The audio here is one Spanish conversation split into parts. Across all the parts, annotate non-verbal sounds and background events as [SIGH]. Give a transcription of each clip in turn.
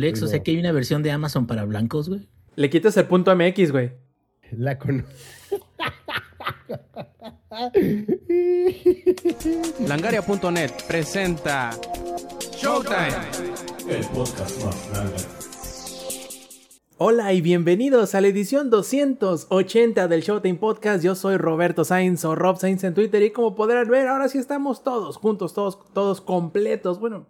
Lex, o sea que hay una versión de Amazon para blancos, güey. Le quitas el punto MX, güey. La con... Langaria.net presenta Showtime. El podcast más grande. Hola y bienvenidos a la edición 280 del Showtime Podcast. Yo soy Roberto Sainz o Rob Sainz en Twitter y como podrán ver, ahora sí estamos todos juntos, todos, todos completos. Bueno,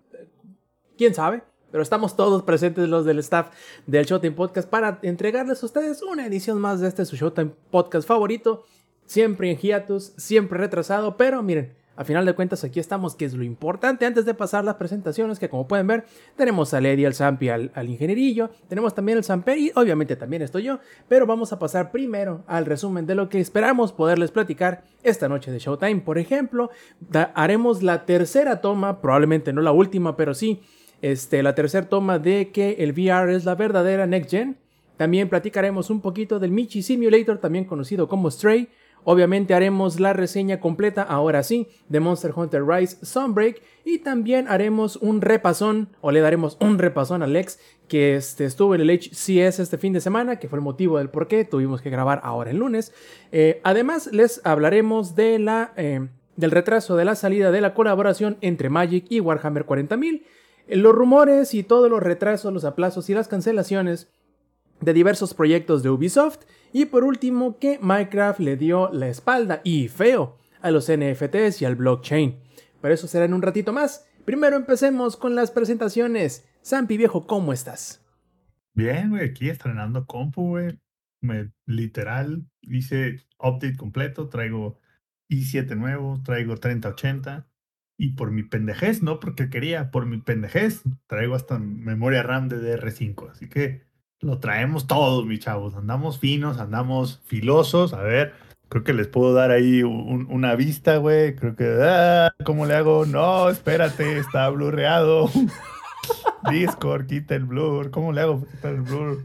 quién sabe, pero estamos todos presentes los del staff del Showtime Podcast para entregarles a ustedes una edición más de este su Showtime Podcast favorito. Siempre en hiatus, siempre retrasado, pero miren, a final de cuentas aquí estamos, que es lo importante. Antes de pasar las presentaciones, que como pueden ver, tenemos a Lady, al Zampi, al, al ingenierillo, tenemos también al Samper y obviamente también estoy yo, pero vamos a pasar primero al resumen de lo que esperamos poderles platicar esta noche de Showtime. Por ejemplo, haremos la tercera toma, probablemente no la última, pero sí, este, la tercera toma de que el VR es la verdadera Next Gen. También platicaremos un poquito del Michi Simulator, también conocido como Stray. Obviamente haremos la reseña completa, ahora sí, de Monster Hunter Rise Sunbreak. Y también haremos un repasón, o le daremos un repasón a Lex, que este, estuvo en el HCS este fin de semana, que fue el motivo del por qué tuvimos que grabar ahora el lunes. Eh, además, les hablaremos de la, eh, del retraso de la salida de la colaboración entre Magic y Warhammer 40.000. Los rumores y todos los retrasos, los aplazos y las cancelaciones de diversos proyectos de Ubisoft. Y por último, que Minecraft le dio la espalda y feo a los NFTs y al blockchain. Pero eso será en un ratito más. Primero empecemos con las presentaciones. Zampi viejo, ¿cómo estás? Bien, güey, aquí estrenando compu, güey. Literal, hice update completo, traigo i7 nuevo, traigo 3080. Y por mi pendejez, no porque quería, por mi pendejez, traigo hasta memoria RAM de DR5. Así que lo traemos todos, mis chavos. Andamos finos, andamos filosos. A ver, creo que les puedo dar ahí un- una vista, güey. Creo que, ah, ¿cómo le hago? No, espérate, está blurreado. [LAUGHS] Discord, quita el blur. ¿Cómo le hago para el blur?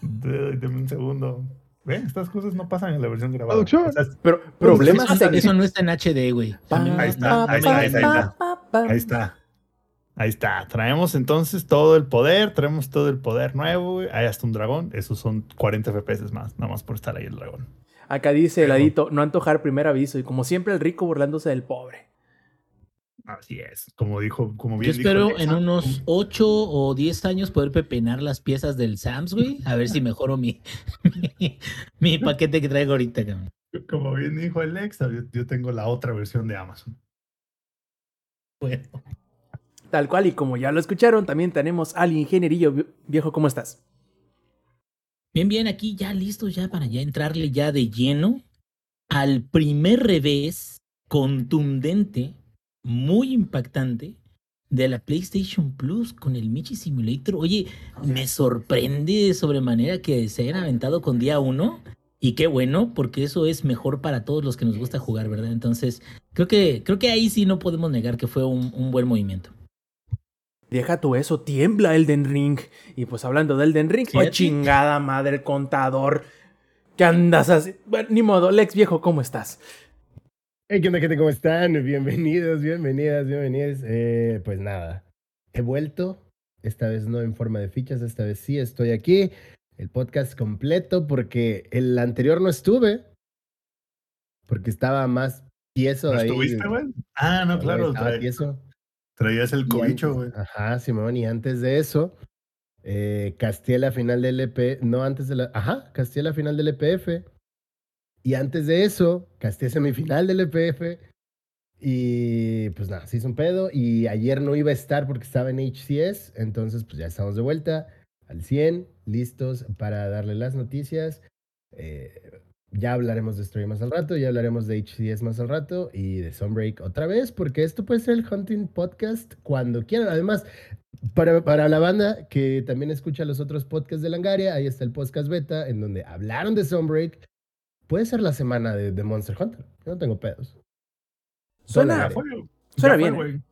De- Deme un segundo. ¿Ven? Estas cosas no pasan en la versión grabada. Producción. O sea, Pero, problemas Eso, eso no está en HD, güey. También Ahí está, ahí está, ahí está, ahí está. Ahí está. Ahí está. Traemos entonces todo el poder, traemos todo el poder nuevo, güey. Hay hasta un dragón. Esos son 40 FPS más, nada más por estar ahí el dragón. Acá dice el adito, no antojar primer aviso. Y como siempre, el rico burlándose del pobre. Así es. Como dijo, como Yo bien dijo espero en unos 8 o 10 años poder pepenar las piezas del Sams, güey. A ver si [LAUGHS] mejoro mi, mi, [LAUGHS] mi paquete que traigo ahorita, cabrón. Como bien dijo Alexa, yo, yo tengo la otra versión de Amazon. Bueno. Tal cual, y como ya lo escucharon, también tenemos al ingenierillo vie- viejo, ¿cómo estás? Bien, bien, aquí ya listos ya para ya entrarle ya de lleno al primer revés contundente, muy impactante de la PlayStation Plus con el Michi Simulator. Oye, me sorprende de sobremanera que se hayan aventado con día uno. Y qué bueno, porque eso es mejor para todos los que nos gusta jugar, ¿verdad? Entonces, creo que, creo que ahí sí no podemos negar que fue un, un buen movimiento. Deja tú eso, tiembla Elden Ring. Y pues hablando de Elden Ring, oh Fíjate. chingada madre, el contador. ¿Qué andas así? Bueno, ni modo, Lex viejo, ¿cómo estás? Hey, ¿qué onda, gente? ¿Cómo están? Bienvenidos, bienvenidas, bienvenidos. Eh, pues nada, he vuelto. Esta vez no en forma de fichas, esta vez sí estoy aquí. El podcast completo porque el anterior no estuve. Porque estaba más tieso ¿No ahí. estuviste, güey? Ah, no, claro. Estaba tra- tieso. traías el cobicho, güey. Ajá, Simón, y antes de eso, eh, casté la final del EP, no antes de la, ajá, casté la final del EPF. Y antes de eso, casté semifinal del EPF. Y pues nada, se hizo un pedo. Y ayer no iba a estar porque estaba en HCS. Entonces, pues ya estamos de vuelta al 100, listos para darle las noticias. Eh, ya hablaremos de Story más al rato, ya hablaremos de HCS más al rato y de Sunbreak otra vez, porque esto puede ser el Hunting Podcast cuando quieran. Además, para, para la banda que también escucha los otros podcasts de Langaria, ahí está el podcast beta en donde hablaron de Sunbreak. Puede ser la semana de, de Monster Hunter. Yo no tengo pedos. Suena- Suena ya fue, bien, güey.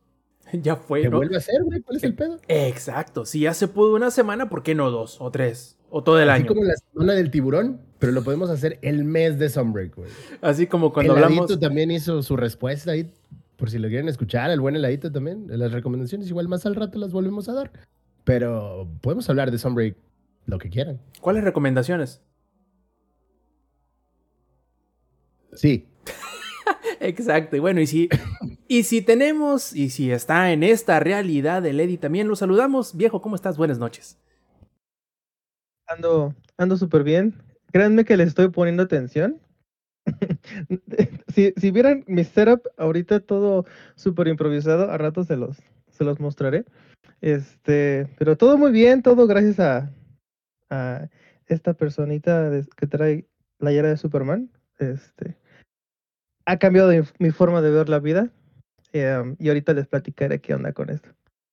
[LAUGHS] Ya fue, ¿Qué ¿no? vuelve a hacer, güey? ¿Cuál es el pedo? Exacto, si ya se pudo una semana, ¿por qué no dos o tres? O todo el Así año. como la semana del tiburón, pero lo podemos hacer el mes de Sunbreak, güey. Así como cuando el hablamos. Heladito también hizo su respuesta ahí, por si lo quieren escuchar, el buen heladito también. Las recomendaciones igual más al rato las volvemos a dar. Pero podemos hablar de Sunbreak lo que quieran. ¿Cuáles recomendaciones? Sí. [LAUGHS] Exacto, y bueno, y si, y si tenemos, y si está en esta realidad el Eddie también, lo saludamos. Viejo, ¿cómo estás? Buenas noches. Ando, ando súper bien. Créanme que le estoy poniendo atención. [LAUGHS] si, si vieran mi setup ahorita todo súper improvisado, a rato se los, se los mostraré. Este, pero todo muy bien, todo gracias a, a esta personita de- que trae la yera de Superman. Este, ha cambiado mi, mi forma de ver la vida. em, y ahorita les platicaré qué onda con esto.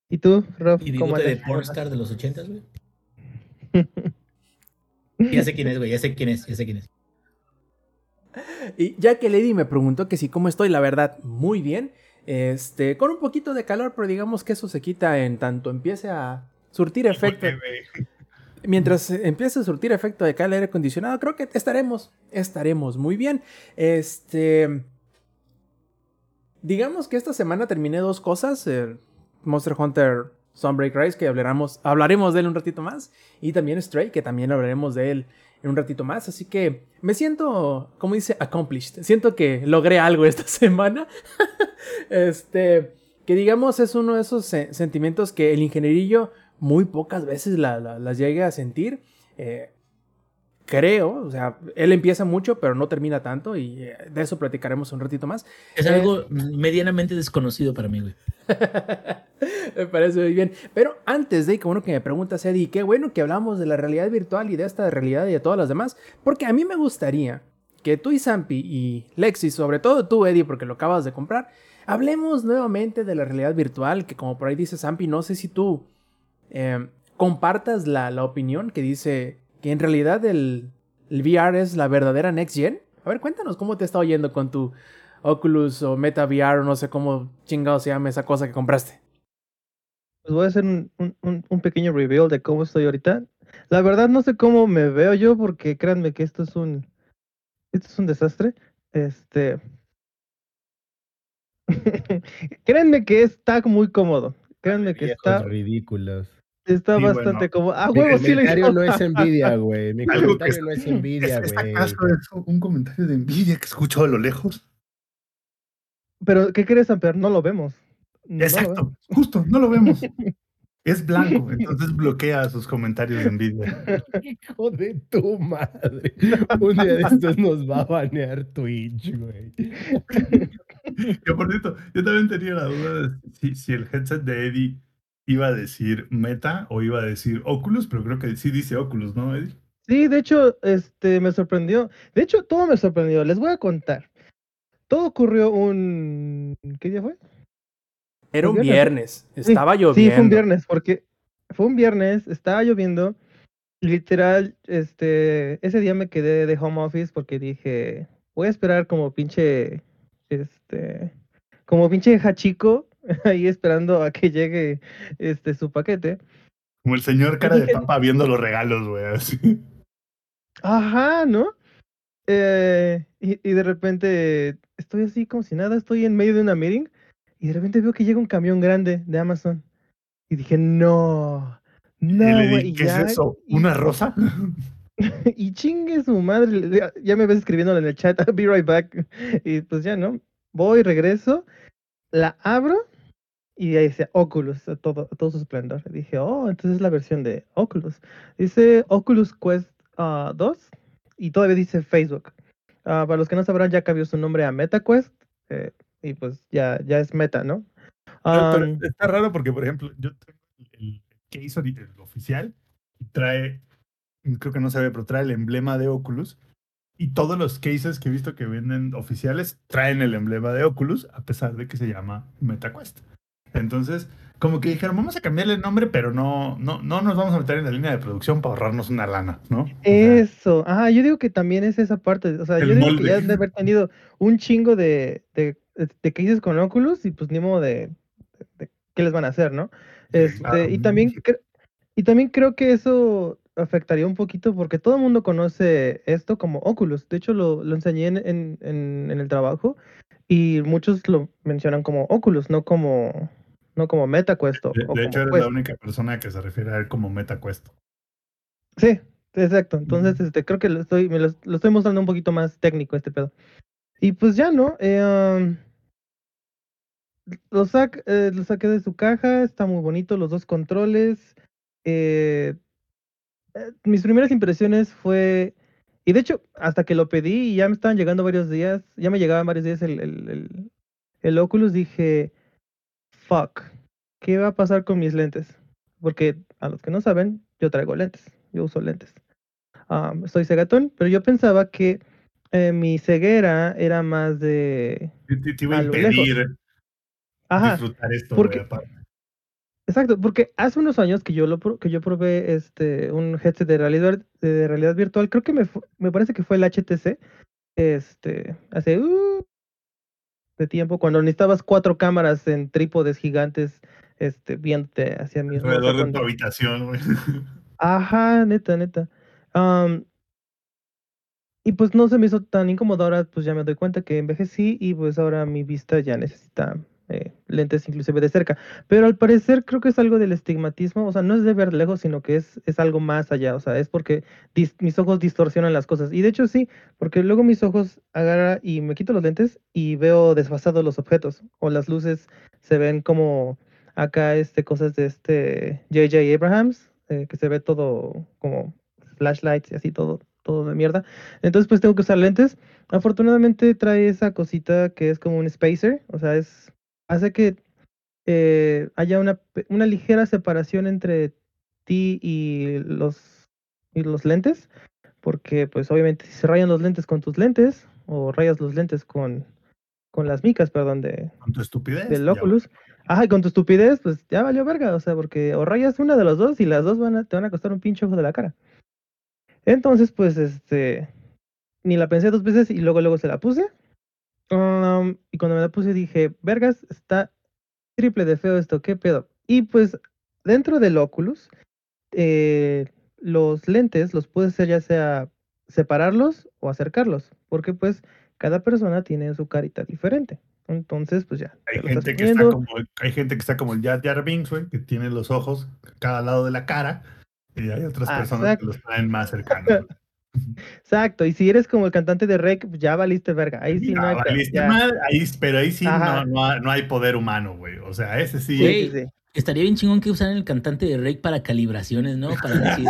¿Y tú, Rob? Y ¿Cómo de pornstar de los ochentas, güey. [LAUGHS] Ya sé quién es, güey, ya sé quién es, ya sé quién es. Y ya que Eddie me preguntó que si cómo estoy, la verdad, muy bien. Este, con un poquito de calor, pero digamos que eso se quita en tanto empiece a surtir efecto. Mientras empiece a surtir efecto de acá el aire acondicionado, creo que estaremos, estaremos muy bien. Este. Digamos que esta semana terminé dos cosas. el Monster Hunter Sunbreak Rise, que hablaremos, hablaremos de él un ratito más. Y también Stray, que también hablaremos de él en un ratito más. Así que me siento, como dice, accomplished. Siento que logré algo esta [LAUGHS] semana. este. Que digamos es uno de esos se- sentimientos que el ingenierillo muy pocas veces la- la- las llegue a sentir. Eh, creo, o sea, él empieza mucho, pero no termina tanto. Y eh, de eso platicaremos un ratito más. Es Eh, algo medianamente desconocido para mí, güey. [LAUGHS] me parece muy bien. Pero antes de, qué bueno que me preguntas, Eddie, qué bueno que hablamos de la realidad virtual y de esta realidad y de todas las demás, porque a mí me gustaría que tú y Zampi y Lexi, sobre todo tú, Eddie, porque lo acabas de comprar, hablemos nuevamente de la realidad virtual, que como por ahí dice Zampi, no sé si tú eh, compartas la, la opinión que dice que en realidad el, el VR es la verdadera next gen. A ver, cuéntanos cómo te está oyendo con tu Oculus o Meta VR o no sé cómo chingado se llama esa cosa que compraste. Pues voy a hacer un, un- un- pequeño reveal de cómo estoy ahorita. La verdad no sé cómo me veo yo porque créanme que esto es un esto es un desastre. Este [LAUGHS] créanme que está muy cómodo. Créanme que está, ridículos. Está Sí, bastante bueno. cómodo. Ah, huevo, sí le comentario no es envidia, güey. Mi Algo que comentario no es envidia, ¿Es, ¿Es güey. acaso un comentario de envidia que escucho a lo lejos? Pero ¿qué crees, Amper? No lo vemos. No lo Exacto, vemos. justo, no lo vemos. Es blanco, entonces bloquea sus comentarios de envidia. Hijo de tu madre. Un día de estos nos va a banear Twitch, güey. Que por cierto, yo también tenía la duda de si, si el headset de Eddie iba a decir Meta o iba a decir Oculus, pero creo que sí dice Oculus, ¿no, Eddie? Sí, de hecho, este me sorprendió. De hecho, todo me sorprendió. Les voy a contar. Todo ocurrió un ¿qué día fue? Era un ¿Fue viernes, Sí, estaba lloviendo. Sí, fue un viernes, porque fue un viernes, estaba lloviendo. Literal, este, ese día me quedé de home office porque dije, voy a esperar como pinche, este, como pinche hachico [LAUGHS] ahí esperando a que llegue, este, su paquete. Como el señor cara de papa viendo los regalos, güey, así. Ajá, ¿no? Eh, y, y de repente estoy así como si nada, estoy en medio de una meeting y de repente veo que llega un camión grande de Amazon. Y dije, no, no, güey, ¿qué ya- es eso? y- ¿Una rosa? [LAUGHS] [LAUGHS] y chingue su madre, ya- ya me ves escribiéndole en el chat, I'll be right back. Y pues ya, ¿no? Voy, regreso, la abro y ahí dice Oculus a todo, a todo su esplendor. Y dije, oh, entonces es la versión de Oculus. Dice Oculus Quest ah, 2 y todavía dice Facebook. Ah, para los que no sabrán, ya cambió su nombre a MetaQuest eh, y pues ya, ya es Meta, ¿no? Am, está raro porque, por ejemplo, yo tengo el, case ori- el oficial y trae, creo que no se ve, pero trae el emblema de Oculus. Y todos los cases que he visto que venden oficiales traen el emblema de Oculus, a pesar de que se llama MetaQuest. Entonces, como que dijeron, vamos a cambiarle el nombre, pero no, no, no nos vamos a meter en la línea de producción para ahorrarnos una lana, ¿no? Eso, ajá, yo digo que también es esa parte, o sea, El yo digo molde. que ya han de haber tenido un chingo de, de, de cases con Oculus y pues ni modo de, de qué les van a hacer, ¿no? Este, claro. y también y también creo que eso afectaría un poquito porque todo el mundo conoce esto como Oculus. De hecho, lo, lo enseñé en, en, en- en el trabajo y muchos lo mencionan como Oculus, no como no como MetaQuest De, o de hecho, eres Quest. la única persona que se refiere a él como MetaQuest. Sí, exacto. Entonces, este, creo que lo estoy, me lo, lo estoy mostrando un poquito más técnico este pedo. Y pues ya, ¿no? Eh, um, lo, sac- eh, lo saqué de su caja, está muy bonito, los dos controles. eh, eh, mis primeras impresiones fue, y de hecho, hasta que lo pedí y ya me estaban llegando varios días, ya me llegaban varios días el, el, el, el Oculus, dije, fuck, ¿qué va a pasar con mis lentes? Porque a los que no saben, yo traigo lentes, yo uso lentes. Am, soy cegatón, pero yo pensaba que eh, mi ceguera era más de... Te, iba a impedir Ajá, disfrutar esto, porque-. Exacto, porque hace unos años que yo lo que yo probé este un headset de realidad de realidad virtual, creo que me me parece que fue el HTC, este, hace uh, de tiempo cuando necesitabas cuatro cámaras en trípodes gigantes, este, viéndote hacia mí. Alrededor de tu habitación, güey. [LAUGHS] Ajá, neta, neta. Y pues no se me hizo tan incómodo. Ahora pues ya me doy cuenta que envejecí y pues ahora mi vista ya necesita eh, lentes inclusive de cerca. Pero al parecer creo que es algo del estigmatismo. O sea, no es de ver lejos, sino que es, es algo más allá. O sea, es porque mis ojos distorsionan las cosas. Y de hecho sí, porque luego mis ojos agarra y me quito los lentes y veo desfasados los objetos. O las luces se ven como acá este cosas de este J.J. Abrahams, eh, que se ve todo como flashlights y así todo, todo de mierda. Entonces pues tengo que usar lentes. Afortunadamente trae esa cosita que es como un spacer, o sea, es hace que eh, haya una, una ligera separación entre ti y los, y los lentes, porque pues obviamente si se rayan los lentes con tus lentes o rayas los lentes con, con las micas, perdón, de, Con tu estupidez. del Oculus. Ajá, y con tu estupidez, pues ya valió verga, o sea, porque o rayas una de los dos y las dos van a, te van a costar un pinche ojo de la cara. Entonces, pues, este, ni la pensé dos veces y luego, luego se la puse. Am, y cuando me la puse dije, vergas, está triple de feo esto, qué pedo. Y pues, dentro del Oculus, eh, los lentes los puedes hacer ya sea separarlos o acercarlos, porque pues cada persona tiene su carita diferente. Entonces, pues ya. Hay gente, que está como, hay gente que está como el Jar Jar Binks, güey, que tiene los ojos a cada lado de la cara. Y hay otras Ah, personas exacto. que los traen más cercanos. Exacto, y si eres como el cantante de Rec, pues ya valiste verga. Ahí sí Ya, no hay valiste ya. mal, ahí, pero ahí sí no, no, hay- no hay poder humano, güey. O sea, ese sí. Sí, Güey, sí, sí. Estaría bien chingón que usaran el cantante de Rake para calibraciones, ¿no? Para, decir,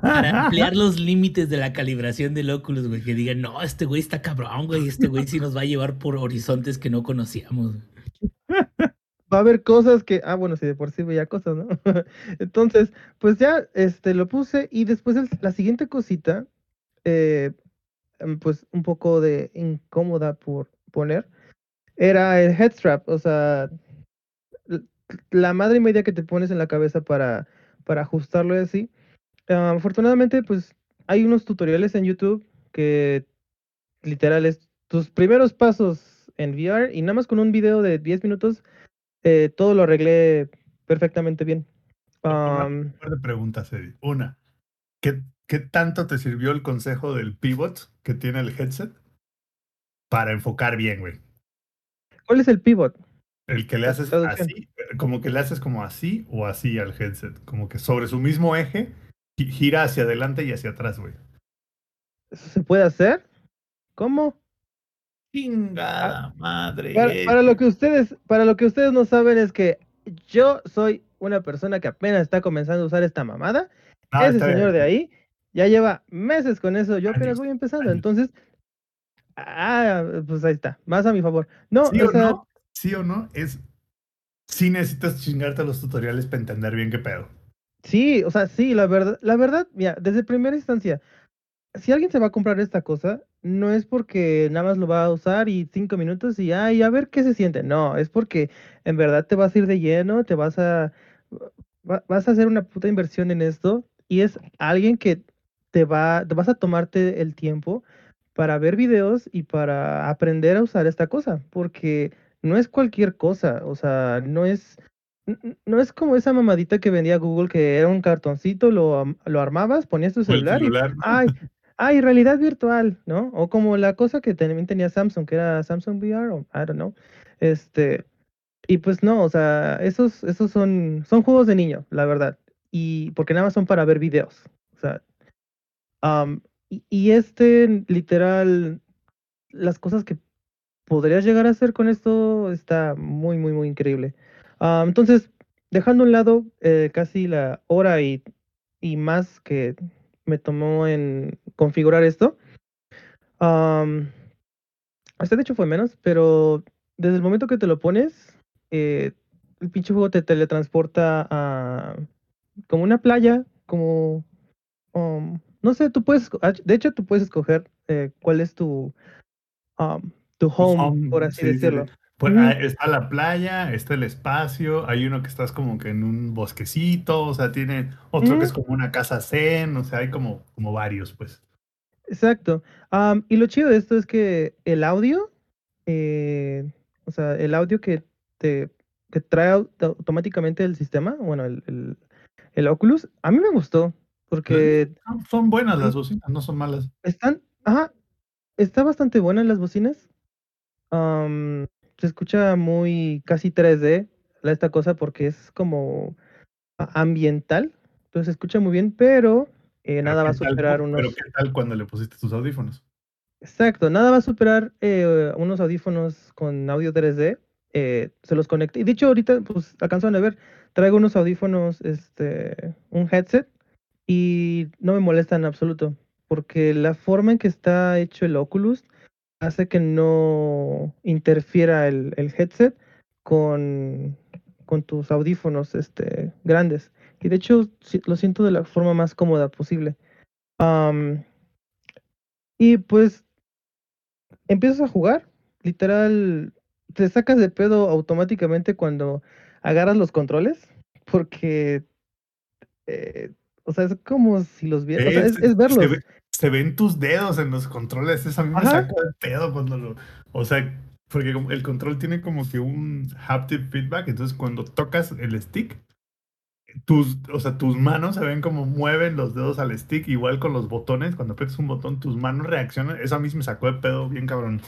para [LAUGHS] ampliar los límites de la calibración del Oculus, güey. Que digan, no, este güey está cabrón, güey. Este güey sí nos va a llevar por horizontes que no conocíamos. [LAUGHS] Va a haber cosas que, ah, bueno, si de por sí veía cosas, ¿no? [LAUGHS] Entonces, pues ya, este, lo puse y después el- la siguiente cosita, eh, em, pues un poco de incómoda por poner, era el head strap, o sea, la madre y media que te pones en la cabeza para, para ajustarlo y así. Ah, afortunadamente, pues hay unos tutoriales en YouTube que literal es tus primeros pasos en VR y nada más con un video de 10 minutos eh, todo lo arreglé perfectamente bien. Una- Am, Un par de preguntas, Eddie. Una, ¿qué, ¿qué tanto te sirvió el consejo del pivot que tiene el headset para enfocar bien, güey? ¿Cuál es el pivot? El que le haces así, como que le haces como así o así al headset, como que sobre su mismo eje gi- gira hacia adelante y hacia atrás, güey. ¿Eso se puede hacer? ¿Cómo? Chingada madre. Para, para lo que ustedes, para lo que ustedes no saben es que yo soy una persona que apenas está comenzando a usar esta mamada. No, Ese Ah, está señor bien. de ahí ya lleva meses con eso. Yo apenas voy empezando. Entonces, ah, pues ahí está. Más a mi favor. No, ¿Sí o o sea, no? ¿Sí o no? Es. Sí necesitas chingarte los tutoriales para entender bien qué pedo. Sí, o sea, sí, la verdad, la verdad, mira, desde primera instancia, si alguien se va a comprar esta cosa, no es porque nada más lo va a usar y cinco minutos y ay, a ver qué se siente. No, es porque en verdad te vas a ir de lleno, te vas a, va- vas a hacer una puta inversión en esto y es alguien que te va, te vas a tomarte el tiempo para ver videos y para aprender a usar esta cosa, porque no es cualquier cosa, o sea, no es, no es como esa mamadita que vendía Google que era un cartoncito, lo, lo armabas, ponías tu celular y, celular, ¿no? ay, [LAUGHS] ay, realidad virtual, ¿no? O como la cosa que también tenía Samsung, que era Samsung VR, o I don't know, este, Y pues no, o sea, esos, esos son, son juegos de niño, la verdad. Y porque nada más son para ver videos. O sea, am, y, y este, literal, las cosas que podrías llegar a hacer con esto está muy, muy, muy increíble. Ah, entonces, dejando a un lado eh, casi la hora y, y más que me tomó en configurar esto, am, hasta de hecho fue menos, pero desde el momento que te lo pones, eh, el pinche juego te teletransporta a como una playa, como um, no sé, tú puedes, ah, de hecho tú puedes escoger eh, cuál es tu um, tu home, home, por así sí, sí, decirlo. sí. Pues, ah, está la playa, está el espacio, hay uno que estás como que en un bosquecito, o sea, tiene otro que es Ujú. como una casa zen, o sea, hay como, como varios, pues. Exacto. Am, y lo chido de esto es que el audio, eh, o sea, el audio que te que trae au- automáticamente el sistema, bueno, el, el, el Oculus, a mí me gustó, porque Son- Son buenas las bocinas, no son malas. están, ajá, está bastante buena en las bocinas. Am, se escucha muy casi 3D la- esta cosa porque es como ambiental, entonces se escucha muy bien, pero eh, nada va a ¿qué tal superar unos... Pero ¿qué tal cuando le pusiste tus audífonos? Exacto, nada va a superar eh, unos audífonos con audio 3D. eh, se los conecté. Y de hecho, ahorita, pues, alcanzan a ver, traigo unos audífonos, este, un headset, y no me molesta en absoluto, porque la forma en que está hecho el Oculus hace que no interfiera el, el headset con, con tus audífonos este, grandes. Y de hecho, lo siento de la forma más cómoda posible. Am, y pues empiezas a jugar, literal, te sacas de pedo automáticamente cuando agarras los controles, porque, eh, o sea, es como si los vieras, o sea, es, Es- es se, verlos. ve- se ven tus dedos en los controles, eso a mí me saca de pedo cuando lo... O sea, porque el control tiene como que un haptic feedback, entonces cuando tocas el stick, tus, o sea, tus manos se ven como mueven los dedos al stick, igual con los botones, cuando aprietas un botón, tus manos reaccionan, eso a mí me sacó de pedo bien cabrón.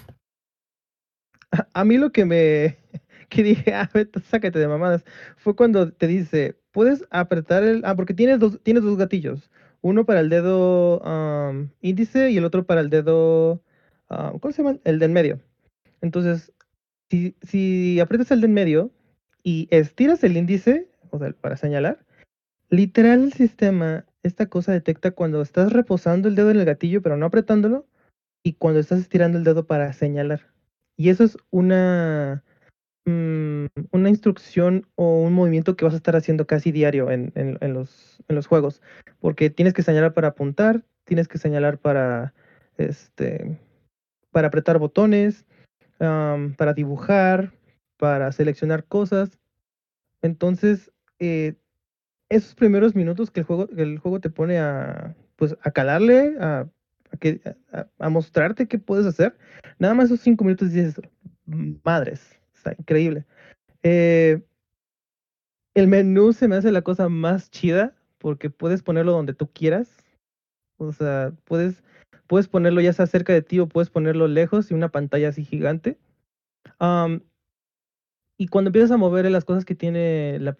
A, a mí lo que me, [LAUGHS] que dije, ah, vete, sácate de mamadas, fue cuando te dice, puedes apretar el, ah, porque tienes dos, tienes dos gatillos, uno para el dedo am, índice y el otro para el dedo, ah, ¿cómo se llama? El del medio. Entonces, si, si aprietas el del medio y estiras el índice, o sea, para señalar, literal el sistema, esta cosa detecta cuando estás reposando el dedo en el gatillo, pero no apretándolo, y cuando estás estirando el dedo para señalar. Y eso es una, mm, una instrucción o un movimiento que vas a estar haciendo casi diario en, los, juegos. Porque tienes que señalar para apuntar, tienes que señalar para, este, para apretar botones, para dibujar, para seleccionar cosas. Entonces, eh, esos primeros minutos que el juego, el juego te pone a, pues, a calarle, a, que, a, mostrarte qué puedes hacer, nada más esos cinco minutos dices, madres, está increíble. Eh, el menú se me hace la cosa más chida porque puedes ponerlo donde tú quieras. O sea, puedes, puedes ponerlo ya sea cerca de ti o puedes ponerlo lejos y una pantalla así gigante. Am, y cuando empiezas a mover las cosas que tiene la,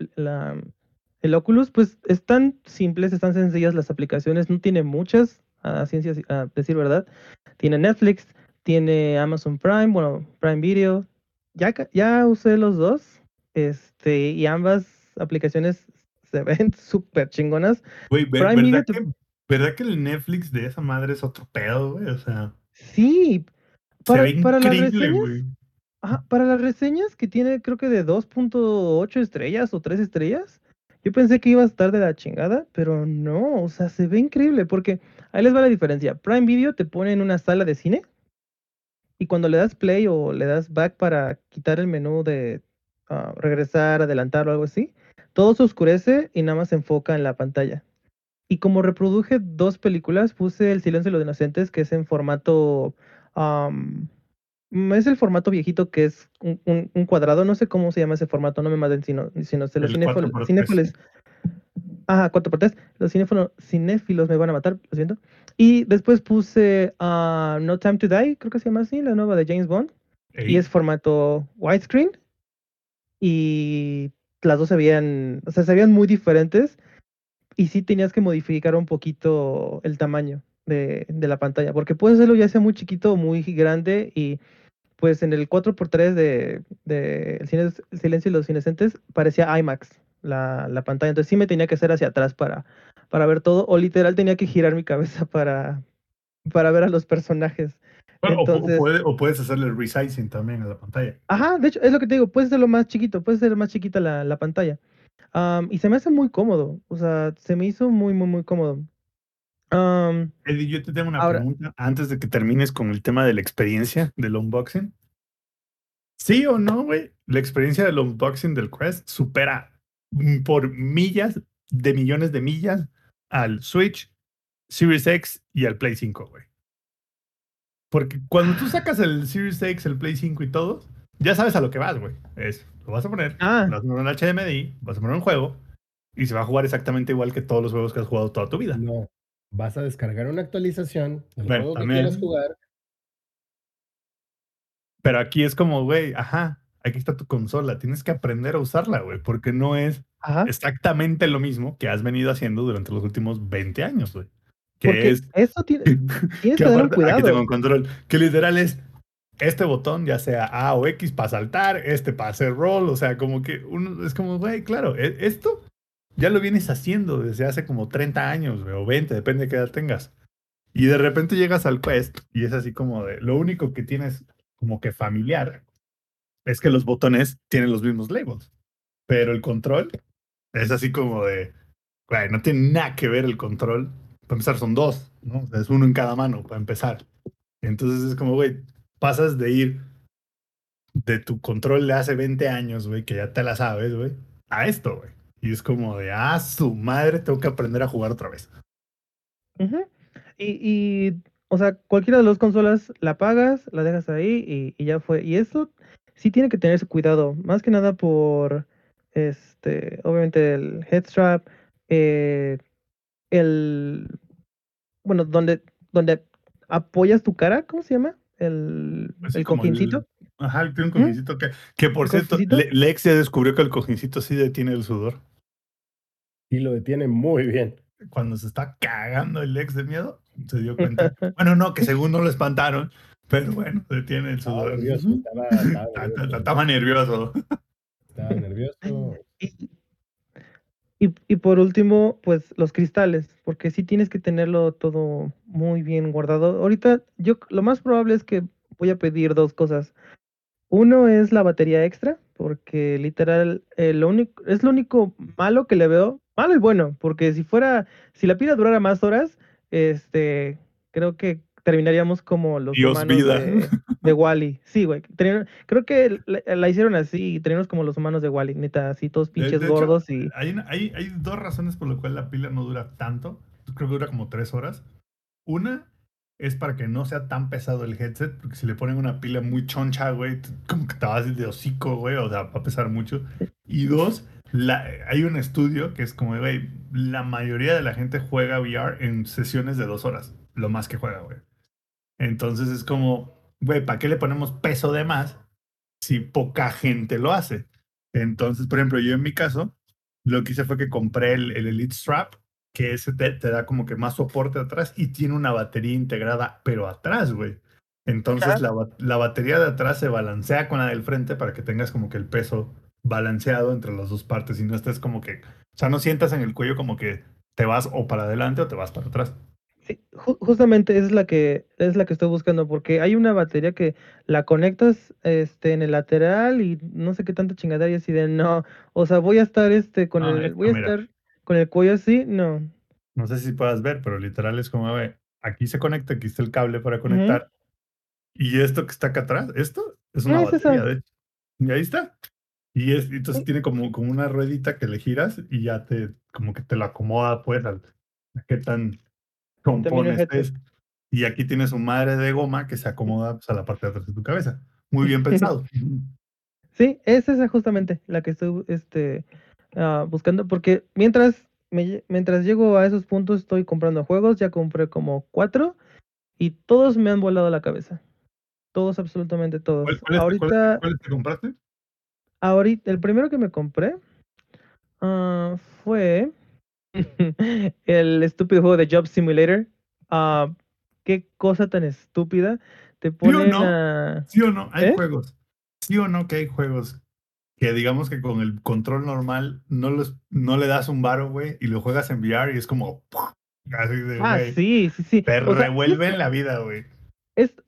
el Oculus, pues están simples, están sencillas las aplicaciones, no tiene muchas, a ciencia, a decir verdad. Tiene Netflix, tiene Amazon Prime, bueno, Prime Video. Ya, ya usé los dos, este, y ambas aplicaciones se [LAUGHS] ven súper chingonas. Güey, ver- Video ¿verdad, te- que, ¿verdad que el Netflix de esa madre es otro pedo, güey? O sea, Sí, para, se ve para las reseñas, güey. Ajá, para las reseñas que tiene creo que de 2.8 estrellas o 3 estrellas, yo pensé que iba a estar de la chingada, pero no, o sea, se ve increíble porque ahí les va la diferencia. Prime Video te pone en una sala de cine y cuando le das play o le das back para quitar el menú de ah, regresar, adelantar o algo así, todo se oscurece y nada más se enfoca en la pantalla. Y como reproduje dos películas, puse El silencio de los inocentes, que es en formato... mm, es el formato viejito que es un, un- un cuadrado, no sé cómo se llama ese formato, no me maten sino, sino se los El cinéfilos, 4x3. Ajá, 4x3. Los cinéfilo- cinéfilos me van a matar, lo siento. Y después puse ah, No Time to Die, creo que se llama así, la nueva de James Bond. Ey, Y es formato widescreen. y las dos se veían, o sea, se veían muy diferentes y sí tenías que modificar un poquito el tamaño de, de la pantalla, porque puedes hacerlo ya sea muy chiquito o muy grande y pues en el 4x3 de, de el Silencio y los Inocentes parecía IMAX la, la pantalla, entonces sí me tenía que hacer hacia atrás para, para ver todo, o literal tenía que girar mi cabeza para, para ver a los personajes. Bueno, o pu- Entonces- o, puede- o puedes hacerle resizing también a la pantalla. Ajá, de hecho, es lo que te digo, puede ser lo más chiquito, puede ser más chiquita la, la pantalla. Y se me hace muy cómodo, o sea, se me hizo muy, muy, muy cómodo. Eddie, yo te tengo una Ahora- pregunta antes de que termines con el tema de la experiencia del unboxing. ¿Sí o no, güey? La experiencia del unboxing del Quest supera por millas de millones de millas al Switch, Series X y al Play 5, güey. Porque cuando tú sacas el Series X, el Play 5 y todo, ya sabes a lo que vas, güey. Es, lo vas a poner, Ah. vas a poner en HDMI, vas a poner un juego y se va a jugar exactamente igual que todos los juegos que has jugado toda tu vida. No. Vas a descargar una actualización del Bueno, juego que también. quieras jugar. Pero aquí es como, güey, ajá, aquí está tu consola, tienes que aprender a usarla, güey, porque no es ajá, exactamente lo mismo que has venido haciendo durante los últimos 20 años, güey. Que porque es, eso tiene, [LAUGHS] tienes que que tener aparte, aquí tengo cuidado. un control, que literal es este botón, ya sea A o X para saltar, este para hacer roll, o sea, como que uno es como, güey, claro, e- esto ya lo vienes haciendo desde hace como 30 años, güey, o 20, depende de qué edad tengas. Y de repente llegas al Quest y es así como de, lo único que tienes como que familiar es que los botones tienen los mismos labels, pero el control es así como de, güey, no tiene nada que ver el control. Para empezar son dos, ¿no? O sea, es uno en cada mano para empezar. Entonces es como, güey, pasas de ir de tu control de hace 20 años, güey, que ya te la sabes, güey, a esto, güey. Y es como de, ah, su madre, tengo que aprender a jugar otra vez. Ujú. y, y, o sea, cualquiera de las consolas la pagas, la dejas ahí y, y ya fue. Y eso sí tiene que tenerse cuidado, más que nada por, este, obviamente el headstrap, eh, el, bueno, donde, donde apoyas tu cara, ¿cómo se llama? El, Así el cojincito. Ajá, tiene un cojincito que, que por ¿Un cierto? Le- Lex ya descubrió que el cojincito sí detiene el sudor. Y lo detiene muy bien. Cuando se está cagando el Lex de miedo, se dio cuenta. [LAUGHS] bueno, no, que según no lo espantaron, pero bueno, detiene el Estaba sudor. nervioso. Estaba, estaba [LAUGHS] ta- nervioso. Estaba nervioso. Estaba nervioso. [LAUGHS] Y por último, pues los cristales, porque sí tienes que tenerlo todo muy bien guardado. Ahorita yo lo más probable es que voy a pedir dos cosas. Uno es la batería extra, porque literal eh, lo único, es lo único malo que le veo, malo y bueno, porque si fuera, si la pila durara más horas, este, creo que terminaríamos como los Dios humanos vida. de, de Wally. Sí, güey. Creo que la, la hicieron así y teníamos como los humanos de Wally, neta, así todos pinches de hecho, gordos y. Hay, una- hay, hay dos razones por las cuales la pila no dura tanto. Creo que dura como tres horas. Una es para que no sea tan pesado el headset, porque si le ponen una pila muy choncha, güey, como que te vas de hocico, güey, o sea, va a pesar mucho. Y dos, la, hay un estudio que es como, güey, la mayoría de la gente juega VR en sesiones de dos horas, lo más que juega, güey. Entonces es como, güey, ¿para qué le ponemos peso de más si poca gente lo hace? Entonces, por ejemplo, yo en mi caso, lo que hice fue que compré el, el Elite Strap, que ese te, te da como que más soporte atrás y tiene una batería integrada, pero atrás, güey. Entonces la, la batería de atrás se balancea con la del frente para que tengas como que el peso balanceado entre las dos partes y no estés como que, o sea, no sientas en el cuello como que te vas o para adelante o te vas para atrás. Sí, ju- justamente es la que es la que estoy buscando porque hay una batería que la conectas este en el lateral y no sé qué tanta chingadera y así de no, o sea, voy a estar este con Ah, el voy a estar con el cuello así, no. No sé si puedas ver, pero literal es como, güey, aquí se conecta, aquí está el cable para conectar. Y esto que está acá atrás, esto es una Ah, es batería, de hecho. Y ahí está. Y es, entonces tiene como, como una ruedita que le giras y ya te, como que te lo acomoda, pues, al, a qué tan compone headset. estés. Y aquí tienes un madre de goma que se acomoda pues, a la parte de atrás de tu cabeza. Muy bien [LAUGHS] pensado. Sí, es esa justamente la que estoy este ah, buscando porque mientras me mientras llego a esos puntos estoy comprando juegos, ya compré como cuatro y todos me han volado la cabeza. Todos, absolutamente todos. ¿Cuál- Ahorita te compraste? ahorita, el primero que me compré ah, fue [LAUGHS] el estúpido juego de Job Simulator. Ah, qué cosa tan estúpida. Te ¿Sí o ponen no? a- ¿Sí o no? Hay ¿Eh? juegos. ¿Sí o no que hay juegos que digamos que con el control normal no, los, no le das un varo, güey, y lo juegas en VR y es como... Así de, Ah, sí, sí, sí. Te O sea, revuelve en la vida, güey.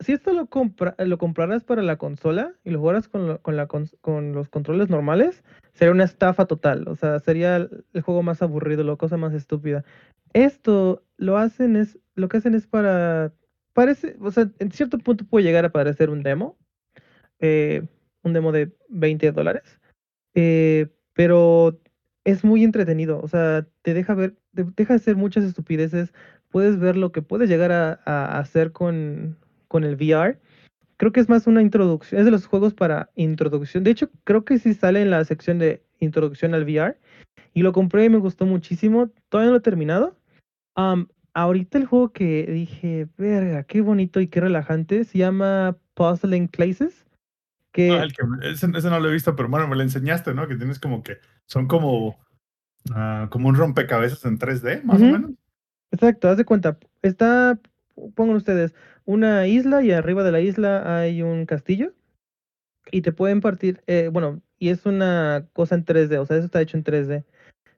Si esto lo, compra, lo compraras para la consola y lo jugaras con, los controles normales, sería una estafa total. O sea, sería el juego más aburrido, la cosa más estúpida. Esto lo hacen es, lo que hacen es para, parece, o sea, en cierto punto puede llegar a parecer un demo, eh, un demo de 20 dólares, eh, pero es muy entretenido. O sea, te deja ver, te deja hacer muchas estupideces. Puedes ver lo que puedes llegar a hacer con, con el VR. Creo que es más una introducción, es de los juegos para introducción. De hecho, creo que sí sale en la sección de introducción al VR. Y lo compré y me gustó muchísimo. Todavía no lo he terminado. Am, ahorita el juego que dije, verga, qué bonito y qué relajante, se llama Puzzling Places. Que Ah, el que- ese, ese no lo he visto, pero bueno, me lo enseñaste, ¿no? Que tienes como que... Son como... ah, como un rompecabezas en 3D, más Ujú. o menos. Exacto, haz de cuenta. Está, pongan ustedes, una isla y arriba de la isla hay un castillo. Y te pueden partir, eh, bueno, y es una cosa en 3D, o sea, eso está hecho en 3D.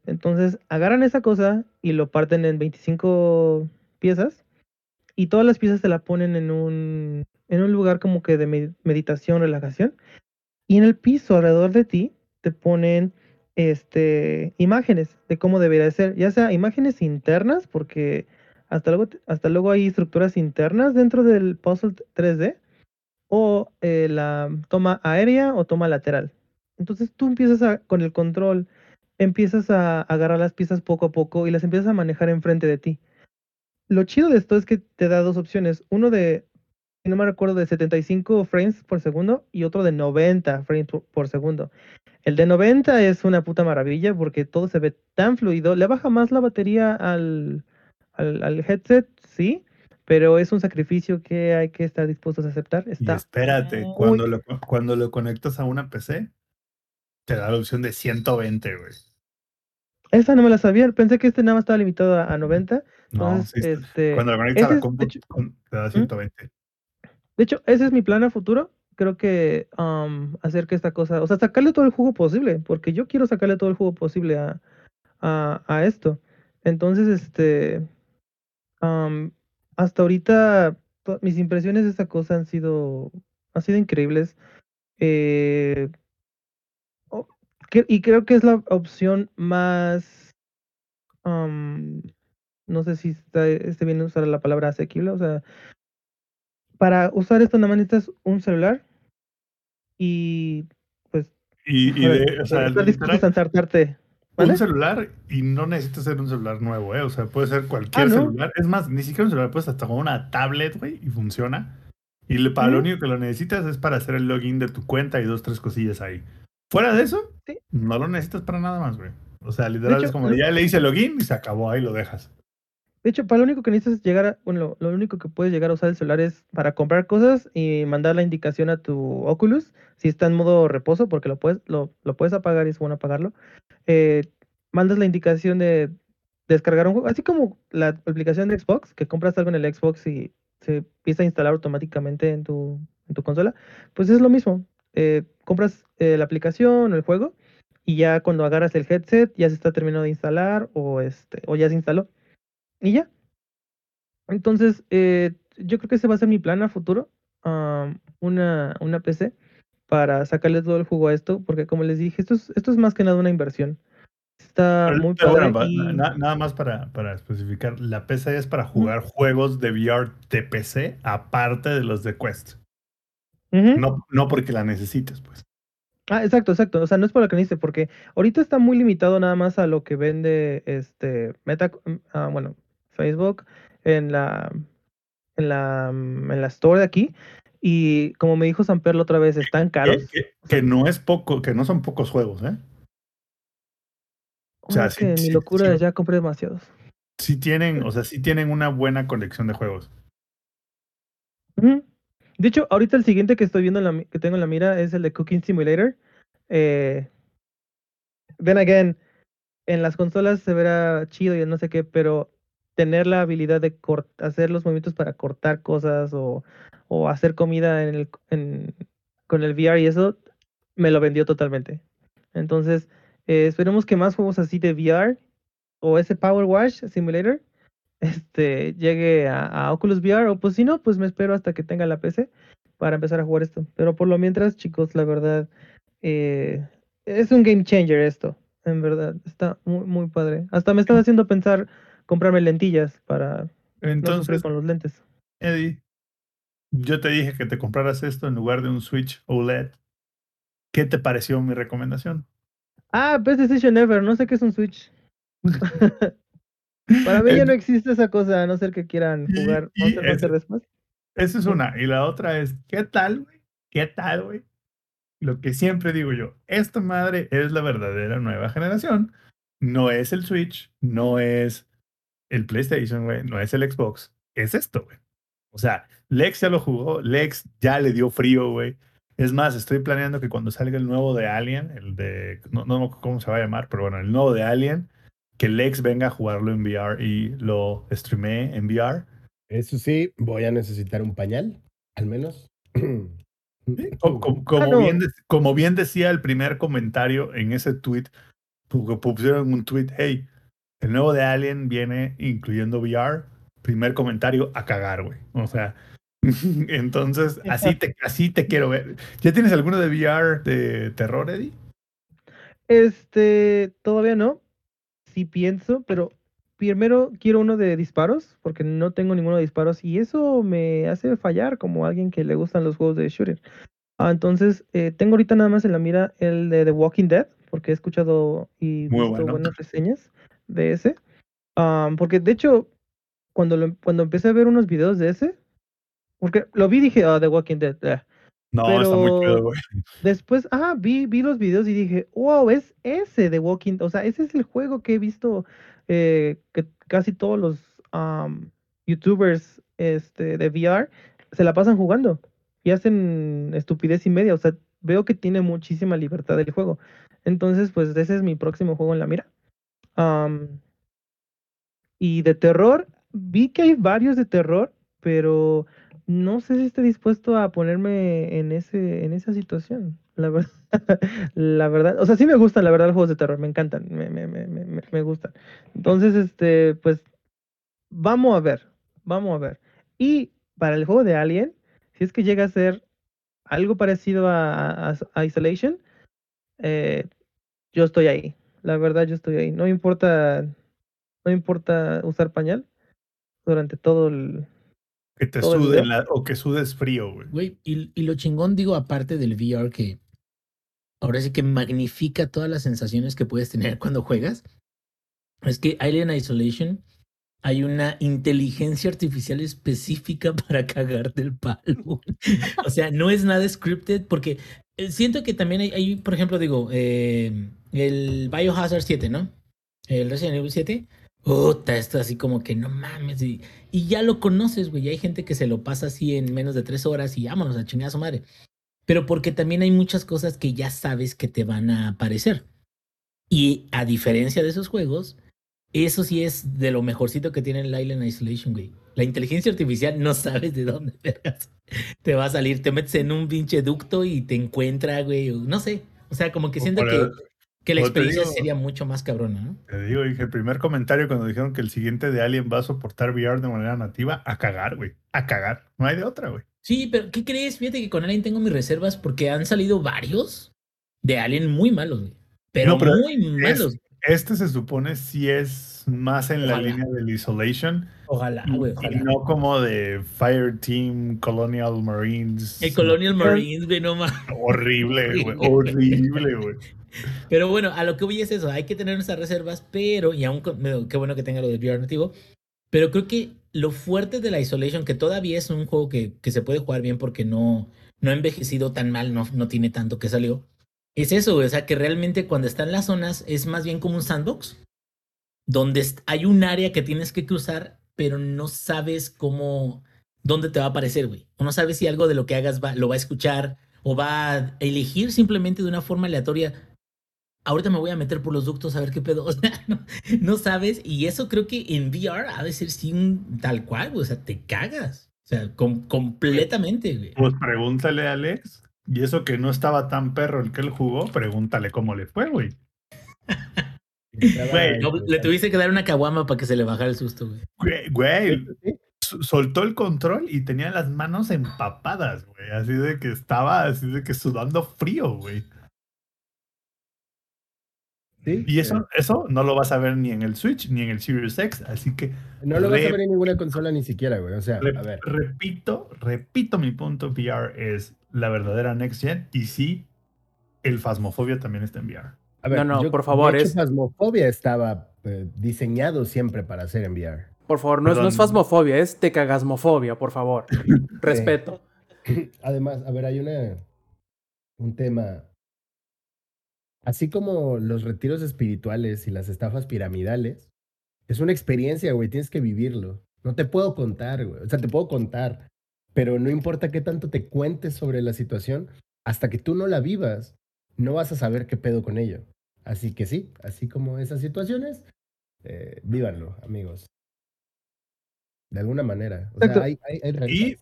Entonces, agarran esa cosa y lo parten en 25 piezas. Y todas las piezas te la ponen en un, en un lugar como que de med- meditación, relajación. Y en el piso alrededor de ti te ponen este, imágenes de cómo debería ser, ya sea imágenes internas, porque hasta luego, hasta luego hay estructuras internas dentro del puzzle 3D, o eh, la toma aérea o toma lateral. Entonces tú empiezas a, con el control, empiezas a agarrar las piezas poco a poco y las empiezas a manejar enfrente de ti. Lo chido de esto es que te da dos opciones, uno de, no me recuerdo, de 75 frames por segundo y otro de 90 frames por segundo. El de 90 es una puta maravilla porque todo se ve tan fluido. Le baja más la batería al, al, al headset, sí, pero es un sacrificio que hay que estar dispuestos a aceptar. Y Está espérate, cuando lo, cuando lo conectas a una PC, te da la opción de 120, güey. Esa no me la sabía, pensé que este nada más estaba limitado a, a 90. No, Entonces, sí está- este, cuando lo conectas a la compu, hecho- te da 120. De hecho, ese es mi plan a futuro. Creo que am, hacer que esta cosa, o sea, sacarle todo el jugo posible, porque yo quiero sacarle todo el jugo posible a, a, a esto. Entonces, este, am, hasta ahorita mis impresiones de esta cosa han sido, han sido increíbles. Eh, que- y creo que es la opción más, am, no sé si está, esté bien usar la palabra asequible, o sea, para usar esto nada más necesitas un celular y pues Y, y de, o sea, estar un celular y no necesitas ser un celular nuevo, ¿eh? O sea, puede ser cualquier Ah, ¿no? celular. Es más, ni siquiera un celular, puedes hasta con una tablet, güey, y funciona. Y le- para lo único que lo necesitas es para hacer el login de tu cuenta y dos, tres cosillas ahí. Fuera de eso, Sí. no lo necesitas para nada más, güey. O sea, literal hecho, es como ya le hice login y se acabó, ahí lo dejas. De hecho, para lo único que necesitas llegar a, bueno, lo, único que puedes llegar a usar el celular es para comprar cosas y mandar la indicación a tu Oculus si está en modo reposo, porque lo puedes, lo, lo puedes apagar y es bueno apagarlo. Eh, mandas la indicación de descargar un juego, así como la aplicación de Xbox, que compras algo en el Xbox y se empieza a instalar automáticamente en tu, en tu consola, pues es lo mismo. Eh, compras eh, la aplicación o el juego y ya cuando agarras el headset ya se está terminando de instalar o, este, o ya se instaló. Y ya. Entonces, eh, yo creo que ese va a ser mi plan a futuro. am, una, una PC para sacarle todo el jugo a esto, porque como les dije, esto es, esto es más que nada una inversión. Está Pero- muy pero bueno, va- y- na- nada más para, para especificar, la PC es para jugar juegos de VR de PC aparte de los de Quest. No, no porque la necesites, pues. Ah, exacto, exacto. O sea, no es por lo que dice, porque ahorita está muy limitado nada más a lo que vende este Meta, ah, bueno, Facebook en la en la en la store de aquí. Y como me dijo San Perlo otra vez, están caros. que- que no es poco, que no son pocos juegos, ¿eh? o sea, sí- mi sí- locura sí. ya compré demasiados. Sí tienen, o sea, sí tienen una buena colección de juegos. De hecho, ahorita el siguiente que estoy viendo en la que tengo en la mira es el de Cooking Simulator. Eh, then again, en las consolas se verá chido y no sé qué, pero tener la habilidad de hacer los movimientos para cortar cosas o, o hacer comida en el, en- con el VR y eso me lo vendió totalmente. Entonces, eh, esperemos que más juegos así de VR o ese Power Wash Simulator [LAUGHS] este, llegue a, a Oculus VR o pues si no, pues me espero hasta que tenga la PC para empezar a jugar esto. Pero por lo mientras, chicos, la verdad, eh, es un game changer esto. En verdad, está muy, muy padre. Hasta me estaba haciendo pensar comprarme lentillas para no Entonces, con los lentes. Eddie, yo te dije que te compraras esto en lugar de un Switch OLED. ¿Qué te pareció mi recomendación? Ah, Best Decision Ever, no sé qué es un Switch. [LAUGHS] [LAUGHS] Para mí ya no existe esa cosa, a no ser que quieran Y- jugar y Monster ese- Hunter después. Esa es una. Y la otra es, ¿qué tal, güey? ¿Qué tal, güey? Lo que siempre digo yo, esta madre es la verdadera nueva generación. No es el Switch, no es el PlayStation, güey, no es el Xbox. Es esto, güey. O sea, Lex ya lo jugó, Lex ya le dio frío, güey. Es más, estoy planeando que cuando salga el nuevo de Alien, el de, no, no sé cómo se va a llamar, pero bueno, el nuevo de Alien, que Lex venga a jugarlo en VR y lo streamee en VR. Eso sí, voy a necesitar un pañal, al menos. [CLEARS THROAT] Como, como- como Ah, no. bien, como bien decía el primer comentario en ese tweet, pu- pusieron un tweet, hey, el nuevo de Alien viene incluyendo VR. Primer comentario, a cagar, güey. O sea, [LAUGHS] entonces así te, así te quiero ver. ¿Ya tienes alguno de VR de terror, Eddie? Este, todavía no. Sí pienso, pero primero quiero uno de disparos, porque no tengo ninguno de disparos y eso me hace fallar como alguien que le gustan los juegos de shooter. Ah, entonces, eh, tengo ahorita nada más en la mira el de The Walking Dead, porque he escuchado y Muy visto bueno. buenas reseñas de ese. Ah, porque de hecho, cuando, lo- cuando empecé a ver unos videos de ese, porque lo vi y dije, ah, The Walking Dead. eh". No, está muy chido, güey. Después, ah, vi, vi los videos y dije, wow, es ese de Walking, o sea, ese es el juego que he visto eh, que casi todos los am, youtubers este, de VR se la pasan jugando y hacen estupidez y media, o sea, veo que tiene muchísima libertad el juego. Entonces, pues ese es mi próximo juego en la mira. Am, y de terror, vi que hay varios de terror, pero no sé si estoy dispuesto a ponerme en ese, en esa situación. La verdad, [LAUGHS] la verdad, o sea, sí me gustan, la verdad, los juegos de terror, me encantan, me, me, me, me, gustan. Entonces, este, pues, vamos a ver, vamos a ver. Y para el juego de Alien, si es que llega a ser algo parecido a Isolation, eh, yo estoy ahí. La verdad, yo estoy ahí. No importa, no importa usar pañal durante todo el, Que te sude la- o que sudes frío, güey. Güey, y, y lo chingón, digo, aparte del VR, que ahora sí que magnifica todas las sensaciones que puedes tener [LAUGHS] cuando juegas, es que Alien Isolation hay una inteligencia artificial específica [LAUGHS] para cagarte el palo. o sea, no es nada scripted, porque eh, siento que también hay, hay, por ejemplo, digo, eh, el Biohazard 7, ¿no? El Resident Evil 7. Puta, esto así como que no mames. Y, y ya lo conoces, güey. Hay gente que se lo pasa así en menos de tres horas y vámonos a chingar a su madre. Pero porque también hay muchas cosas que ya sabes que te van a aparecer. Y a diferencia de esos juegos, eso sí es de lo mejorcito que tiene el Island Isolation, güey. La inteligencia artificial no sabes de dónde [LAUGHS] vergas te va a salir. Te metes en un pinche ducto y te encuentra, güey. No sé. O sea, como que siento que, que la experiencia digo- sería mucho más cabrona, ¿no? Te digo, dije, el primer comentario cuando dijeron que el siguiente de Alien va a soportar VR de manera nativa, a cagar, güey. A cagar. No hay de otra, güey. Sí, pero ¿qué crees? Fíjate que con Alien tengo mis reservas porque han salido varios de Alien muy malos, güey. Pero, No, pero muy malos. Este se supone si es más en la línea del Isolation Ojalá, y, güey, y ojalá. no como de Fire Team Colonial Marines. El Colonial No, Marines, güey, no mames. Horrible, [LAUGHS] güey. Horrible, güey. Pero bueno, a lo que voy es eso, hay que tener nuestras reservas, pero, y aún, qué bueno que tenga lo de VR nativo, pero creo que lo fuerte de la Isolation, que todavía es un juego que, que se puede jugar bien porque no, no ha envejecido tan mal, no, no tiene tanto que salió, es eso, o sea, que realmente cuando está en las zonas es más bien como un sandbox, donde hay un área que tienes que cruzar, pero no sabes cómo, dónde te va a aparecer, güey, o no sabes si algo de lo que hagas va, lo va a escuchar, o va a elegir simplemente de una forma aleatoria. Ahorita me voy a meter por los ductos a ver qué pedo. [LAUGHS] O sea, no, sabes. Y eso creo que en VR ha de ser sin tal cual, güey. O sea, te cagas. O sea, com- completamente, güey. Pues pregúntale a Alex. Y eso que no estaba tan perro el que él jugó, pregúntale cómo le fue, güey. [LAUGHS] Güey, No, le tuviste que dar una caguama para que se le bajara el susto, güey. Güey, soltó el control y tenía las manos empapadas, güey. Así de que estaba, así de que sudando frío, güey. sí, Y eh, eso, eso no lo vas a ver ni en el Switch ni en el Series X. Así que No lo vas a ver en ninguna consola ni siquiera, güey. O sea, a ver. repito, repito mi punto, VR es la verdadera next gen y sí, el Phasmophobia también está en VR. A ver, No, no, por favor, De hecho, es- Phasmophobia estaba eh, diseñado siempre para ser en VR. Por favor, no es, no es fasmofobia, es tecagasmofobia, por favor. [LAUGHS] Respeto. [LAUGHS] Además, a ver, hay una un tema. Así como los retiros espirituales y las estafas piramidales, es una experiencia, güey, tienes que vivirlo. No te puedo contar, güey. O sea, te puedo contar, pero no importa qué tanto te cuentes sobre la situación, hasta que tú no la vivas, no vas a saber qué pedo con ello. Así que sí, así como esas situaciones, eh, vívanlo, amigos. De alguna manera. O sea, hay, hay, hay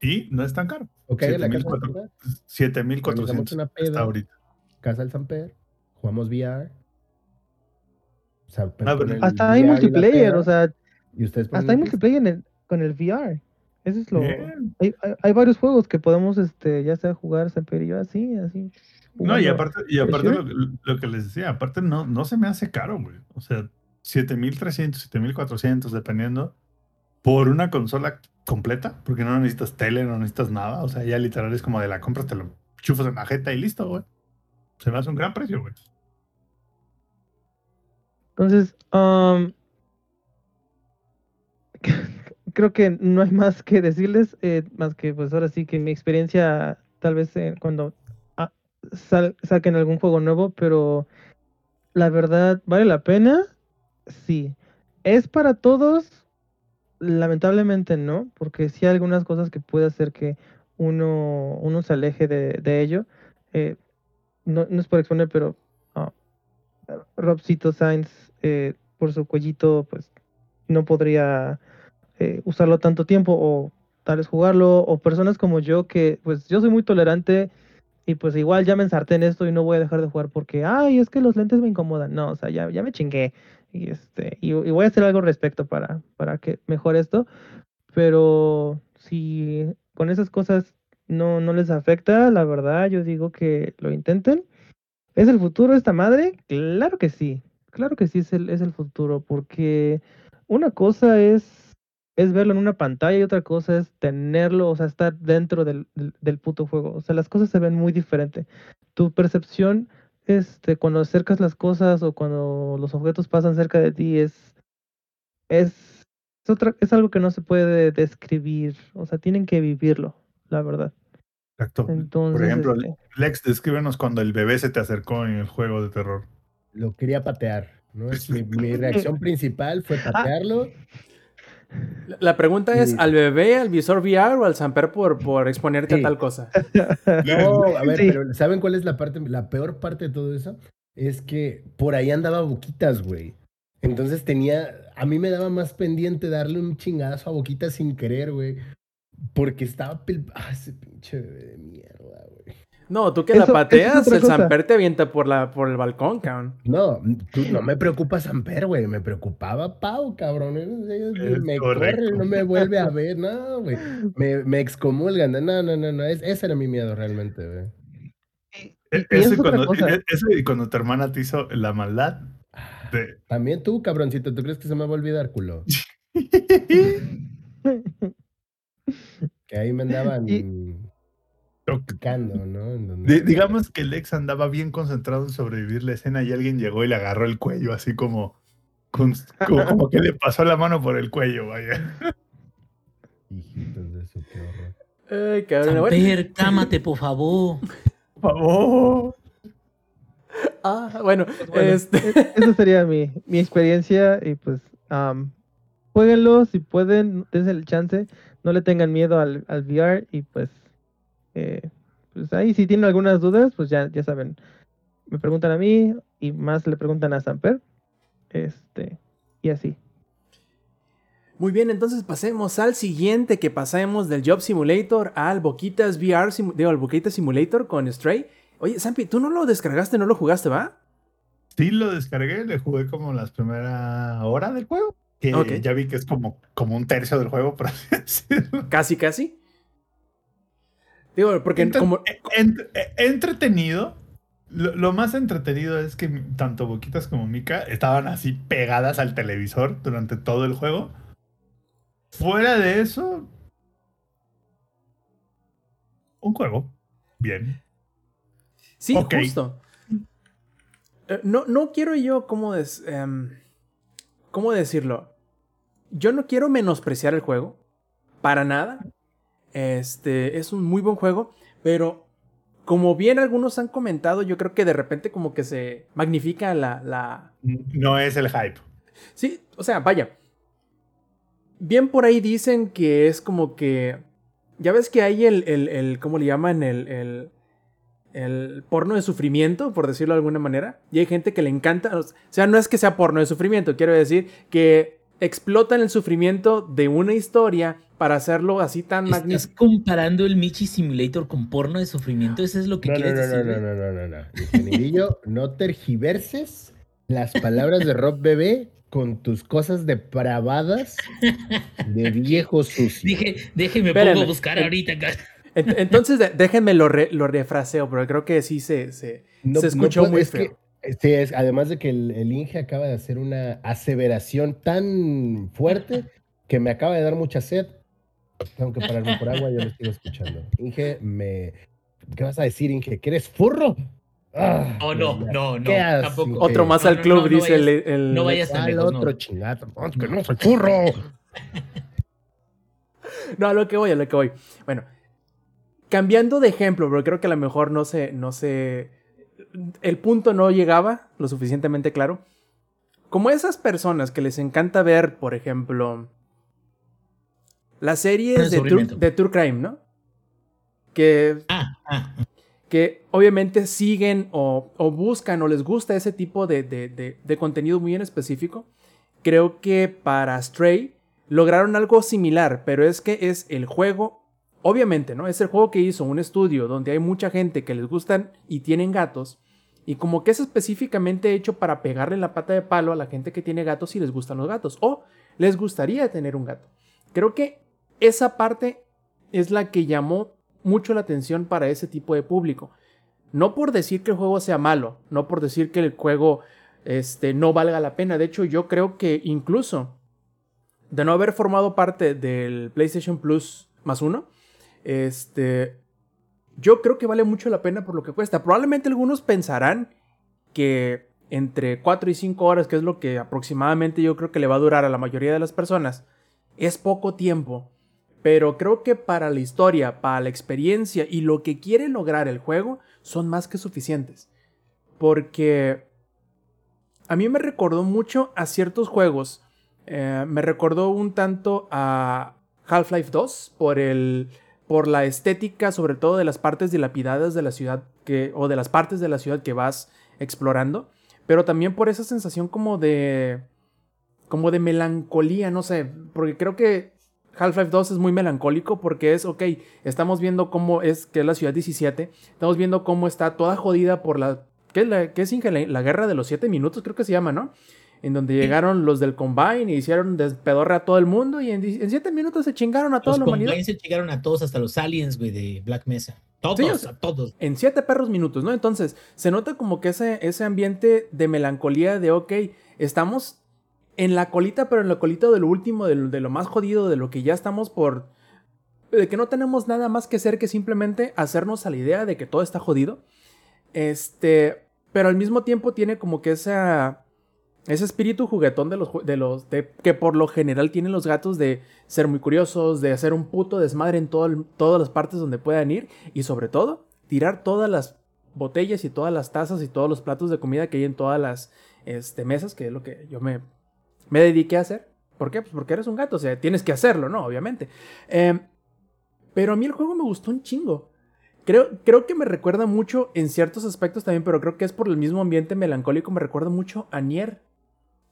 Y, y no es tan caro. Ok, en la casa del 7400. Samper, 7400 una está ahorita. casa del Samper, jugamos VR. Ah, con pero- el Hasta hay VR multiplayer, peda, o sea, y ustedes hasta hay multiplayer en el- con el VR. Eso es lo. Hay, hay, hay varios juegos que podemos, este, ya sea jugar Samper y yo así, así. No, y aparte, y aparte lo que les decía, aparte no, no se me hace caro, güey. O sea, 7300, 7400, dependiendo, por una consola completa, porque no necesitas tele, no necesitas nada. O sea, ya literal es como de la compra, te lo chufas en la jeta y listo, güey. Se me hace un gran precio, güey. Entonces, um, [LAUGHS] creo que no hay [LAUGHS] más que decirles, eh, más que pues ahora sí que mi experiencia, tal vez eh, cuando ah, saquen algún juego nuevo, pero la verdad, ¿vale la pena? Sí. ¿Es para todos? Lamentablemente no, porque sí hay algunas cosas que puede hacer que uno, uno se aleje de, ello. Eh, no, no es por exponer, pero ah, Robcito Sainz, por su cuellito, pues no podría eh, usarlo tanto tiempo o tal vez jugarlo, o personas como yo que, pues yo soy muy tolerante y pues igual ya me ensarté en esto y no voy a dejar de jugar porque, ay, es que los lentes me incomodan. No, o sea, ya, ya me chingué y, este, y, voy a hacer algo al respecto para, para que mejore esto, pero si con esas cosas no, no les afecta, la verdad, yo digo que lo intenten. ¿Es el futuro esta madre? Claro que sí. Claro que sí es el, es el futuro, porque una cosa es, es verlo en una pantalla y otra cosa es tenerlo, o sea, estar dentro del, del, del puto juego. O sea, las cosas se ven muy diferente. Tu percepción, este, cuando acercas las cosas o cuando los objetos pasan cerca de ti es, es, es, otra, es algo que no se puede describir. O sea, tienen que vivirlo, la verdad. Exacto. Entonces, Por ejemplo, este, Lex, descríbenos cuando el bebé se te acercó en el juego de terror. Lo quería patear. ¿no? Es mi, mi reacción principal fue patearlo. La- La pregunta es. ¿al bebé, al visor VR o al Samper por, por exponerte Sí. a tal cosa? [LAUGHS] No, a ver, Sí. pero ¿saben cuál es la parte, la peor parte de todo eso? Es que por ahí andaba Boquitas, güey. Entonces tenía, a mí me daba más pendiente darle un chingazo a Boquitas sin querer, güey. Porque estaba, pel- ah, ese pinche bebé de mierda, güey. No, tú que Eso- la pateas, el. Samper te avienta por, la, por el balcón, cabrón. No, tú no me preocupa Samper, güey. Me preocupaba Pau, cabrón. Es me correcto. corre, no me vuelve a ver, no, güey. [LAUGHS] Me, me excomulgan. No, no, no, no. es- ese era mi miedo realmente, güey. E- Ese cuando, e- ese cuando tu hermana te hizo la maldad. de- También tú, cabroncito, ¿tú crees que se me va a olvidar, culo? [LAUGHS] Que ahí me andaban [LAUGHS] Y- picando, ¿no? Donde- digamos que Lex andaba bien concentrado en sobrevivir la escena y alguien llegó y le agarró el cuello, así como, con- [LAUGHS] como, como que le pasó la mano por el cuello, vaya. Hijitos de su qué horror. Ay, cabrón. Samper, cámate, por favor. [LAUGHS] Por favor. Ah, bueno, Bueno, este... e- [LAUGHS] esa sería mi, mi experiencia y pues am, jueguenlo si pueden, dense el chance, no le tengan miedo al, al VR y pues, eh, pues ahí si tienen algunas dudas, pues ya, ya saben. Me preguntan a mí y más le preguntan a Samper. Este, y así. Muy bien, entonces pasemos al siguiente, que pasemos del Job Simulator al Boquitas VR, digo, al Boquitas Simulator con Stray. Oye, Sampi, tú no lo descargaste, no lo jugaste, ¿va? Sí, lo descargué, le jugué como las primeras horas del juego. Que Ok. ya vi que es como, como un tercio del juego, por así [LAUGHS] decirlo. Casi, casi. Digo, porque como... ent- eh, entretenido. Lo, lo más entretenido es que tanto Boquitas como Mika estaban así pegadas al televisor durante todo el juego. Fuera de eso, un juego. Bien. Sí, justo. Eh, no, no quiero yo, ¿cómo, des- em, ¿cómo decirlo? Yo no quiero menospreciar el juego. Para nada. Este es un muy buen juego. Pero como bien algunos han comentado, yo creo que de repente como que se magnifica la, la, No es el hype. Sí, o sea, vaya. Bien por ahí dicen que es como que. Ya ves que hay el. el, el- ¿Cómo le llaman? El, el. el porno de sufrimiento, por decirlo de alguna manera. Y hay gente que le encanta. O sea, no es que sea porno de sufrimiento, quiero decir que explotan el sufrimiento de una historia para hacerlo así tan ¿Estás magnífico. comparando el Michi Simulator con porno de sufrimiento? ¿Eso es lo que No, no, quieres no, no, decir? no, no, no, no, no. Ingenierillo, [LAUGHS] no tergiverses las palabras de Rob Bebé con tus cosas depravadas de [LAUGHS] viejo sucio. Dije, déjeme Espérenme. pongo a buscar ahorita. acá. Ent- Entonces, déjenme lo, re- lo refraseo, pero creo que sí se. se No- se no escuchó puedo- muy es feo. Sí, es, además de que el, el Inge acaba de hacer una aseveración tan fuerte que me acaba de dar mucha sed. Tengo que pararme por agua, yo lo sigo escuchando. Inge, me... ¿qué vas a decir, Inge? ¿Que eres furro? Ah, Oh, no, no, no, ¿Qué haces, tampoco. Otro más No, al club, no, no dice el, vayas- el- no vayas tan ¿Cuál lejos, otro es que no soy furro. [LAUGHS] No, a lo que voy, a lo que voy. Bueno, cambiando de ejemplo, pero creo que a lo mejor no se, no se, el punto no llegaba lo suficientemente claro. Como esas personas que les encanta ver, por ejemplo, las series de True, Sufrimiento. de True Crime, ¿no? Que, Ah, ah, que obviamente siguen o, o buscan o les gusta ese tipo de, de- de- de contenido muy en específico. Creo que para Stray lograron algo similar, pero es que es el juego, obviamente, ¿no? Es el juego que hizo un estudio donde hay mucha gente que les gustan y tienen gatos. Y como que es específicamente hecho para pegarle la pata de palo a la gente que tiene gatos y les gustan los gatos. O les gustaría tener un gato. Creo que esa parte es la que llamó mucho la atención para ese tipo de público. No por decir que el juego sea malo, no por decir que el juego este, no valga la pena. De hecho, yo creo que incluso de no haber formado parte del PlayStation Plus más uno, este, yo creo que vale mucho la pena por lo que cuesta. Probablemente algunos pensarán que entre 4 y 5 horas, que es lo que aproximadamente yo creo que le va a durar a la mayoría de las personas, es poco tiempo. Pero creo que para la historia, para la experiencia y lo que quiere lograr el juego, son más que suficientes. Porque a mí me recordó mucho a ciertos juegos. Eh, me recordó un tanto a Half-Life 2 por el por la estética, sobre todo de las partes dilapidadas de la ciudad que o de las partes de la ciudad que vas explorando, pero también por esa sensación como de como de melancolía, no sé, porque creo que Half-Life 2 es muy melancólico porque es, ok, estamos viendo cómo es, que es la ciudad 17, estamos viendo cómo está toda jodida por la, ¿qué es, la, qué es la, la guerra de los 7 minutos, creo que se llama, ¿no? En donde llegaron los del Combine y hicieron despedorre a todo el mundo y en 7 minutos se chingaron a toda Los la humanidad. Combines se llegaron a todos, hasta los aliens, güey, de Black Mesa. Todos, Sí, o sea, a todos. en siete perros minutos, ¿no? Entonces, se nota como que ese, ese ambiente de melancolía de, ok, estamos en la colita, pero en la colita de lo último, de lo, de lo más jodido, de lo que ya estamos por... De que no tenemos nada más que hacer que simplemente hacernos a la idea de que todo está jodido. Este, pero al mismo tiempo tiene como que esa... Ese espíritu juguetón de los, de los que por lo general tienen los gatos de ser muy curiosos, de hacer un puto desmadre en todo todas las partes donde puedan ir y sobre todo tirar todas las botellas y todas las tazas y todos los platos de comida que hay en todas las este, mesas, que es lo que yo me, me dediqué a hacer. ¿Por qué? Pues porque eres un gato, o sea, tienes que hacerlo, ¿no? Obviamente. Eh, pero a mí el juego me gustó un chingo. Creo, creo que me recuerda mucho en ciertos aspectos también, pero creo que es por el mismo ambiente melancólico. Me recuerda mucho a Nier.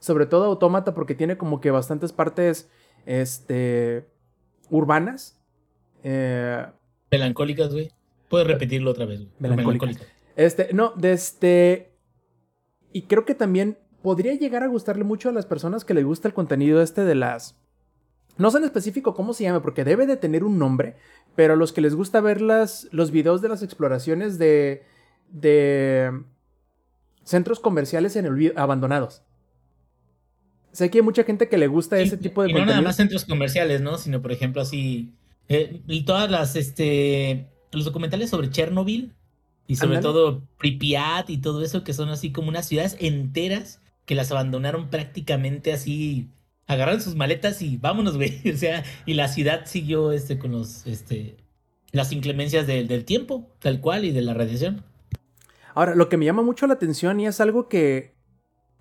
Sobre todo Autómata, porque tiene como que bastantes partes este, urbanas. Eh, Melancólicas, güey. Puedes repetirlo otra vez, güey. Melancólicas. Melancólicas. Este, no, de este. Y creo que también podría llegar a gustarle mucho a las personas que les gusta el contenido este de las. No sé en específico cómo se llama, porque debe de tener un nombre, pero a los que les gusta ver las, los videos de las exploraciones de. de. centros comerciales en el abandonados. Sé que hay mucha gente que le gusta ese tipo de y no nada más centros comerciales, ¿no? Sino, por ejemplo, así. eh, y todas las, este. Los documentales sobre Chernobyl. Y sobre todo Pripyat y todo eso, que son así como unas ciudades enteras que las abandonaron prácticamente así. Agarraron sus maletas y vámonos, güey. [LAUGHS] O sea, y la ciudad siguió este con los. este. las inclemencias del- del tiempo, tal cual, y de la radiación. Ahora, lo que me llama mucho la atención y es algo que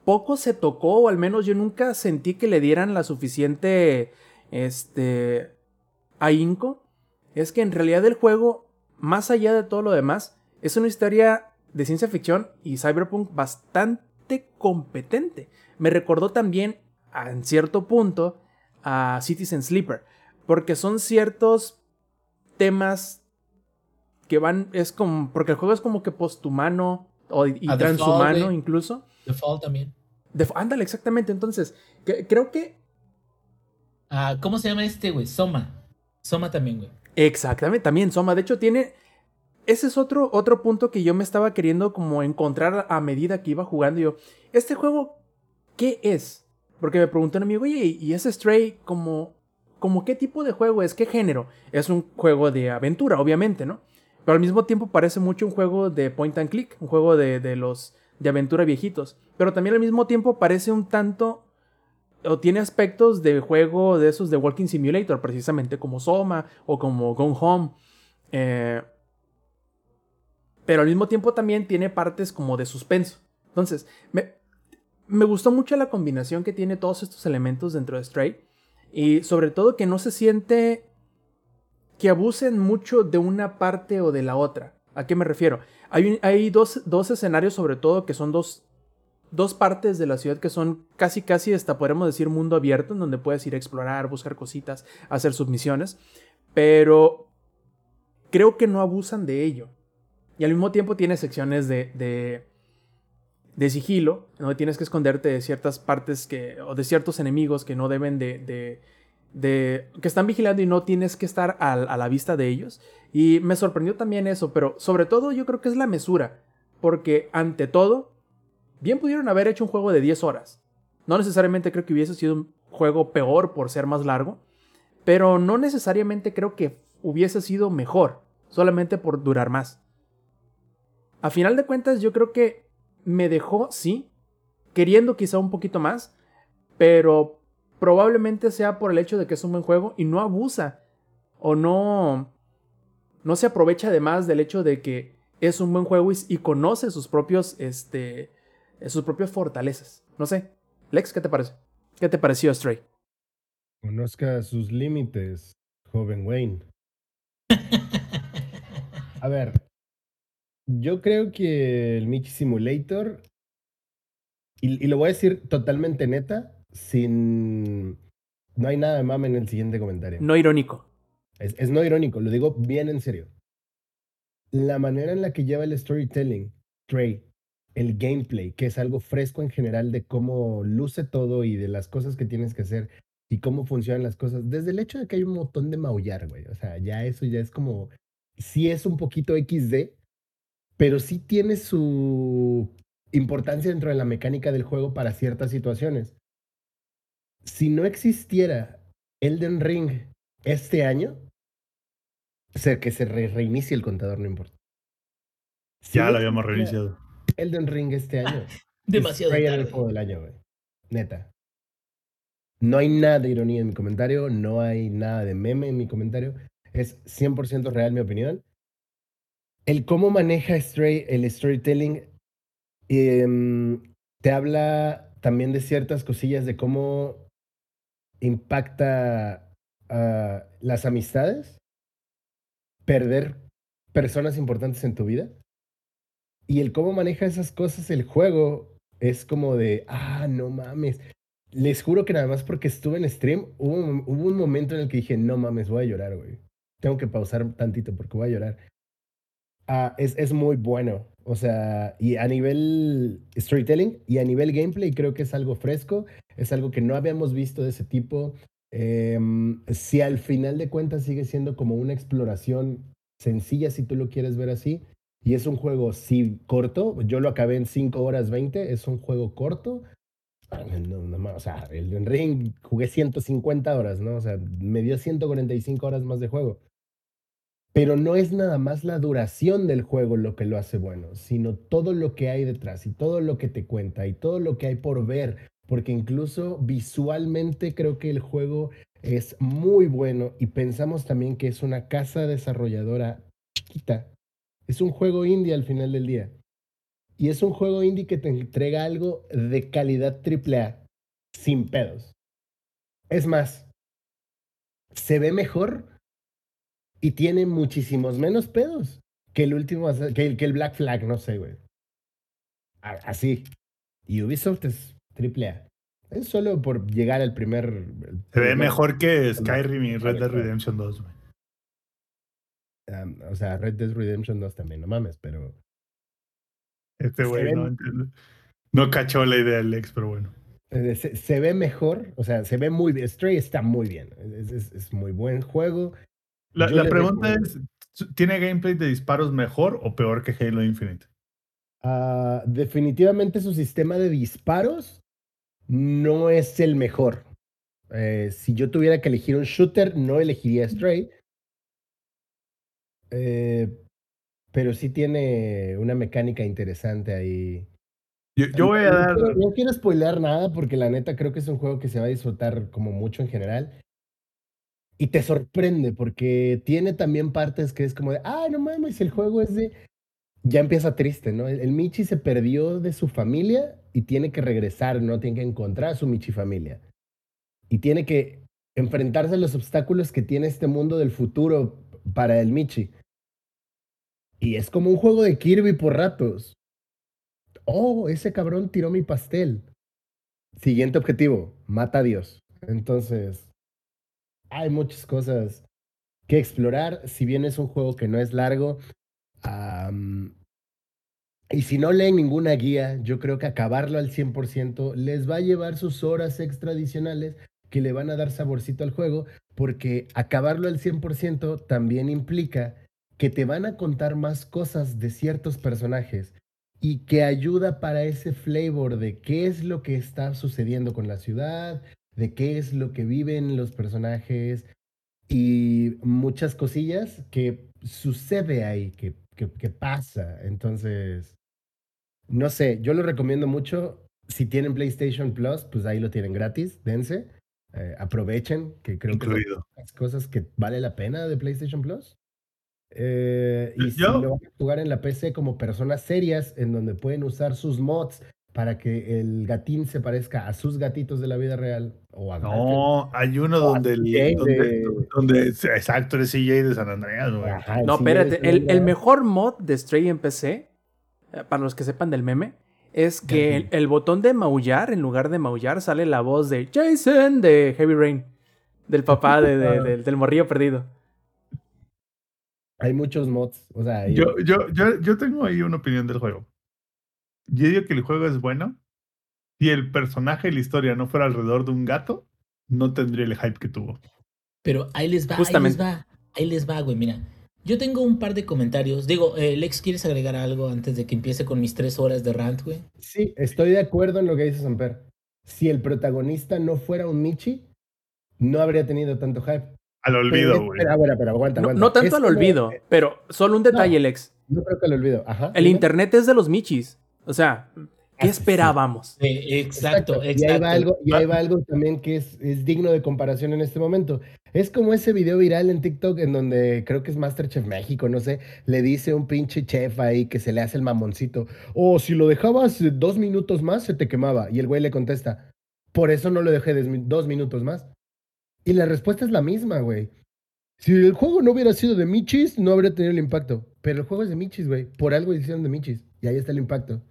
poco se tocó, o al menos yo nunca sentí que le dieran la suficiente este ahínco, es que en realidad el juego, más allá de todo lo demás, es una historia de ciencia ficción y cyberpunk bastante competente. Me recordó también, en cierto punto, a Citizen Sleeper, porque son ciertos temas que van, es como, porque el juego es como que posthumano o, y A transhumano incluso. The Fall también. Ándale, exactamente. Entonces, que- creo que Ah, ¿Cómo se llama este, güey? Soma. Soma también, güey. Exactamente, también Soma. De hecho, tiene. Ese es otro, otro punto que yo me estaba queriendo como encontrar a medida que iba jugando. Yo, ¿este juego qué es? Porque me preguntó un amigo, oye, ¿y ese Stray como, como qué tipo de juego es? ¿Qué género? Es un juego de aventura, obviamente, ¿no? Pero al mismo tiempo parece mucho un juego de point and click, un juego de, de los de aventura viejitos. Pero también al mismo tiempo parece un tanto o tiene aspectos de juego de esos de Walking Simulator, precisamente como Soma o como Gone Home. Eh, pero al mismo tiempo también tiene partes como de suspenso. Entonces, me, me gustó mucho la combinación que tiene todos estos elementos dentro de Stray. Y sobre todo que no se siente que abusen mucho de una parte o de la otra. ¿A qué me refiero? Hay, dos, dos escenarios sobre todo que son dos dos partes de la ciudad que son casi, casi hasta podemos decir mundo abierto, en donde puedes ir a explorar, buscar cositas, hacer submisiones, pero creo que no abusan de ello. Y al mismo tiempo tiene secciones de, de, de sigilo, donde tienes que esconderte de ciertas partes que, o de ciertos enemigos que no deben de, de, de- que están vigilando y no tienes que estar al- a la vista de ellos. Y me sorprendió también eso, pero sobre todo yo creo que es la mesura, porque ante todo, bien pudieron haber hecho un juego de 10 horas. No necesariamente creo que hubiese sido un juego peor por ser más largo, pero no necesariamente creo que hubiese sido mejor, solamente por durar más. A final de cuentas, yo creo que me dejó, sí, queriendo quizá un poquito más, pero probablemente sea por el hecho de que es un buen juego y no abusa o no no se aprovecha además del hecho de que es un buen juego y, y conoce sus propios este sus propias fortalezas. No sé. Lex, ¿qué te parece? ¿Qué te pareció Stray? Conozca sus límites, joven Wayne. [LAUGHS] A ver, yo creo que el Mickey Simulator, y, y lo voy a decir totalmente neta, sin... No hay nada de mame en el siguiente comentario. No irónico. Es, es no irónico, lo digo bien en serio. La manera en la que lleva el storytelling, Trey, el gameplay, que es algo fresco en general de cómo luce todo y de las cosas que tienes que hacer y cómo funcionan las cosas, desde el hecho de que hay un montón de maullar, güey. O sea, ya eso ya es como, sí es un poquito XD, pero sí tiene su importancia dentro de la mecánica del juego para ciertas situaciones. Si no existiera Elden Ring este año, o sea, que se re- reinicie el contador, no importa. Si Ya no lo habíamos reiniciado. Elden Ring este año. [LAUGHS] Demasiado era el tarde. juego del año, güey. Neta. No hay nada de ironía en mi comentario, no hay nada de meme en mi comentario. Es 100% real mi opinión. El cómo maneja Stray el storytelling em, te habla también de ciertas cosillas de cómo impacta a las amistades, perder personas importantes en tu vida. Y el cómo maneja esas cosas el juego es como de, ah, no mames. Les juro que nada más porque estuve en stream, hubo un momento en el que dije, no mames, voy a llorar, güey. Tengo que pausar tantito porque voy a llorar. Ah, es, es muy bueno. O sea, y a nivel storytelling y a nivel gameplay creo que es algo fresco, es algo que no habíamos visto de ese tipo. Em, si al final de cuentas sigue siendo como una exploración sencilla, si tú lo quieres ver así, y es un juego, sí, corto, yo lo acabé en 5 horas 20, es un juego corto. No, no, o sea, el Ring jugué 150 horas, ¿no? O sea, me dio 145 horas más de juego. Pero no es nada más la duración del juego lo que lo hace bueno, sino todo lo que hay detrás y todo lo que te cuenta y todo lo que hay por ver, porque incluso visualmente creo que el juego es muy bueno y pensamos también que es una casa desarrolladora chiquita. Es un juego indie al final del día. Y es un juego indie que te entrega algo de calidad AAA, sin pedos. Es más, se ve mejor y tiene muchísimos menos pedos que el último, que el, que el Black Flag, no sé, güey. Así. Y Ubisoft es AAA. Es solo por llegar al primer. el Se ve primer- mejor que Skyrim y Red Dead Redemption 2, güey. um, o sea, Red Dead Redemption 2 también, no mames, pero. Este güey no, entiende- no cachó la idea del ex, pero bueno. eh, Se, se ve mejor, o sea, se ve muy bien. Stray está muy bien. Es, es- es muy buen juego. La, pregunta es, ¿tiene gameplay de disparos mejor o peor que Halo Infinite? Ah, definitivamente su sistema de disparos no es el mejor. Eh, si yo tuviera que elegir un shooter, no elegiría Stray. Eh, pero sí tiene una mecánica interesante ahí. Yo, yo voy a No dar... quiero- No quiero spoilear nada porque la neta creo que es un juego que se va a disfrutar como mucho en general. Y te sorprende porque tiene también partes que es como de, ah, no mames, el juego es de... Ya empieza triste, ¿no? El, el Michi se perdió de su familia y tiene que regresar, ¿no? Tiene que encontrar a su Michi familia. Y tiene que enfrentarse a los obstáculos que tiene este mundo del futuro para el Michi. Y es como un juego de Kirby por ratos. Oh, ese cabrón tiró mi pastel. Siguiente objetivo, mata a Dios. Entonces, hay muchas cosas que explorar. Si bien es un juego que no es largo, y si no leen ninguna guía, yo creo que acabarlo al 100% les va a llevar sus horas extra adicionales que le van a dar saborcito al juego, porque acabarlo al 100% también implica que te van a contar más cosas de ciertos personajes y que ayuda para ese flavor de qué es lo que está sucediendo con la ciudad, de qué es lo que viven los personajes y muchas cosillas que sucede ahí, que, que pasa. Entonces, no sé, yo lo recomiendo mucho. Si tienen PlayStation Plus, pues ahí lo tienen gratis, dense. Eh, aprovechen, que creo que las cosas que vale la pena de PlayStation Plus. Eh, y si Yo- lo van a jugar en la PC como personas serias, en donde pueden usar sus mods para que el gatín se parezca a sus gatitos de la vida real o a. No, hay uno No, donde, el- donde, de- donde- exacto, el CJ de San Andreas. Ajá, No, espérate. es El, mejor mod de Stray en PC, para los que sepan del meme, es que el, el botón de maullar, en lugar de maullar, sale la voz de Jason de Heavy Rain. Del papá de- de- [LAUGHS] de- del morrillo perdido. Hay muchos mods. O sea, hay- Yo, yo, yo, yo tengo ahí una opinión del juego. Yo digo que el juego es bueno. Si el personaje y la historia no fuera alrededor de un gato, no tendría el hype que tuvo. Pero ahí les va, Justamente. ahí les va, ahí les va, güey. Mira, yo tengo un par de comentarios. Digo, eh, Lex, ¿quieres agregar algo antes de que empiece con mis tres horas de rant, güey? Sí, estoy de acuerdo en lo que dice Samper. Si el protagonista no fuera un Michi, no habría tenido tanto hype. Al olvido, güey. Pero, pero, pero aguanta, aguanta. no tanto Es al como- olvido, pero solo un detalle, Lex. No creo que al olvido. Ajá. El internet es de los michis. O sea, ¿qué Ah, sí. esperábamos? Eh, exacto, Y ahí exacto. va algo, y ahí va algo también que es, es digno de comparación en este momento. Es como ese video viral en TikTok en donde creo que es Masterchef México, no sé, le dice un pinche chef ahí que se le hace el mamoncito. O si lo dejabas dos minutos más, se te quemaba. Y el güey le contesta, por eso no lo dejé dos minutos más. Y la respuesta es la misma, güey. Si el juego no hubiera sido de Michis, no habría tenido el impacto. pero el juego es de Michis, güey. Por algo hicieron de Michis. Y ahí está el impacto.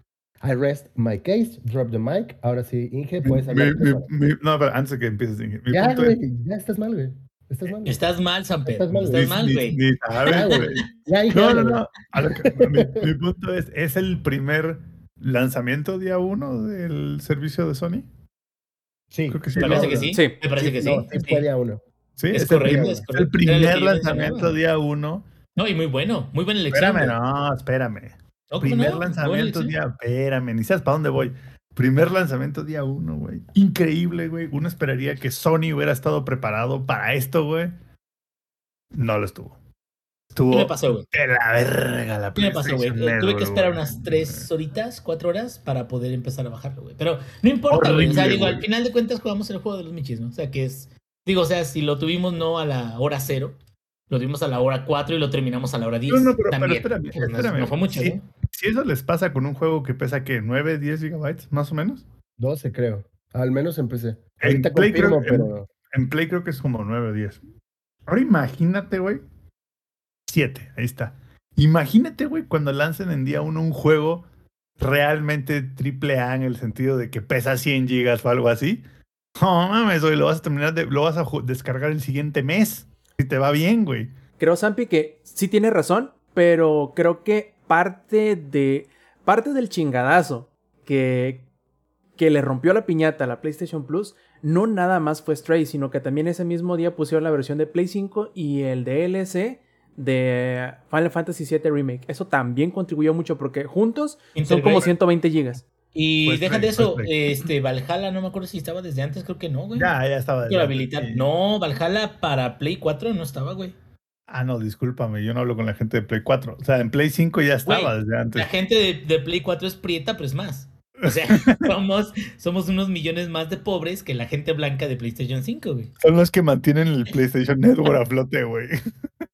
I rest my case, drop the mic. Ahora sí, Inge, puedes Mi- hablar. mi- mi- no, pero antes de que empieces, Inge, mi ya, punto es- güey, ya estás mal, güey. Estás mal. Estás mal, San Pedro. Estás mal, Estás güey. mal, ni- güey. ni sabes, güey. Ya, Inge, No, no, no. A lo que- mi, mi punto es, ¿es el primer lanzamiento día uno del servicio de Sony? Sí, Creo que sí, Me ¿no? parece que sí. Sí. Me parece que sí. No, sí Sí. fue día uno. Sí, Es el correcto, primer- es es correcto. el primer lanzamiento día uno. No, y muy bueno. Muy buena elección. Espérame, no, espérame. No, ¿cómo Primer no? Lanzamiento día, espérame, ni sabes para dónde voy. Primer lanzamiento día uno, güey. Increíble, güey. Uno esperaría que Sony hubiera estado preparado para esto, güey. No lo estuvo. Estuvo ¿Qué me pasó, güey? de la verga la ¿Qué me pasó, güey? Tuve que esperar güey. unas tres horitas, cuatro horas para poder empezar a bajarlo, güey. Pero no importa, güey. O sea, digo, al final de cuentas jugamos el juego de los michis, ¿no? O sea, que es. Digo, o sea, si lo tuvimos no a la hora cero, lo tuvimos a la hora cuatro y lo terminamos a la hora diez. No, no, pero- pero también. espérame, Pues no espérame. No fue mucho, Sí. ¿no? Si eso les pasa con un juego que pesa, ¿qué? ¿9, 10 gigabytes, más o menos? 12, creo. Al menos empecé. En Ahorita Play creo- confirmo, en- pero. En Play creo que es como 9 o 10. Ahora imagínate, güey. 7, ahí está. Imagínate, güey, cuando lancen en día uno un juego realmente triple A en el sentido de que pesa 100 gigas o algo así. No mames, güey, lo vas a terminar de, lo vas a descargar el siguiente mes. Si te va bien, güey. Creo, Sampi, que sí tiene razón, pero creo que parte de. Parte del chingadazo que, que le rompió la piñata a la PlayStation Plus no nada más fue Stray, sino que también ese mismo día pusieron la versión de Play 5 y el DLC de Final Fantasy VII Remake. Eso también contribuyó mucho porque juntos son como Integrate. 120 gigas. Y Pues de eso, pues este, Valhalla, no me acuerdo si estaba desde antes, creo que no, güey. Ya, ya estaba. Habilitar. sí. No, Valhalla para Play 4 no estaba, güey. Ah, no, discúlpame, yo no hablo con la gente de Play 4. O sea, en Play 5 ya estaba Güey, desde antes. La gente de, de Play 4 es prieta, pero es más. O sea, [LAUGHS] [LAUGHS] somos, somos unos millones más de pobres que la gente blanca de PlayStation 5, güey. Son los que mantienen el PlayStation Network a flote, güey. [LAUGHS]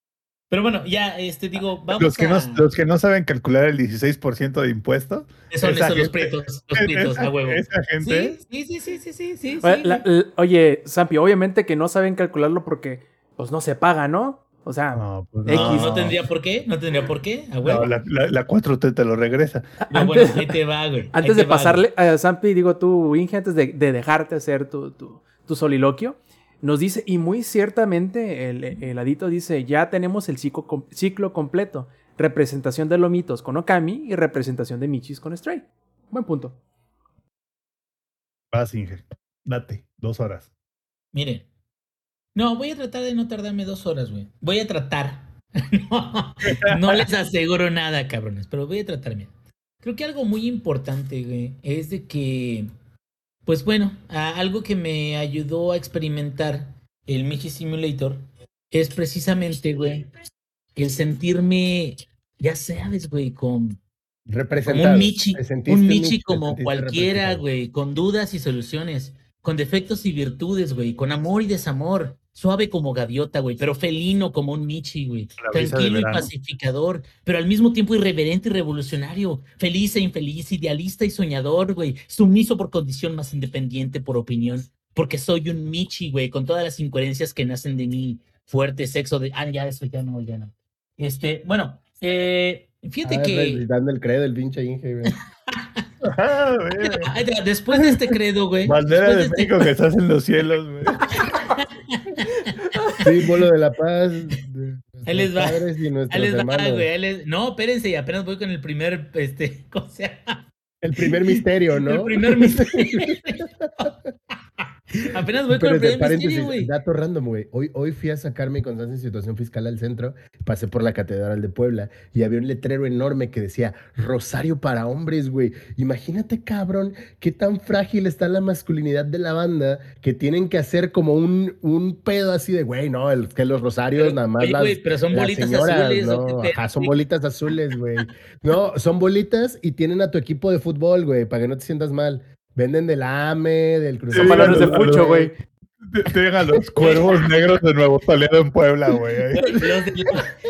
Pero bueno, ya, este, digo, vamos Los que, a... no, los que no saben calcular el 16% de impuestos. Son esa esos los prietos, los prietos, esa, a huevo. esa gente. Sí, sí, sí, sí, sí, sí, sí, Oye, sí, la- oye, Sampi, obviamente que no saben calcularlo porque pues no se paga, ¿no? O sea, No, pues X. No, no tendría por qué, no tendría por qué, a huevo. No, la, la, la 4T te lo regresa. No, bueno, antes- ahí te va, güey. Antes te de va, pasarle a Sampi, digo tú, Inge, antes de, de dejarte hacer tu, tu, tu soliloquio, nos dice, y muy ciertamente el, el adito dice, ya tenemos el ciclo, ciclo completo. Representación de Lomitos con Okami y representación de Michis con Stray. Buen punto. Vas, Inge. Date, dos horas. Miren. No, voy a tratar de no tardarme dos horas, güey. Voy a tratar. [LAUGHS] no, no les aseguro nada, cabrones, pero voy a tratar, mira. Creo que algo muy importante, güey, es de que, pues bueno, algo que me ayudó a experimentar el Michi Simulator es precisamente, güey, el sentirme, ya sabes, güey, con como un Michi, un Michi como cualquiera, güey, con dudas y soluciones, con defectos y virtudes, güey, con amor y desamor, suave como gaviota, güey, pero felino como un Michi, güey, de tranquilo y pacificador, pero al mismo tiempo irreverente y revolucionario, feliz e infeliz, idealista y soñador, güey, sumiso por condición más independiente por opinión, porque soy un Michi, güey, con todas las incoherencias que nacen de mi fuerte sexo de, ah, ya, eso ya no, ya no. Este, bueno, eh, fíjate Ah, que... recitando el credo, el pinche Inge, güey. [LAUGHS] Ah, güey. [LAUGHS] De- Después de este credo, güey. Bandera después de este- México que estás en los cielos, güey. Símbolo de la paz. de Ahí les va. padres y Ahí nuestros les va, güey. les- No, espérense, y apenas voy con el primer, este, [LAUGHS] ¿cómo se llama? El primer misterio, ¿no? El primer misterio. [LAUGHS] apenas voy con el paréntesis, misterio, güey. dato random, güey. Hoy, hoy fui a sacar mi constancia en situación fiscal al centro, pasé por la Catedral de Puebla y había un letrero enorme que decía Rosario para hombres, güey. Imagínate, cabrón, qué tan frágil está la masculinidad de la banda que tienen que hacer como un, un pedo así de, güey, no, el, que los rosarios Pero, nada más oye, las, güey, pero son las bolitas señoras, azules. ¿no? ¿o qué Ajá, son [LAUGHS] bolitas azules, güey. No, son bolitas y tienen a tu equipo de fútbol, güey, para que no te sientas mal. Venden del AME, del Cruz Son balones de fucho, lo- güey. Te- Tengan los cuervos [LAUGHS] negros de Nuevo Toledo en Puebla, güey. Los de,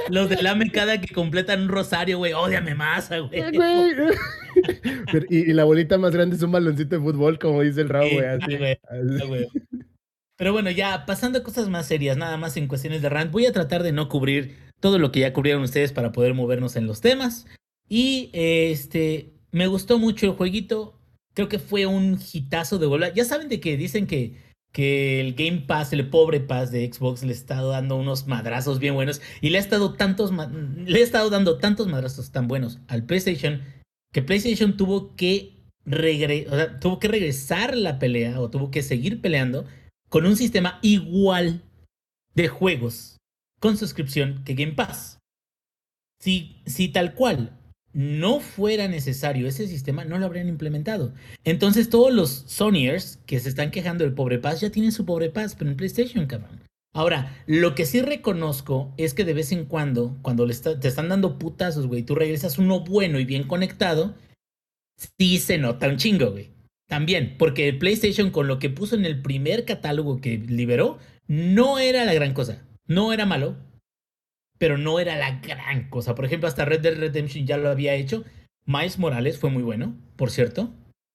los del AME cada que completan un rosario, güey, ódiame más, güey. Eh, y, y la bolita más grande es un baloncito de fútbol, como dice el Raúl, Sí, güey. así. güey. Así. Ah, güey. Pero bueno, ya pasando a cosas más serias, nada más en cuestiones de rant, voy a tratar de no cubrir todo lo que ya cubrieron ustedes para poder movernos en los temas. Y este, me gustó mucho el jueguito. Creo que fue un hitazo de bola. Ya saben de que dicen que, que el Game Pass, el pobre Pass de Xbox, le está dando unos madrazos bien buenos. Y le ha estado tantos le ha estado dando tantos madrazos tan buenos al PlayStation que PlayStation tuvo que regre- o sea, tuvo que regresar la pelea o tuvo que seguir peleando con un sistema igual de juegos con suscripción que Game Pass. Si, si tal cual no fuera necesario ese sistema, no lo habrían implementado. Entonces todos los Sonyers que se están quejando del pobre Pass ya tienen su pobre Pass, pero en PlayStation, cabrón. Ahora, lo que sí reconozco es que de vez en cuando, cuando le está- te están dando putazos, güey, tú regresas uno bueno y bien conectado, sí se nota un chingo, güey. También, porque el PlayStation con lo que puso en el primer catálogo que liberó, no era la gran cosa. No era malo, pero no era la gran cosa. Por ejemplo, hasta Red Dead Redemption ya lo había hecho. Miles Morales fue muy bueno, por cierto.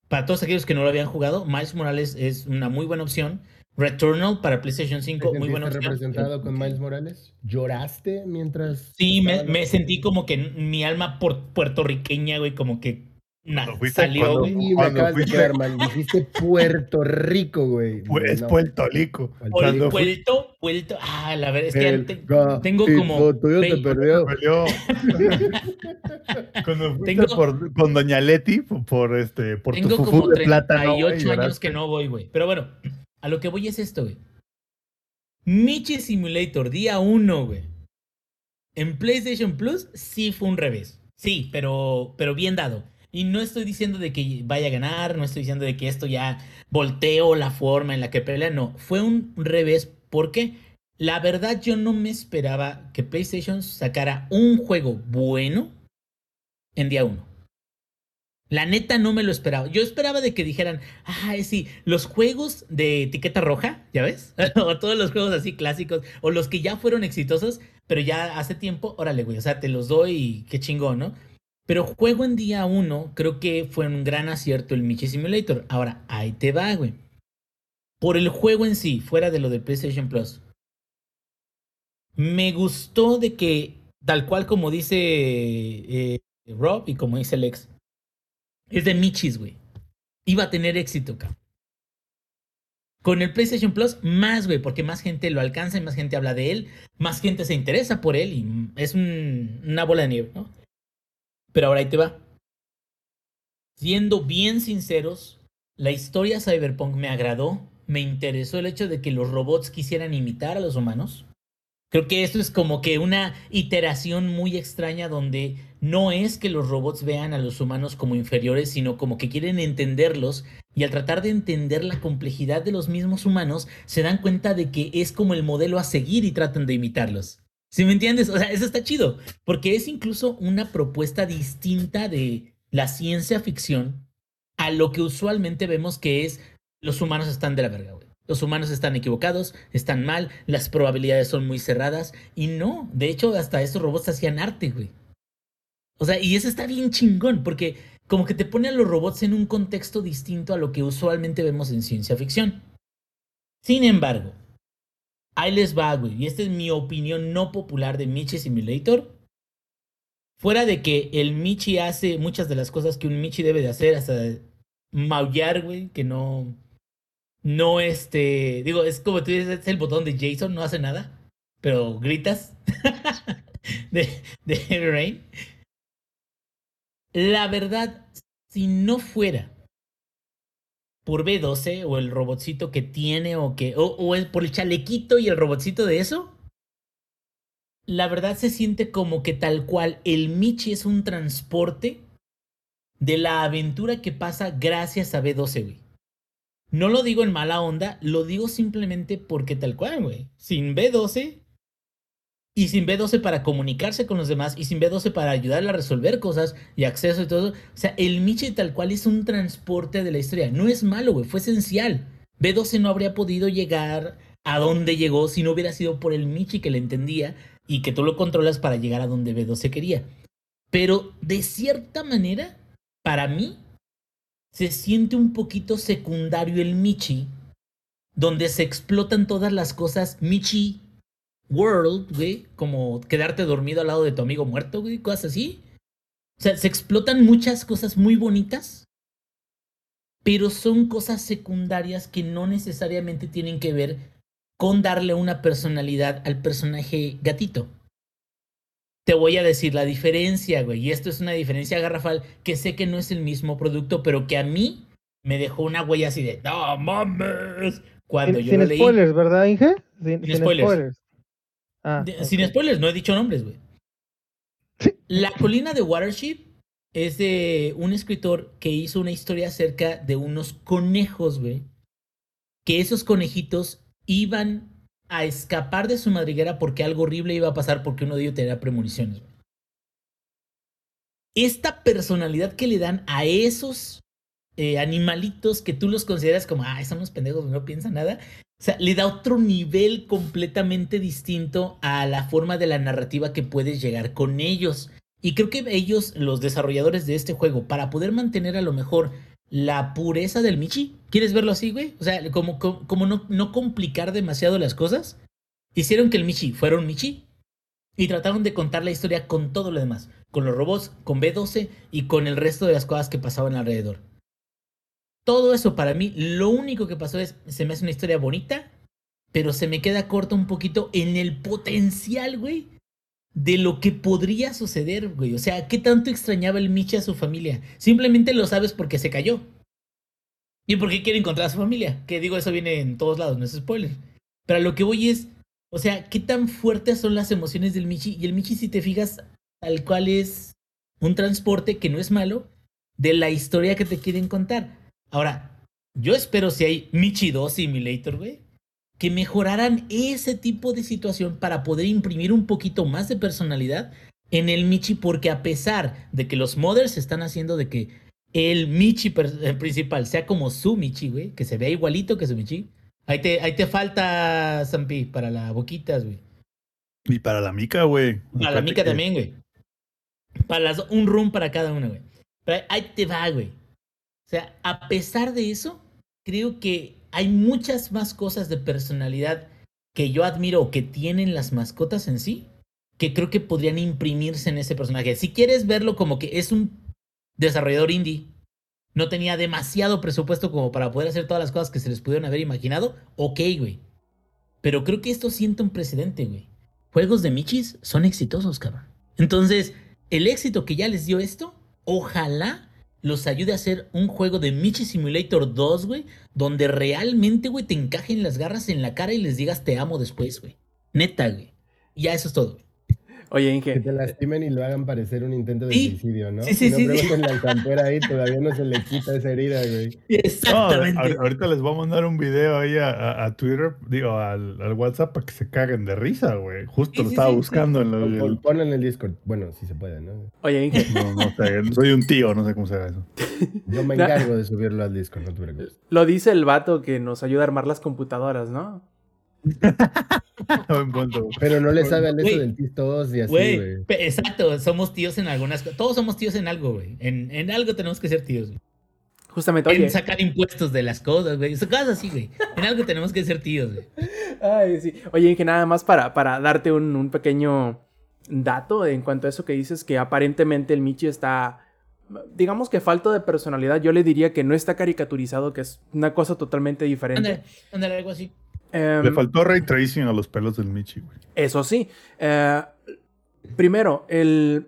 Para todos aquellos que no lo habían jugado, Miles Morales es una muy buena opción. Returnal para PlayStation ¿Te 5, muy buena sentiste opción. representado con Miles Morales? ¿Lloraste mientras.? Sí, me, me sentí como que mi alma por, puertorriqueña, güey, como que na- Cuando fuiste- salió, cuando- güey. Sí, me Cuando acabas de fuiste- quedar. Dijiste Puerto Rico, güey. Es No, Puerto Rico. Puerto vuelto. Ah, la verdad es que El tengo como tuyo te 20 perdió. [LAUGHS] Cuando fuiste Tengo- por, con Doña Leti por, este por Tengo tu como fútbol de plátano. 38 güey, años que no voy, güey. Pero bueno, a lo que voy es esto, güey. Michi Simulator, día 1, güey. En PlayStation Plus sí fue un revés. Sí, pero, pero bien dado. Y no estoy diciendo de que vaya a ganar, no estoy diciendo de que esto ya volteó la forma en la que pelea, no. Fue un revés porque la verdad yo no me esperaba que PlayStation sacara un juego bueno en día 1. La neta no me lo esperaba. Yo esperaba de que dijeran, ah, sí, los juegos de etiqueta roja, ¿ya ves? [LAUGHS] o todos los juegos así clásicos, o los que ya fueron exitosos, pero ya hace tiempo, órale, güey, o sea, te los doy y qué chingón, ¿no? Pero juego en día uno, creo que fue un gran acierto el Michi Simulator. Ahora, ahí te va, güey. Por el juego en sí, fuera de lo de PlayStation Plus, me gustó de que, tal cual como dice eh, Rob y como dice Lex, es de Michis, güey. Iba a tener éxito, cabrón. Con el PlayStation Plus, más, güey, porque más gente lo alcanza y más gente habla de él, más gente se interesa por él y es un- una bola de nieve, ¿no? Pero ahora ahí te va. Siendo bien sinceros, la historia Cyberpunk me agradó, me interesó el hecho de que los robots quisieran imitar a los humanos. Creo que esto es como que una iteración muy extraña donde no es que los robots vean a los humanos como inferiores, sino como que quieren entenderlos y al tratar de entender la complejidad de los mismos humanos, se dan cuenta de que es como el modelo a seguir y tratan de imitarlos. ¿Sí me entiendes? O sea, eso está chido, porque es incluso una propuesta distinta de la ciencia ficción a lo que usualmente vemos que es los humanos están de la verga, güey. Los humanos están equivocados, están mal, las probabilidades son muy cerradas y no, de hecho hasta estos robots hacían arte, güey. O sea, y eso está bien chingón porque como que te pone a los robots en un contexto distinto a lo que usualmente vemos en ciencia ficción. Sin embargo, ahí les va, güey, y esta es mi opinión no popular de Michi Simulator. Fuera de que el Michi hace muchas de las cosas que un Michi debe de hacer, hasta maullar, güey, que no, no este, digo, es como tú dices, es el botón de Jason, no hace nada, pero gritas [LAUGHS] de, de Heavy Rain. La verdad, si no fuera por B12 o el robotcito que tiene o que, o, por el chalequito y el robotcito de eso, la verdad se siente como que tal cual el Michi es un transporte de la aventura que pasa gracias a B12, güey. No lo digo en mala onda, lo digo simplemente porque tal cual, güey. Sin B12 y sin B12 para comunicarse con los demás y sin B12 para ayudarle a resolver cosas y acceso y todo. O sea, el Michi tal cual es un transporte de la historia. No es malo, güey, fue esencial. B12 no habría podido llegar a donde llegó si no hubiera sido por el Michi que le entendía y que tú lo controlas para llegar a donde B12 quería. Pero de cierta manera, para mí, se siente un poquito secundario el Michi, donde se explotan todas las cosas Michi world, güey, como quedarte dormido al lado de tu amigo muerto, güey, cosas así. O sea, se explotan muchas cosas muy bonitas, pero son cosas secundarias que no necesariamente tienen que ver con darle una personalidad al personaje gatito. Te voy a decir la diferencia, güey, y esto es una diferencia garrafal que sé que no es el mismo producto, pero que a mí me dejó una huella así de, no mames, cuando sin yo sin lo leí. spoilers, ¿verdad, Inge? Sin, sin spoilers. Ah, De-. Sin spoilers, no he dicho nombres, güey. La colina de Watership es de un escritor que hizo una historia acerca de unos conejos, güey. Que esos conejitos iban a escapar de su madriguera porque algo horrible iba a pasar porque uno de ellos tenía premoniciones. güey. Esta personalidad que le dan a esos eh, animalitos que tú los consideras como, ah, son unos pendejos, no piensan nada. O sea, le da otro nivel completamente distinto a la forma de la narrativa que puedes llegar con ellos. Y creo que ellos, los desarrolladores de este juego, para poder mantener a lo mejor la pureza del Michi, ¿quieres verlo así, güey? O sea, como, como, no, no complicar demasiado las cosas, hicieron que el Michi fuera un Michi y trataron de contar la historia con todo lo demás, con los robots, con B12 y con el resto de las cosas que pasaban alrededor. Todo eso para mí, lo único que pasó es, se me hace una historia bonita, pero se me queda corta un poquito en el potencial, güey, de lo que podría suceder, güey. O sea, ¿qué tanto extrañaba el Michi a su familia? Simplemente lo sabes porque se cayó. Y porque quiere encontrar a su familia. Que digo, eso viene en todos lados, no es spoiler. Pero lo que voy es, o sea, ¿qué tan fuertes son las emociones del Michi? Y el Michi, si te fijas, tal cual es un transporte que no es malo de la historia que te quieren contar. Ahora, yo espero si hay Michi 2 Simulator, güey, que mejoraran ese tipo de situación para poder imprimir un poquito más de personalidad en el Michi, porque a pesar de que los modders están haciendo de que el Michi eh, principal sea como su Michi, güey, que se vea igualito que su Michi, ahí te, ahí te falta, Zampi, para las boquitas, güey. Y para la mica, güey. Para la mica que- también, güey. Para las, un room para cada una, güey. Pero ahí te va, güey. Sea, a pesar de eso, creo que hay muchas más cosas de personalidad que yo admiro o que tienen las mascotas en sí, que creo que podrían imprimirse en ese personaje. Si quieres verlo como que es un desarrollador indie, no tenía demasiado presupuesto como para poder hacer todas las cosas que se les pudieron haber imaginado, ok, güey. Pero creo que esto sienta un precedente, güey. Juegos de Michis son exitosos, cabrón. Entonces, el éxito que ya les dio esto, ojalá los ayude a hacer un juego de Michi Simulator 2, güey, donde realmente, güey, te encajen las garras en la cara y les digas te amo después, güey. Neta, güey. Ya eso es todo. Oye, Que Inge, te lastimen y lo hagan parecer un intento de Sí. suicidio, ¿no? Sí, sí, Si no sí, al campera ahí, todavía no se le quita esa herida, güey. [LAUGHS] No, Exactamente. ahor- ahorita les voy a mandar un video ahí a, a- a Twitter, digo, al, al WhatsApp para que se caguen de risa, güey. Justo Sí, lo sí, estaba sí, buscando en lo- Pon- el- pon- Ponlo en el Discord. Bueno, si se puede, ¿no? oye, Inge, [LAUGHS] No, no sé, soy un tío, no sé cómo se haga eso. [LAUGHS] Yo me encargo de subirlo al Discord, no te preocupes. lo dice el vato que nos ayuda a armar las computadoras, ¿no? Pero no le sabe al eso TIS y así, Güey, exacto, somos tíos en algunas cosas. Todos somos tíos en algo, güey. En, en algo tenemos que ser tíos, güey. Justamente, oye. En sacar impuestos de las cosas, güey. Cosas así, güey. En algo tenemos que ser tíos, güey. Ay, sí. Oye, Inge, nada más para, para darte un, un pequeño dato en cuanto a eso que dices, que aparentemente el Michi está, digamos que falto de personalidad. Yo le diría que no está caricaturizado, que es una cosa totalmente diferente. Ándale, ándale, algo así. Em, Le faltó ray tracing a los pelos del Michi, güey. Eso sí. eh, primero, el,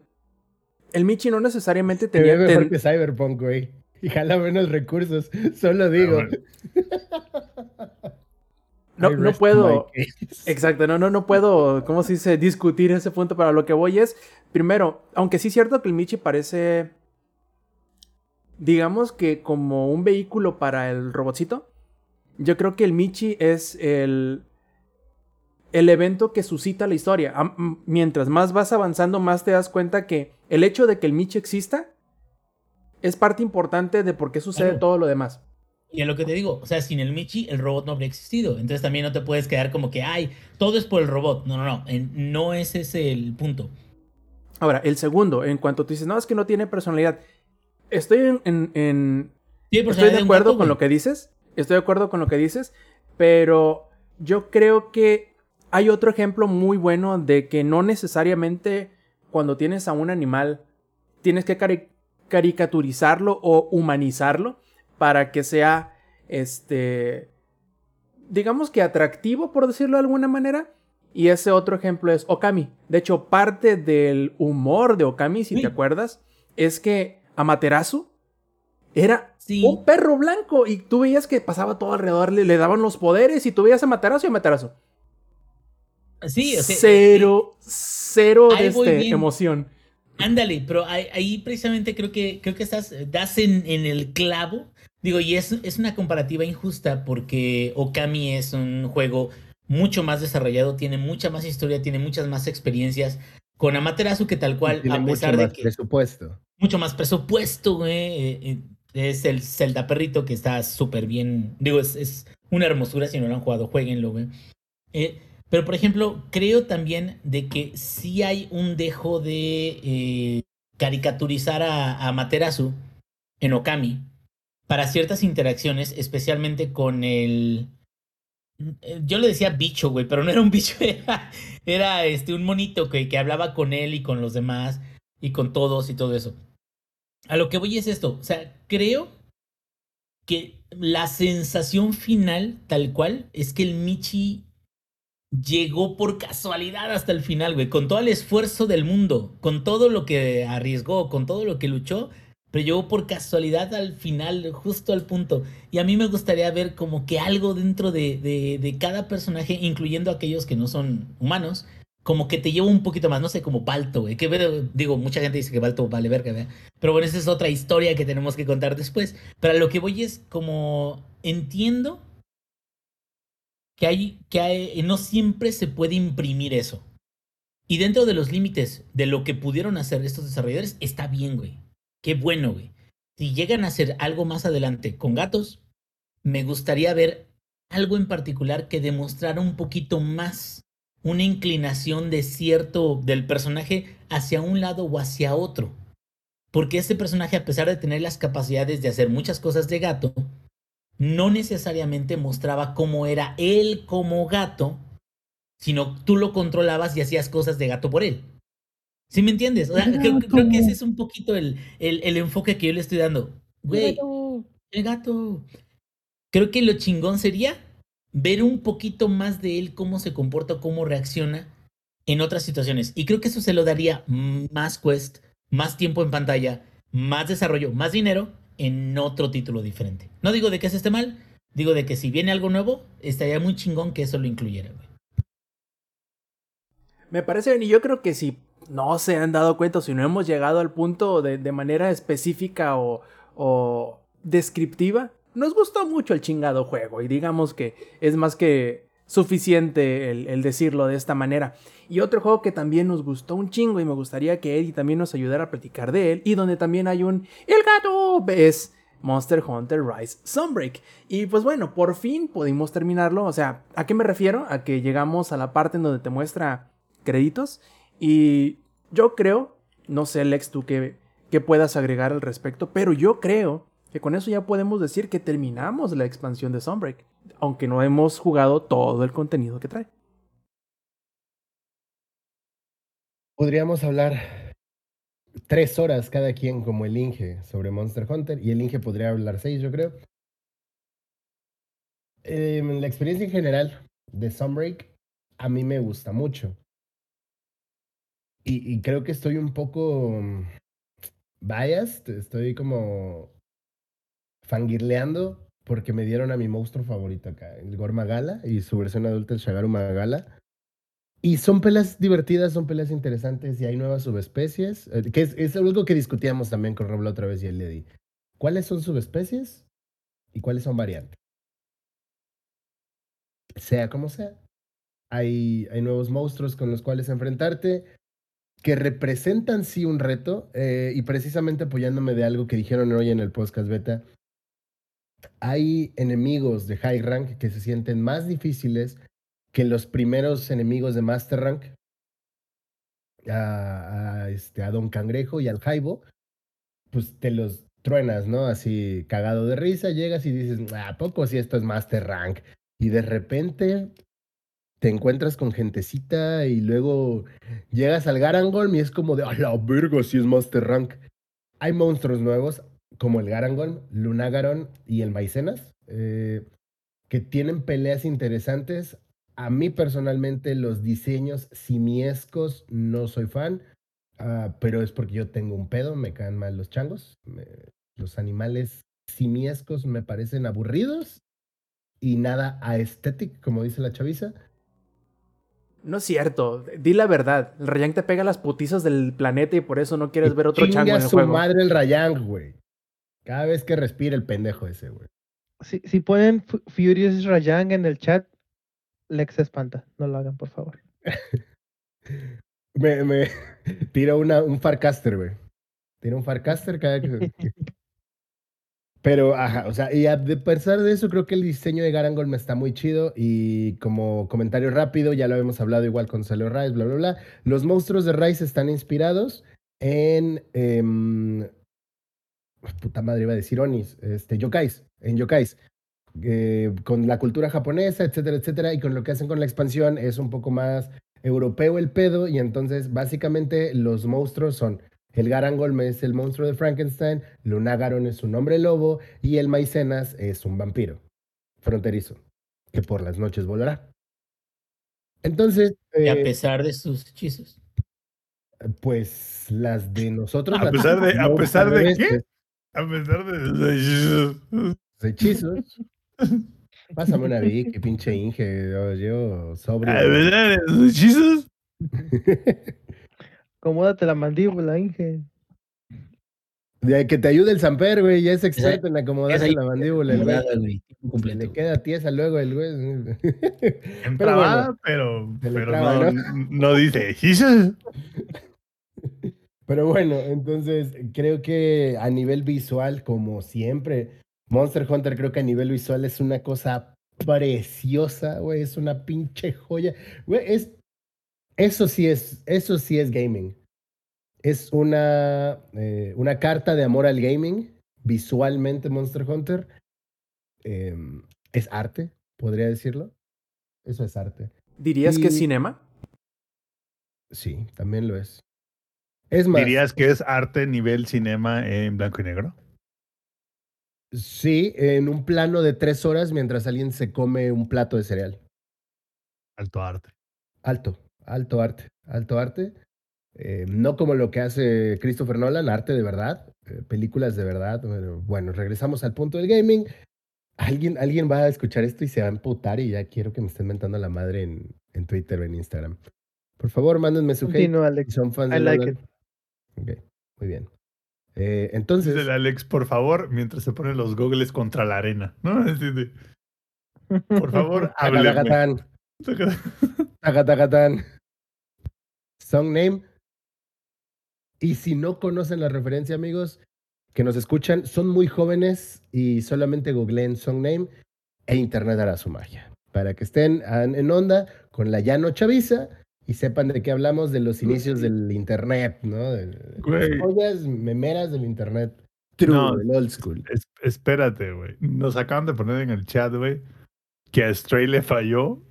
el Michi no necesariamente Te ve tenía... mejor ten- que Cyberpunk, güey. Y jala menos recursos. [LAUGHS] Solo digo. bueno. [LAUGHS] no, no puedo... Exacto, no, no, no puedo, ¿cómo se dice? Discutir ese punto, para lo que voy es, primero, aunque sí es cierto que el Michi parece, digamos que como un vehículo para el robotcito, yo creo que el Michi es el, el evento que suscita la historia. Mientras más vas avanzando, más te das cuenta que el hecho de que el Michi exista es parte importante de por qué sucede Claro. todo lo demás. Y a lo que te digo, o sea, sin el Michi, el robot no habría existido. Entonces también no te puedes quedar como que, ay, todo es por el robot. No, no, no. no ese es el punto. Ahora, el segundo, en cuanto tú dices, no, es que no tiene personalidad. Estoy en, en- en- Sí, hay estoy de acuerdo gato, con güey. lo que dices. Estoy de acuerdo con lo que dices. Pero yo creo que hay otro ejemplo muy bueno de que no necesariamente cuando tienes a un animal tienes que cari- caricaturizarlo o humanizarlo para que sea este digamos que atractivo por decirlo de alguna manera y ese otro ejemplo es Okami. De hecho, parte del humor de Okami, si Sí. te acuerdas, es que Amaterasu era Sí. un perro blanco y tú veías que pasaba todo alrededor, le, le daban los poderes y tú veías a Amaterasu y Amaterasu. Sí, o sea, cero, cero de este, emoción. Ándale, pero ahí, ahí precisamente creo que creo que estás das en, en el clavo. Digo, y es, es una comparativa injusta porque Okami es un juego mucho más desarrollado, tiene mucha más historia, tiene muchas más experiencias. Con Amaterasu, que tal cual, Tiene a mucho pesar de más que presupuesto. mucho más presupuesto, güey. eh, eh, Es el Zelda Perrito que está súper bien. Digo, es, una hermosura. Si no lo han jugado, jueguenlo, güey. Eh, pero, por ejemplo, creo también de que sí hay un dejo de eh, caricaturizar a, a Materasu en Okami para ciertas interacciones, especialmente con el. eh, Yo le decía bicho, güey, pero no era un bicho, [LAUGHS] era, era este, un monito que, que hablaba con él y con los demás y con todos y todo eso. A lo que voy es esto, o sea, creo que la sensación final, tal cual, es que el Michi llegó por casualidad hasta el final, güey, con todo el esfuerzo del mundo, con todo lo que arriesgó, con todo lo que luchó, pero llegó por casualidad al final, justo al punto. Y a mí me gustaría ver como que algo dentro de, de, de cada personaje, incluyendo aquellos que no son humanos, como que te lleva un poquito más, no sé, como Balto, güey. Que digo, mucha gente dice que Balto vale verga, ¿verdad? Pero bueno, esa es otra historia que tenemos que contar después. Pero a lo que voy es como entiendo que hay, que hay, no siempre se puede imprimir eso. Y dentro de los límites de lo que pudieron hacer estos desarrolladores, está bien, güey. Qué bueno, güey. Si llegan a hacer algo más adelante con gatos, me gustaría ver algo en particular que demostrara un poquito más una inclinación de cierto del personaje hacia un lado o hacia otro. Porque este personaje, a pesar de tener las capacidades de hacer muchas cosas de gato, no necesariamente mostraba cómo era él como gato, sino tú lo controlabas y hacías cosas de gato por él. ¿Sí me entiendes? O sea, creo, creo que ese es un poquito el, el, el enfoque que yo le estoy dando. Güey, el gato. Creo que lo chingón sería ver un poquito más de él, cómo se comporta, cómo reacciona en otras situaciones. Y creo que eso se lo daría más quest, más tiempo en pantalla, más desarrollo, más dinero en otro título diferente. No digo de que eso esté mal, digo de que si viene algo nuevo, estaría muy chingón que eso lo incluyera. Me parece bien, y yo creo que si no se han dado cuenta, si no hemos llegado al punto de, de manera específica o, o descriptiva, nos gustó mucho el chingado juego y digamos que es más que suficiente el, decirlo de esta manera. Y otro juego que también nos gustó un chingo y me gustaría que Eddie también nos ayudara a platicar de él y donde también hay un El gato es Monster Hunter Rise Sunbreak. Y pues bueno, por fin pudimos terminarlo. O sea, ¿a qué me refiero? A que llegamos a la parte en donde te muestra créditos y yo creo, no sé Lex tú que, que puedas agregar al respecto, pero yo creo que con eso ya podemos decir que terminamos la expansión de Sunbreak, aunque no hemos jugado todo el contenido que trae. Podríamos hablar tres horas cada quien como el Inge sobre Monster Hunter y el Inge podría hablar seis, yo creo. Eh, la experiencia en general de Sunbreak a mí me gusta mucho. Y, y creo que estoy un poco biased, estoy como fangirleando porque me dieron a mi monstruo favorito acá, el Gormagala y su versión adulta, el Shagaru Magala. Y son peleas divertidas, son peleas interesantes y hay nuevas subespecies, eh, que es, es, algo que discutíamos también con Rob la otra vez y el Lady. ¿Cuáles son subespecies y cuáles son variantes? Sea como sea. Hay, hay nuevos monstruos con los cuales enfrentarte que representan sí un reto eh, y precisamente apoyándome de algo que dijeron hoy en el podcast beta, hay enemigos de high rank que se sienten más difíciles que los primeros enemigos de Master Rank, a, este, a Don Cangrejo y al Jaibo, pues te los truenas, ¿no? Así cagado de risa, llegas y dices, ¿a poco si esto es Master Rank? Y de repente te encuentras con gentecita y luego llegas al Garangolm y es como de, a la verga, si es Master Rank. Hay monstruos nuevos, como el Garangolm, Lunagaron y el Maicenas, eh, que tienen peleas interesantes. A mí personalmente los diseños simiescos no soy fan, ah, pero es porque yo tengo un pedo, me caen mal los changos. me- los animales simiescos me parecen aburridos y nada aesthetic, como dice la chaviza. No es cierto. Di la verdad. El Rayang te pega las putizas del planeta y por eso no quieres ver otro chango en el su juego. madre el Rayang, güey. Cada vez que respira el pendejo ese, güey. Si, si ponen Fu- Furious Rayang en el chat, Lex se espanta. No lo hagan, por favor. [LAUGHS] Me, me [LAUGHS] tira una, un Farcaster, güey. Tira un Farcaster cada que... [LAUGHS] Pero, ajá, o sea, y a pesar de eso, creo que el diseño de Garangol me está muy chido. Y como comentario rápido, ya lo habíamos hablado igual con Salo Rise, bla, bla, bla. Los monstruos de Rise están inspirados en. em, puta madre, iba a decir Onis, este, yokais, en yokais. eh, con la cultura japonesa, etcétera, etcétera. Y con lo que hacen con la expansión es un poco más europeo el pedo. Y entonces, básicamente, los monstruos son. El Garangolm es el monstruo de Frankenstein, Lunagaron es un hombre lobo y el Maicenas es un vampiro fronterizo que por las noches volará. Entonces, Y a eh, pesar de sus hechizos. pues las de nosotros. A pesar de- a pesar de qué? A pesar de. [LAUGHS] los hechizos. Pásame una Vicky, pinche Inge, yo, yo sobrio. A pesar de sus hechizos. [LAUGHS] Acomódate la mandíbula, Inge. De que te ayude el Samper, güey, ya es experto en acomodarse la mandíbula. el güey. Le queda tiesa luego el güey. [LAUGHS] Pero, le pero traba, no, no dice hechizos. Pero bueno, entonces creo que a nivel visual, como siempre, Monster Hunter creo que a nivel visual es una cosa preciosa, güey, es una pinche joya. Güey, es, eso sí es, eso sí es gaming. Es una, eh, una carta de amor al gaming, visualmente Monster Hunter. Em, es arte, podría decirlo. Eso es arte. ¿Dirías que es cinema? Sí, también lo es. Es más, ¿Dirías que es arte nivel cinema en blanco y negro? Sí, en un plano de tres horas mientras alguien se come un plato de cereal. Alto arte. Alto, alto arte, alto arte. Eh, no como lo que hace Christopher Nolan, arte de verdad, eh, películas de verdad. Bueno, bueno, regresamos al punto del gaming. Alguien, alguien va a escuchar esto y se va a emputar y ya quiero que me estén mentando la madre en, en Twitter o en Instagram. Por favor, mándenme su hate Continúa, Alex. son fans I de like Nolan. Ok, muy bien. Eh, entonces, Dice el Alex, por favor, mientras se ponen los gogles contra la arena. ¿No? [LAUGHS] Por favor, háblenme. Tacatatán. Tacatatán. Song name. Y si no conocen la referencia, amigos, que nos escuchan, son muy jóvenes y solamente googleen Song name e Internet hará su magia. Para que estén en onda con la llano chaviza y sepan de qué hablamos de los inicios del Internet, ¿no? De, las joyas memeras del Internet. True, No. el old school. Es- espérate, güey. Nos acaban de poner en el chat, güey, que a Stray le falló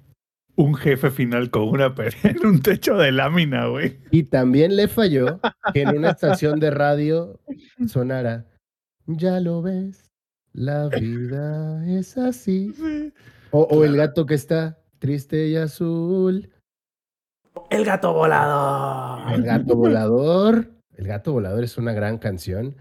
un jefe final con una [LAUGHS] en un techo de lámina, güey. Y también le falló que en una estación de radio sonara, ya lo ves, la vida es así. Sí. O, o el gato que está triste y azul. El gato volado. El gato volador. El gato volador es una gran canción.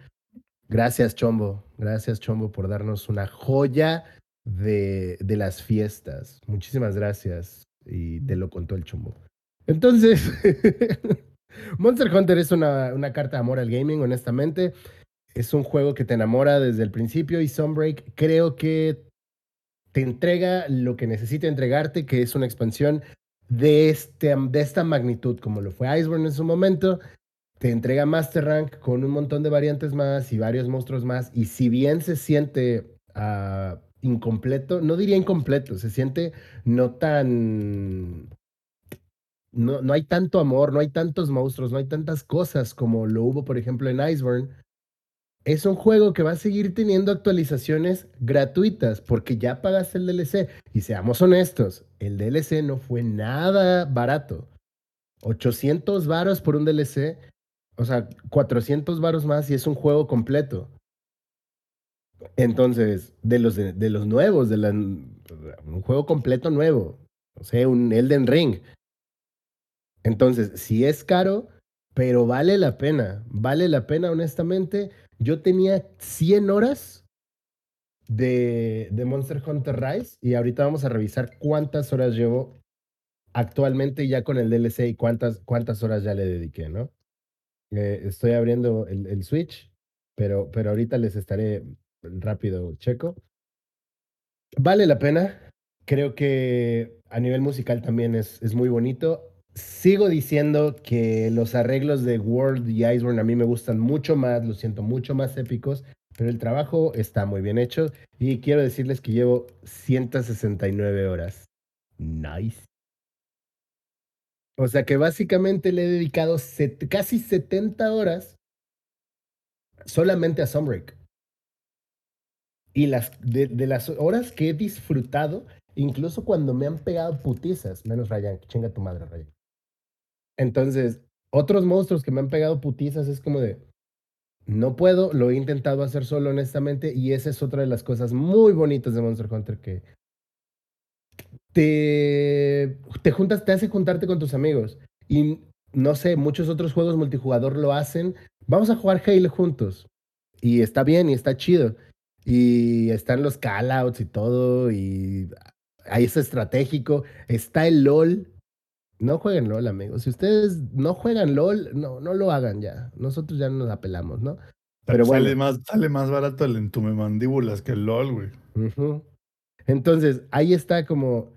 Gracias, Chombo. Gracias, Chombo, por darnos una joya de, de las fiestas. Muchísimas gracias. Y te lo contó el Chombo. Entonces, [LAUGHS] Monster Hunter es una, una carta de amor al gaming, honestamente. Es un juego que te enamora desde el principio y Sunbreak creo que te entrega lo que necesita entregarte, que es una expansión de, este, de esta magnitud, como lo fue Iceborne en su momento. Te entrega Master Rank con un montón de variantes más y varios monstruos más. Y si bien se siente ah, incompleto, no diría incompleto, se siente no tan. No, no hay tanto amor, no hay tantos monstruos, no hay tantas cosas como lo hubo, por ejemplo, en Iceborne. Es un juego que va a seguir teniendo actualizaciones gratuitas porque ya pagaste el DLC. Y seamos honestos, el DLC no fue nada barato. 800 varos por un DLC, o sea, 400 varos más y es un juego completo. Entonces, de los, de, los nuevos, de un juego completo nuevo, o sea, un Elden Ring. Entonces, si es caro, pero vale la pena, vale la pena honestamente. Yo tenía 100 horas de, de Monster Hunter Rise y ahorita vamos a revisar cuántas horas llevo actualmente ya con el DLC y cuántas, cuántas horas ya le dediqué, ¿no? Eh, estoy abriendo el, el Switch, pero, pero ahorita les estaré rápido, checo. Vale la pena. Creo que a nivel musical también es, es muy bonito. Sigo diciendo que los arreglos de World y Iceborne a mí me gustan mucho más, los siento mucho más épicos, pero el trabajo está muy bien hecho y quiero decirles que llevo 169 horas. Nice. O sea que básicamente le he dedicado casi 70 horas solamente a Sunbreak. Y las, de, de las horas que he disfrutado, incluso cuando me han pegado putizas, menos Ryan, chinga tu madre, Ryan. Entonces, otros monstruos que me han pegado putizas es como de, no puedo, lo he intentado hacer solo honestamente y esa es otra de las cosas muy bonitas de Monster Hunter que te, te juntas, te hace juntarte con tus amigos y no sé, muchos otros juegos multijugador lo hacen. Vamos a jugar Halo juntos y está bien y está chido y están los callouts y todo y ahí es estratégico, está el LOL. No jueguen LOL, amigos. Si ustedes no juegan LOL, no, no lo hagan ya. Nosotros ya nos apelamos, ¿no? Pero sale, bueno. más, sale más barato el entume mandíbulas que el LOL, güey. Entonces, ahí está como,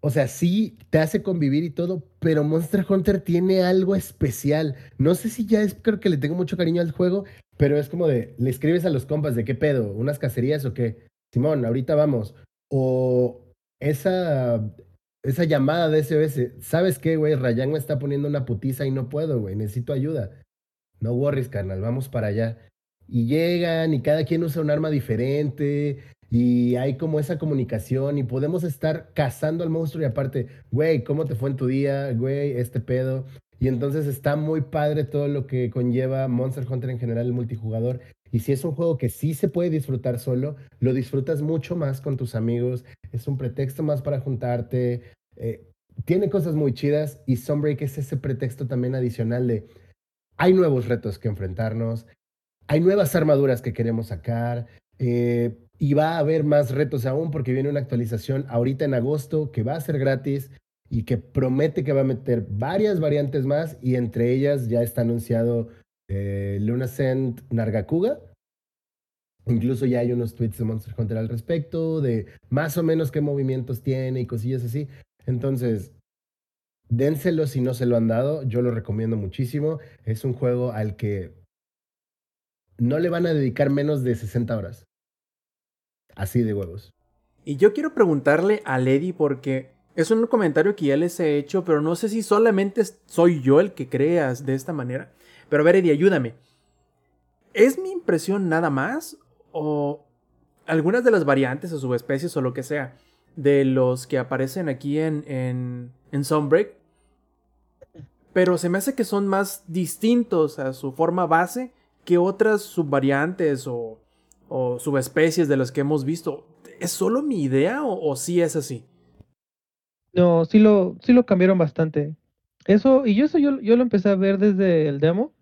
o sea, sí te hace convivir y todo, pero Monster Hunter tiene algo especial. No sé si ya es, creo que le tengo mucho cariño al juego, pero es como de, le escribes a los compas de qué pedo, unas cacerías o qué. Simón, ahorita vamos. O esa, esa llamada de SOS, ¿sabes qué, güey? Rayán me está poniendo una putiza y no puedo, güey, necesito ayuda. No worries, carnal, vamos para allá. Y llegan y cada quien usa un arma diferente y hay como esa comunicación y podemos estar cazando al monstruo y aparte, güey, ¿cómo te fue en tu día? Güey, este pedo. Y entonces está muy padre todo lo que conlleva Monster Hunter en general, el multijugador. Y si es un juego que sí se puede disfrutar solo, lo disfrutas mucho más con tus amigos. Es un pretexto más para juntarte. Eh, tiene cosas muy chidas y Sunbreak es ese pretexto también adicional de hay nuevos retos que enfrentarnos, hay nuevas armaduras que queremos sacar eh, y va a haber más retos aún porque viene una actualización ahorita en agosto que va a ser gratis y que promete que va a meter varias variantes más y entre ellas ya está anunciado eh, Lunascent Nargacuga. Incluso ya hay unos tweets de Monster Hunter al respecto, de más o menos qué movimientos tiene y cosillas así. Entonces, dénselo si no se lo han dado, yo lo recomiendo muchísimo. Es un juego al que no le van a dedicar menos de 60 horas. Así de huevos. Y yo quiero preguntarle a Lady porque es un comentario que ya les he hecho, pero no sé si solamente soy yo el que creas de esta manera. Pero a ver, Eddie, ayúdame. ¿Es mi impresión nada más? ¿O algunas de las variantes o subespecies o lo que sea de los que aparecen aquí en, en, en Sunbreak? Pero se me hace que son más distintos a su forma base que otras subvariantes o, o subespecies de las que hemos visto. ¿Es solo mi idea o, o sí es así? No, sí lo, sí lo cambiaron bastante. Eso, y yo eso yo, yo lo empecé a ver desde el demo.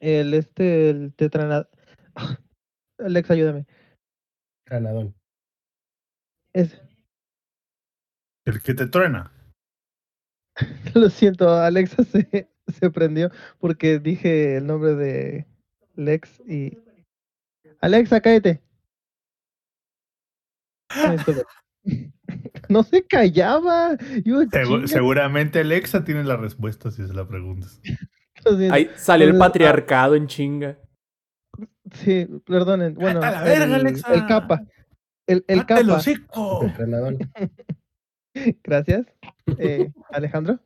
El este, el tetrana... [LAUGHS] Alex, ayúdame. Granadón. Es, El que te truena. [LAUGHS] lo siento, Alexa [LAUGHS] se, se prendió porque dije el nombre de Lex y... Alexa, cállate. [LAUGHS] No se callaba. Yo, Segu- chinga, seguramente Alexa tiene la respuesta si se la preguntas. Ahí salió el patriarcado en chinga. Sí, perdonen. Bueno, ¡Vete a la verga, el, Alexa! el capa. El, el ¡Cállate el capa. Granadón. [LAUGHS] Gracias. Eh, [LAUGHS] Alejandro.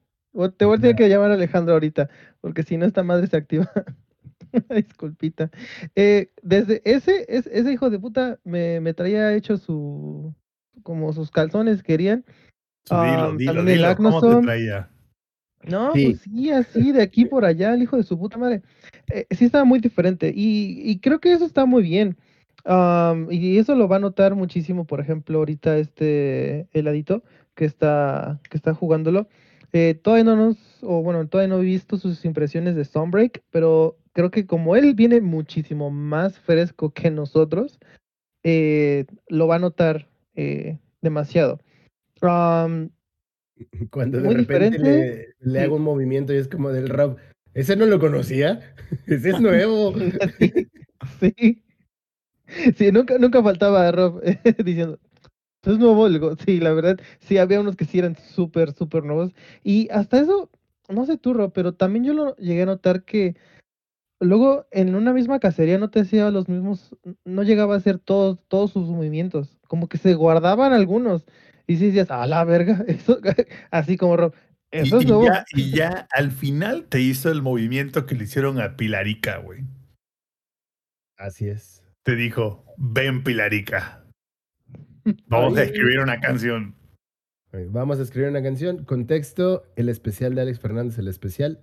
Te voy a tener que llamar Alejandro ahorita, porque si no esta madre se activa. [LAUGHS] Disculpita. Eh, desde ese, es- ese hijo de puta me, me traía hecho su, como sus calzones querían. Dilo, dilo, también el dilo, ¿Cómo te traía? No, Sí. pues sí, así, de aquí por allá, el hijo de su puta madre. Eh, sí estaba muy diferente y, y creo que eso está muy bien. Am, y eso lo va a notar muchísimo, por ejemplo, ahorita este heladito que está, que está jugándolo. Eh, todavía no nos, o bueno, todavía no he visto sus impresiones de Stormbreak, pero creo que como él viene muchísimo más fresco que nosotros, eh, lo va a notar eh, demasiado. [LAUGHS] Cuando de repente le, hago un movimiento y es como del Rob. Ese no lo conocía. [LAUGHS] Ese es nuevo. Sí, [LAUGHS] sí. Sí, nunca, nunca faltaba Rob diciendo, es nuevo el go-". [LAUGHS] Sí, la verdad, sí, había unos que sí eran súper, súper nuevos. Y hasta eso, no sé tú, Rob, pero también yo lo llegué a notar que luego en una misma cacería no te hacía los mismos, no llegaba a hacer todos, todos sus movimientos, como que se guardaban algunos. Y sí decías, a la verga, [LAUGHS] eso, [LAUGHS] así como Rob, Y, eso es y nuevo. ya, y ya al final te hizo el movimiento que le hicieron a Pilarica, güey. Así es. Te dijo, ven Pilarica. [LAUGHS] Vamos a escribir una canción. Vamos a escribir una canción. Contexto, el especial de Alex Fernández, el especial.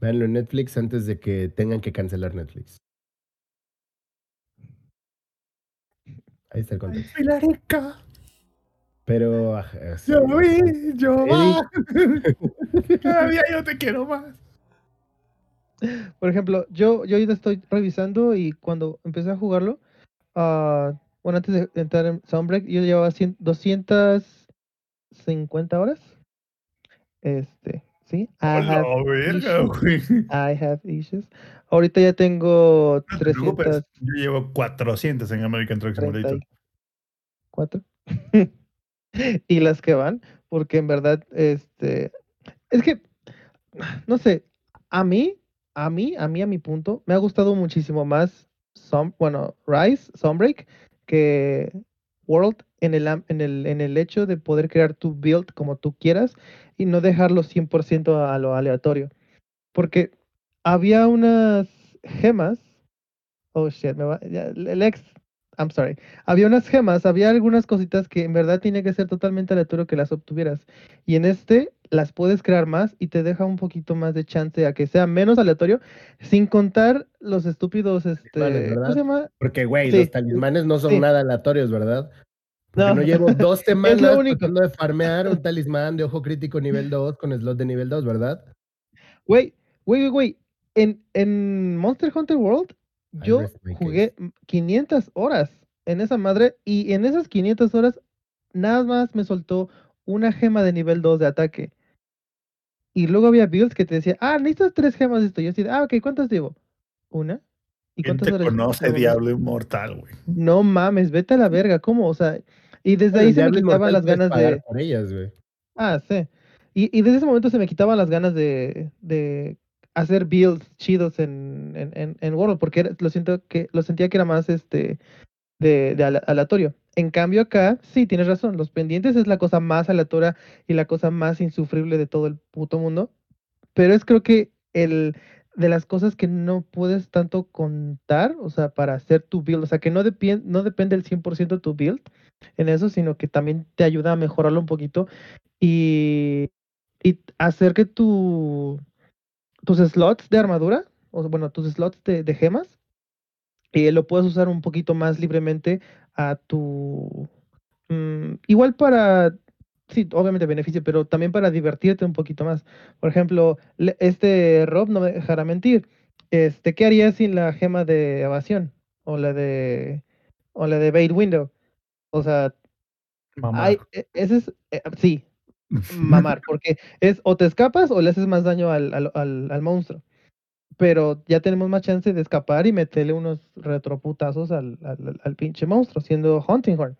Véanlo en Netflix antes de que tengan que cancelar Netflix. Ahí está el contexto. Pilarica, Pero... ajá, sí. yo vi, yo. Cada [LAUGHS] día yo te quiero más. Por ejemplo, yo, yo ahorita estoy revisando y cuando empecé a jugarlo, ah, bueno, antes de entrar en Soundbreak, yo llevaba 100 250 horas. Este, sí. I Hola, have verga, issues. güey. I have issues. Ahorita ya tengo No te preocupes, 334. yo llevo 400 en American Truck Simulator. [LAUGHS] y las que van, porque en verdad, este, es que, no sé, a mí, a mí, a mí, a mi punto, me ha gustado muchísimo más, Som- bueno, Rise, Sunbreak, que World en el, en el, en el hecho de poder crear tu build como tú quieras y no dejarlo 100% a lo aleatorio. Porque había unas gemas, oh shit, me va, ya, Lex, I'm sorry, había unas gemas, había algunas cositas que en verdad tiene que ser totalmente aleatorio que las obtuvieras. Y en este las puedes crear más y te deja un poquito más de chance a que sea menos aleatorio, sin contar los estúpidos, este, ¿cómo se llama? Porque, güey, Sí, los talismanes no son sí. nada aleatorios, ¿verdad? Porque No. no, llevo [LAUGHS] dos semanas tratando de farmear un talismán de ojo crítico nivel 2 con slot de nivel 2, ¿verdad? Güey, güey, güey, en, en Monster Hunter World yo jugué 500 horas en esa madre y en esas 500 horas nada más me soltó una gema de nivel 2 de ataque. Y luego había builds que te decía, ah, necesitas tres gemas de esto. Y yo así, ah, ok, ¿cuántas llevo? ¿Una? ¿Y ¿Quién cuántas te horas conoce? Diablo Inmortal, güey? No mames, vete a la verga, ¿cómo? O sea, y desde ahí se me quitaban las ganas de... por ellas, güey. Ah, sí. Y, y desde ese momento se me quitaban las ganas de, de hacer builds chidos en, en, en, World, porque lo siento que lo sentía que era más este de, de ale- aleatorio. En cambio acá, sí, tienes razón, los pendientes es la cosa más aleatoria y la cosa más insufrible de todo el puto mundo. Pero es creo que el de las cosas que no puedes tanto contar, o sea, para hacer tu build, o sea, que no, depien- no depende el 100% tu build en eso, sino que también te ayuda a mejorarlo un poquito y, y hacer que tu, tus slots de armadura, o bueno, tus slots de, de gemas, eh, lo puedes usar un poquito más libremente a tu... mm, igual para, sí, obviamente beneficio, pero también para divertirte un poquito más. Por ejemplo, este Rob no me dejará mentir. Este, ¿qué harías sin la gema de evasión? O la de... O la de bait window. O sea, Mamá. hay, e- ese es, eh, sí, mamar, [LAUGHS] porque es o te escapas o le haces más daño al, al, al- al monstruo. Pero ya tenemos más chance de escapar y meterle unos retroputazos al, al, al- al pinche monstruo, siendo Hunting Horn.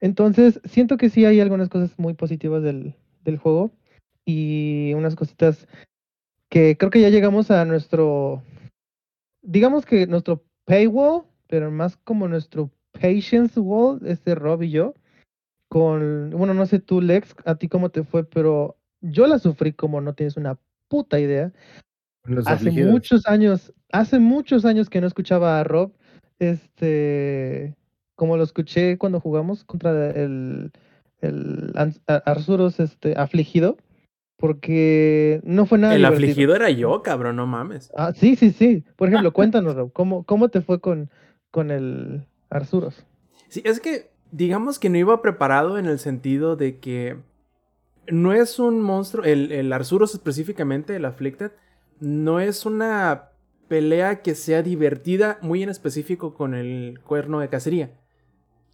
Entonces, siento que sí hay algunas cosas muy positivas del, del juego y unas cositas que creo que ya llegamos a nuestro, digamos que nuestro paywall, pero más como nuestro patience wall, este Rob y yo con, bueno, no sé tú, Lex, a ti cómo te fue, pero yo la sufrí como no tienes una puta idea. Los hace afligidos. muchos años, hace muchos años que no escuchaba a Rob, este, como lo escuché cuando jugamos contra el, el Ans- a- Arzuros este, afligido, porque no fue nada El divertido. afligido era yo, cabrón, no mames. Ah, sí, sí, sí. Por ejemplo, cuéntanos, Rob, ¿cómo, cómo te fue con, con el Arzuros? Sí, es que digamos que no iba preparado en el sentido de que no es un monstruo, el, el Arzuros específicamente, el Afflicted, no es una pelea que sea divertida, muy en específico con el cuerno de cacería.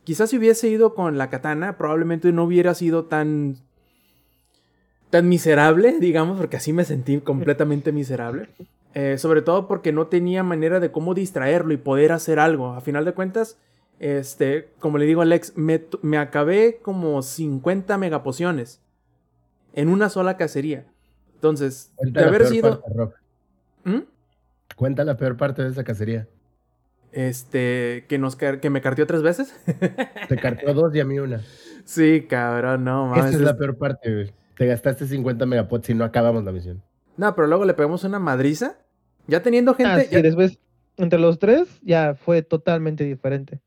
Quizás si hubiese ido con la katana, probablemente no hubiera sido tan tan miserable, [LAUGHS] digamos, porque así me sentí completamente miserable. Eh, sobre todo porque no tenía manera de cómo distraerlo y poder hacer algo. A final de cuentas, este, como le digo a Alex, me, acabé como 50 megapociones en una sola cacería. Entonces, Cuenta de la haber peor sido... parte. ¿Mm? Cuenta la peor parte de esa cacería. Este, que, nos, que me carteó tres veces. Te cartó dos y a mí una. [LAUGHS] sí, cabrón, no mames. Esa es es- la peor parte, güey. Te gastaste 50 megapots y no acabamos la misión. No, pero luego le pegamos una madriza. Ya teniendo gente... Ah, sí, ya- después, entre los tres, ya fue totalmente diferente.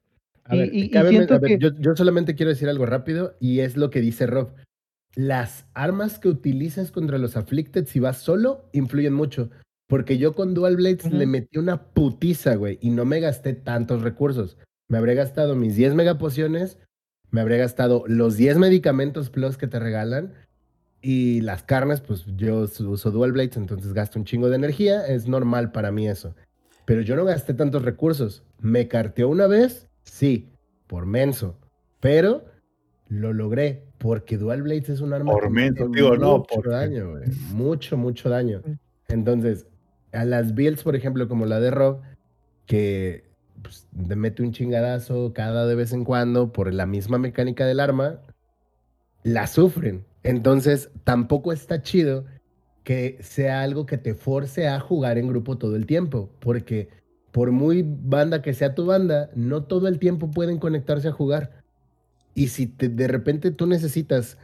A Y- ver, y- y cabe men- siento a ver, que- yo, yo solamente quiero decir algo rápido y es lo que dice Rob. Las armas que utilizas contra los Afflicted si vas solo influyen mucho. Porque yo con Dual Blades le metí una putiza, güey, y no me gasté tantos recursos. Me habré gastado mis 10 megapociones, me habré gastado los 10 medicamentos plus que te regalan y las carnes, pues yo uso Dual Blades, entonces gasto un chingo de energía. Es normal para mí eso. Pero yo no gasté tantos recursos. ¿Me carteó una vez? Sí, por menso. Pero lo logré porque Dual Blades es un arma Por que menso, digo, no, mucho porque- daño, güey. Mucho, mucho daño. Entonces, a las builds, por ejemplo, como la de Rob, que pues, te mete un chingadazo cada de vez en cuando por la misma mecánica del arma, la sufren. Entonces, tampoco está chido que sea algo que te force a jugar en grupo todo el tiempo, porque por muy banda que sea tu banda, no todo el tiempo pueden conectarse a jugar. Y si te- de repente tú necesitas,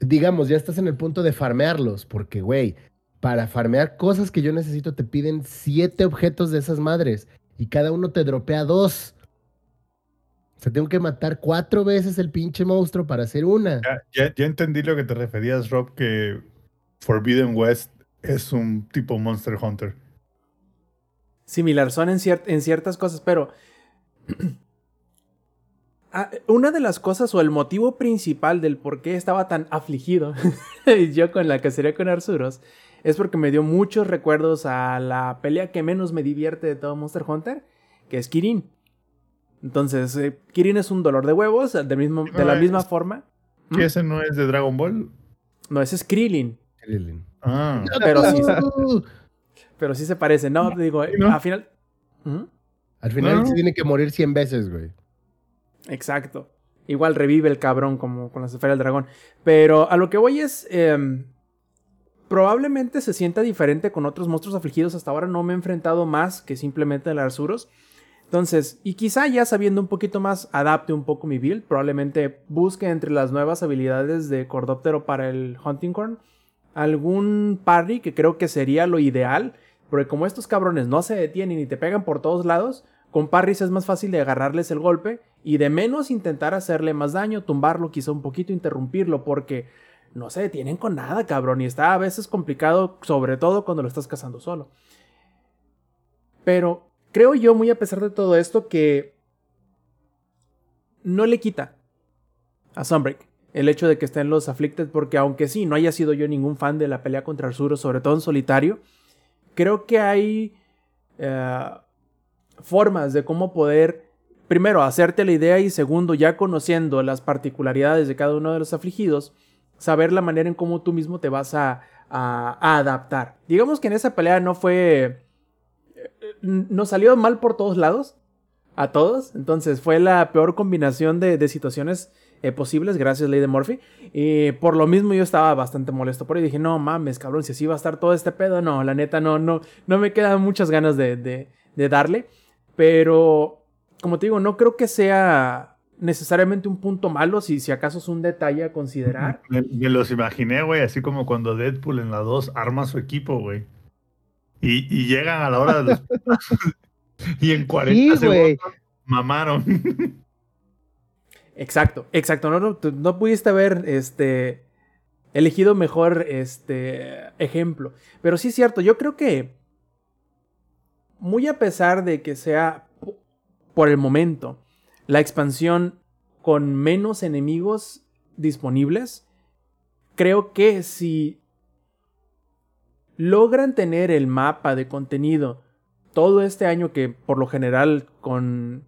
digamos, ya estás en el punto de farmearlos, porque, güey, para farmear cosas que yo necesito te piden siete objetos de esas madres y cada uno te dropea dos. O sea, tengo que matar cuatro veces el pinche monstruo para hacer una. Ya, ya, ya entendí lo que te referías, Rob, que Forbidden West es un tipo Monster Hunter. Similar, son en, cier- en ciertas cosas, pero [CLEARS THROAT] Ah, una de las cosas o el motivo principal del por qué estaba tan afligido [LAUGHS] yo con la cacería con Arzuros es porque me dio muchos recuerdos a la pelea que menos me divierte de todo Monster Hunter, que es Kirin. Entonces, eh, Kirin es un dolor de huevos, del mismo, de la No, misma forma. ¿Que ese no es de Dragon Ball? No, ese es Krillin, Krillin. Ah, pero sí, [LAUGHS] [LAUGHS] pero sí se parece. No, te digo, ¿no? al final... ¿Mm? Al final No. se tiene que morir 100 veces, güey. Exacto. Igual revive el cabrón como con las esferas del dragón. Pero a lo que voy es... em, probablemente se sienta diferente con otros monstruos afligidos. Hasta ahora no me he enfrentado más que simplemente al Arzuros. Entonces, y quizá ya sabiendo un poquito más, adapte un poco mi build. Probablemente busque entre las nuevas habilidades de Cordóptero para el Hunting Corn algún parry que creo que sería lo ideal. Porque como estos cabrones no se detienen y te pegan por todos lados, con parries es más fácil de agarrarles el golpe y de menos intentar hacerle más daño, tumbarlo, quizá un poquito, interrumpirlo, porque no se detienen con nada, cabrón, y está a veces complicado, sobre todo cuando lo estás cazando solo. Pero creo yo, muy a pesar de todo esto, que no le quita a Sunbreak el hecho de que estén los Afflicted, porque aunque sí, no haya sido yo ningún fan de la pelea contra Arturo, sobre todo en solitario, creo que hay eh, formas de cómo poder, primero, hacerte la idea y segundo, ya conociendo las particularidades de cada uno de los afligidos, saber la manera en cómo tú mismo te vas a, a- adaptar. Digamos que en esa pelea no fue... Nos salió mal por todos lados, a todos, entonces fue la peor combinación de, de situaciones eh, posibles, gracias Lady Murphy. Y por lo mismo yo estaba bastante molesto por ahí. Dije, no mames, cabrón, si así va a estar todo este pedo, no, la neta, no, no, no me quedan muchas ganas de, de, de darle. Pero, como te digo, no creo que sea necesariamente un punto malo, si, si acaso es un detalle a considerar. me, me los imaginé, güey, así como cuando Deadpool en la 2 arma su equipo, güey. Y, y llegan a la hora de los... [LAUGHS] [LAUGHS] y en 40 Sí, güey. segundos mamaron. [LAUGHS] Exacto, exacto. No, no, no pudiste haber este, elegido mejor este, ejemplo. Pero sí es cierto, yo creo que muy a pesar de que sea po- por el momento la expansión con menos enemigos disponibles, creo que si logran tener el mapa de contenido todo este año que por lo general con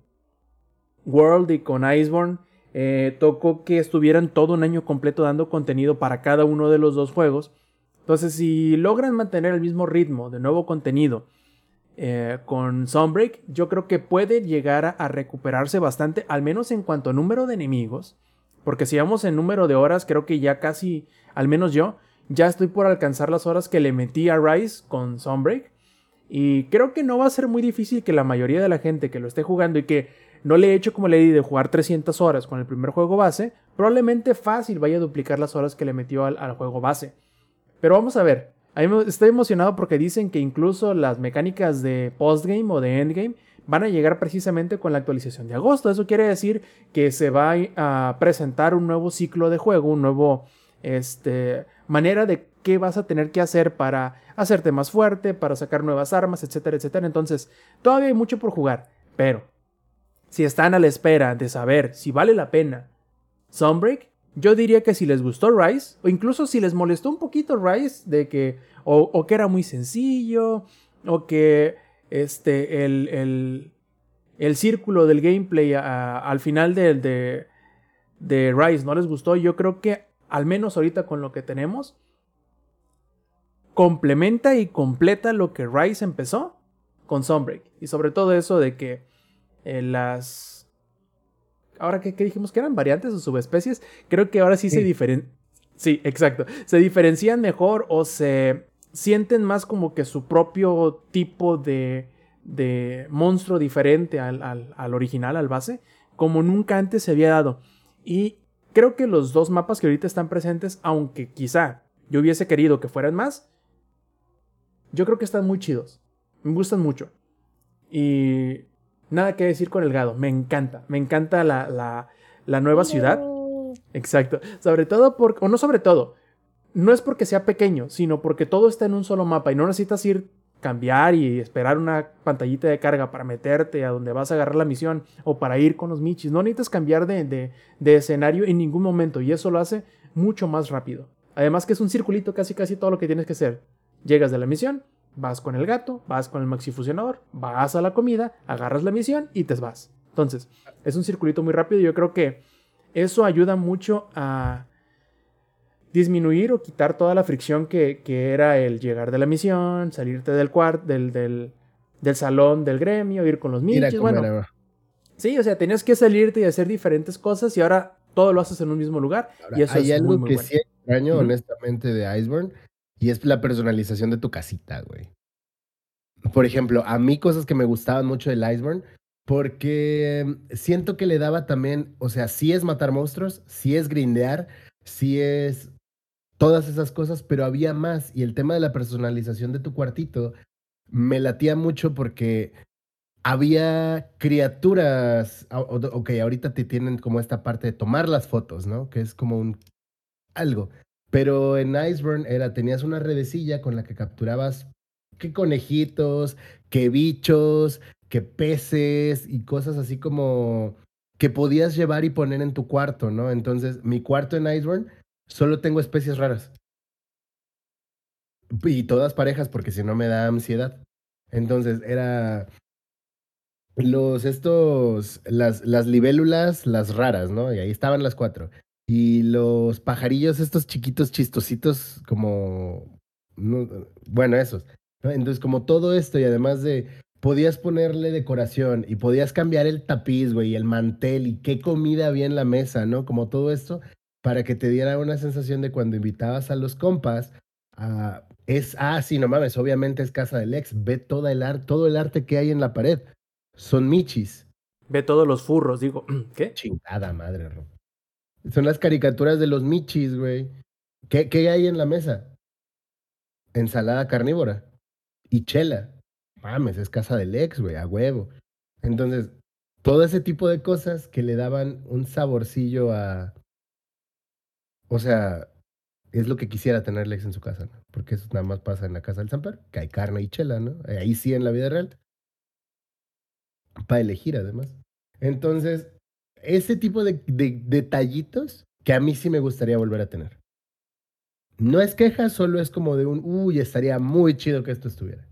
World y con Iceborne eh, tocó que estuvieran todo un año completo dando contenido para cada uno de los dos juegos. Entonces, si logran mantener el mismo ritmo de nuevo contenido eh, con Sunbreak, yo creo que puede llegar a, recuperarse bastante, al menos en cuanto a número de enemigos. Porque si vamos en número de horas, creo que ya casi, al menos yo, ya estoy por alcanzar las horas que le metí a Rise con Sunbreak. Y creo que no va a ser muy difícil que la mayoría de la gente que lo esté jugando y que no le he hecho como le di de jugar 300 horas con el primer juego base, probablemente fácil vaya a duplicar las horas que le metió al, juego base. Pero vamos a ver, estoy emocionado porque dicen que incluso las mecánicas de postgame o de endgame van a llegar precisamente con la actualización de agosto. Eso quiere decir que se va a presentar un nuevo ciclo de juego, un nuevo este, manera de qué vas a tener que hacer para hacerte más fuerte, para sacar nuevas armas, etcétera, etcétera. Entonces, todavía hay mucho por jugar, pero si están a la espera de saber si vale la pena Sunbreak, yo diría que si les gustó Rise, o incluso si les molestó un poquito Rise, de que, o, que era muy sencillo, o que este, el, el, el círculo del gameplay al final de, de, de Rise no les gustó, yo creo que al menos ahorita con lo que tenemos, complementa y completa lo que Rise empezó con Sunbreak. Y sobre todo eso de que eh, las... Ahora que, dijimos que eran variantes o subespecies, creo que ahora sí, se diferencian. Sí, exacto. Se diferencian mejor o se sienten más como que su propio tipo de, de monstruo diferente al, al- al original, al base, como nunca antes se había dado. Y creo que los dos mapas que ahorita están presentes, aunque quizá yo hubiese querido que fueran más, yo creo que están muy chidos. Me gustan mucho. Y nada que decir con el gado. Me encanta. Me encanta la, la, la nueva ciudad. Exacto. Sobre todo por. O no sobre todo. No es porque sea pequeño, sino porque todo está en un solo mapa y no necesitas ir cambiar y esperar una pantallita de carga para meterte a donde vas a agarrar la misión o para ir con los michis. No necesitas cambiar de, de- de escenario en ningún momento y eso lo hace mucho más rápido. Además que es un circulito casi casi todo lo que tienes que hacer. Llegas de la misión, vas con el gato, vas con el maxifusionador, vas a la comida, agarras la misión y te vas. Entonces, es un circulito muy rápido y yo creo que eso ayuda mucho a disminuir o quitar toda la fricción que, que era el llegar de la misión, salirte del cuarto, del, del, del salón del gremio, ir con los comer, Bueno, sí, o sea, tenías que salirte y hacer diferentes cosas y ahora todo lo haces en un mismo lugar ahora, y eso hay es algo muy, muy que bueno. sí extraño, honestamente, de Iceborne, y es la personalización de tu casita, güey. Por ejemplo, a mí cosas que me gustaban mucho del Iceborne, porque siento que le daba también, o sea, sí es matar monstruos, sí es grindear, sí es todas esas cosas, pero había más. Y el tema de la personalización de tu cuartito me latía mucho porque había criaturas. ah, Ok, ahorita te tienen como esta parte de tomar las fotos, ¿no? Que es como un algo. Pero en Iceborne era, tenías una redecilla con la que capturabas qué conejitos, qué bichos, qué peces y cosas así como que podías llevar y poner en tu cuarto, ¿no? Entonces, mi cuarto en Iceborne solo tengo especies raras. Y todas parejas, porque si no me da ansiedad. Entonces, era los estos, las, las libélulas, las raras, ¿no? Y ahí estaban las cuatro. Y los pajarillos, estos chiquitos chistositos, como, no, bueno, esos. ¿no? Entonces, como todo esto, y además de, podías ponerle decoración y podías cambiar el tapiz, güey, y el mantel, y qué comida había en la mesa, ¿no? Como todo esto, para que te diera una sensación de cuando invitabas a los compas, es, ah, sí, no mames, obviamente es casa del ex, ve toda el ar- todo el arte que hay en la pared. Son michis. Ve todos los furros, digo, [CLEARS THROAT] ¿qué? Chingada madre, Rob. Son las caricaturas de los michis, güey. ¿Qué, ¿Qué hay en la mesa? Ensalada carnívora. y chela. Mames, es casa del ex, güey, a huevo. Entonces, todo ese tipo de cosas que le daban un saborcillo a. O sea, es lo que quisiera tener Lex en su casa, ¿no? Porque eso nada más pasa en la casa del Samper, que hay carne y chela, ¿no? Ahí sí en la vida real. Para elegir, además. Entonces, ese tipo de, de detallitos que a mí sí me gustaría volver a tener. No es queja, solo es como de un, uy, estaría muy chido que esto estuviera.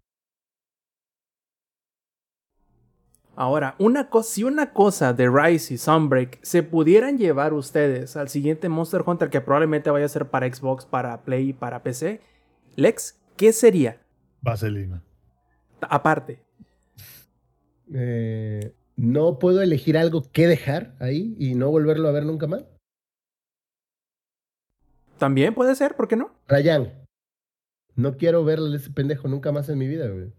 Ahora, una cosa, si una cosa de Rise y Sunbreak se pudieran llevar ustedes al siguiente Monster Hunter que probablemente vaya a ser para Xbox, para Play y para PC, Lex, ¿qué sería? Vaselina. Aparte. Eh, no puedo elegir algo que dejar ahí y no volverlo a ver nunca más. También puede ser, ¿por qué no? Ryan, no quiero verle a ese pendejo nunca más en mi vida, güey.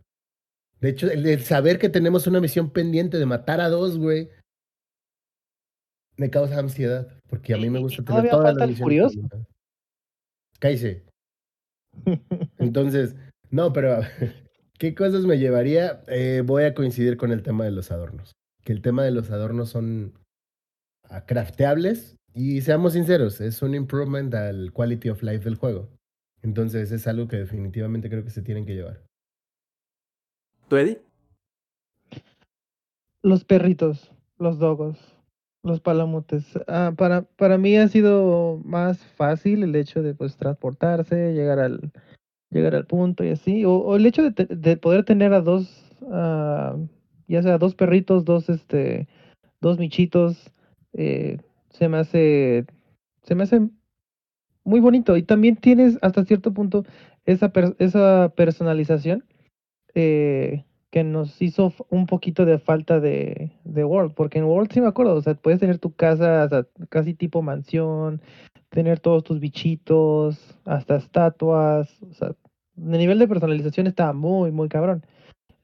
De hecho, el, el saber que tenemos una misión pendiente de matar a dos, güey, me causa ansiedad. Porque a mí me Y- y gusta tener todavía todas falta las misiones. Cállese. [LAUGHS] Entonces, no, pero [LAUGHS] ¿qué cosas me llevaría? Eh, voy a coincidir con el tema de los adornos. Que el tema de los adornos son ah, crafteables y seamos sinceros, es un improvement al quality of life del juego. Entonces es algo que definitivamente creo que se tienen que llevar. ¿Tú, Eddie? Los perritos, los dogos, los palamutes. Ah, para, para mí ha sido más fácil el hecho de pues transportarse, llegar al, llegar al punto y así. O, o el hecho de, te- de poder tener a dos, ah, ya sea dos perritos, dos este, dos michitos, eh, se me hace, se me hace muy bonito. Y también tienes hasta cierto punto esa, esa personalización eh, que nos hizo un poquito de falta de, de World, porque en World sí me acuerdo, o sea, puedes tener tu casa o casi tipo mansión, tener todos tus bichitos, hasta estatuas, o sea, el nivel de personalización está muy, muy cabrón.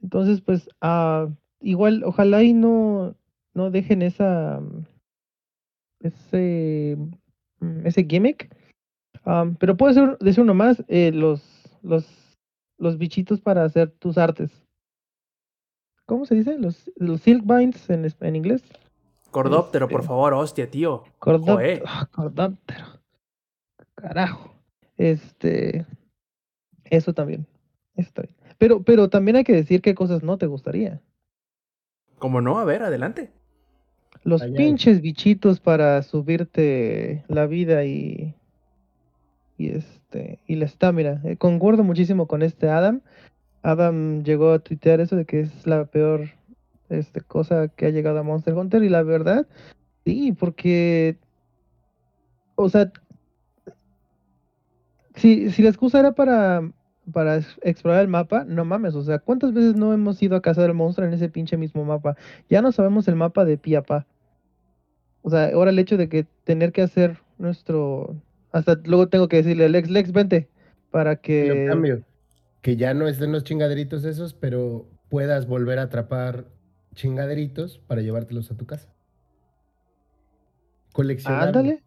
Entonces, pues, ah, igual, ojalá y no, no dejen esa, mm, ese, mm, ese gimmick, pero puede ser, decir uno más, eh, los, los, los bichitos para hacer tus artes. ¿Cómo se dice? Los, los silk binds en, en inglés. Cordóptero, por Este- favor, hostia, tío. Joé. ah, Cordóptero. Carajo. Este. Eso también. Eso también. Pero, pero también hay que decir qué cosas no te gustaría. ¿Cómo no? A ver, adelante. Los Allá. pinches bichitos para subirte la vida y. Y este. Y la estamina. Eh, concuerdo muchísimo con este Adam. Adam llegó a tuitear eso de que es la peor este, cosa que ha llegado a Monster Hunter. Y la verdad, sí, porque. O sea. Si, si la excusa era para. Para ex- explorar el mapa, no mames, o sea, ¿cuántas veces no hemos ido a cazar el monstruo en ese pinche mismo mapa? Ya no sabemos el mapa de pi a pa. O sea, ahora el hecho de que tener que hacer nuestro... Hasta luego tengo que decirle, Lex, Lex, vente. Para Lo que... cambio. Que ya no estén los chingaderitos esos, pero puedas volver a atrapar chingaderitos para llevártelos a tu casa. Coleccionar. Ándale.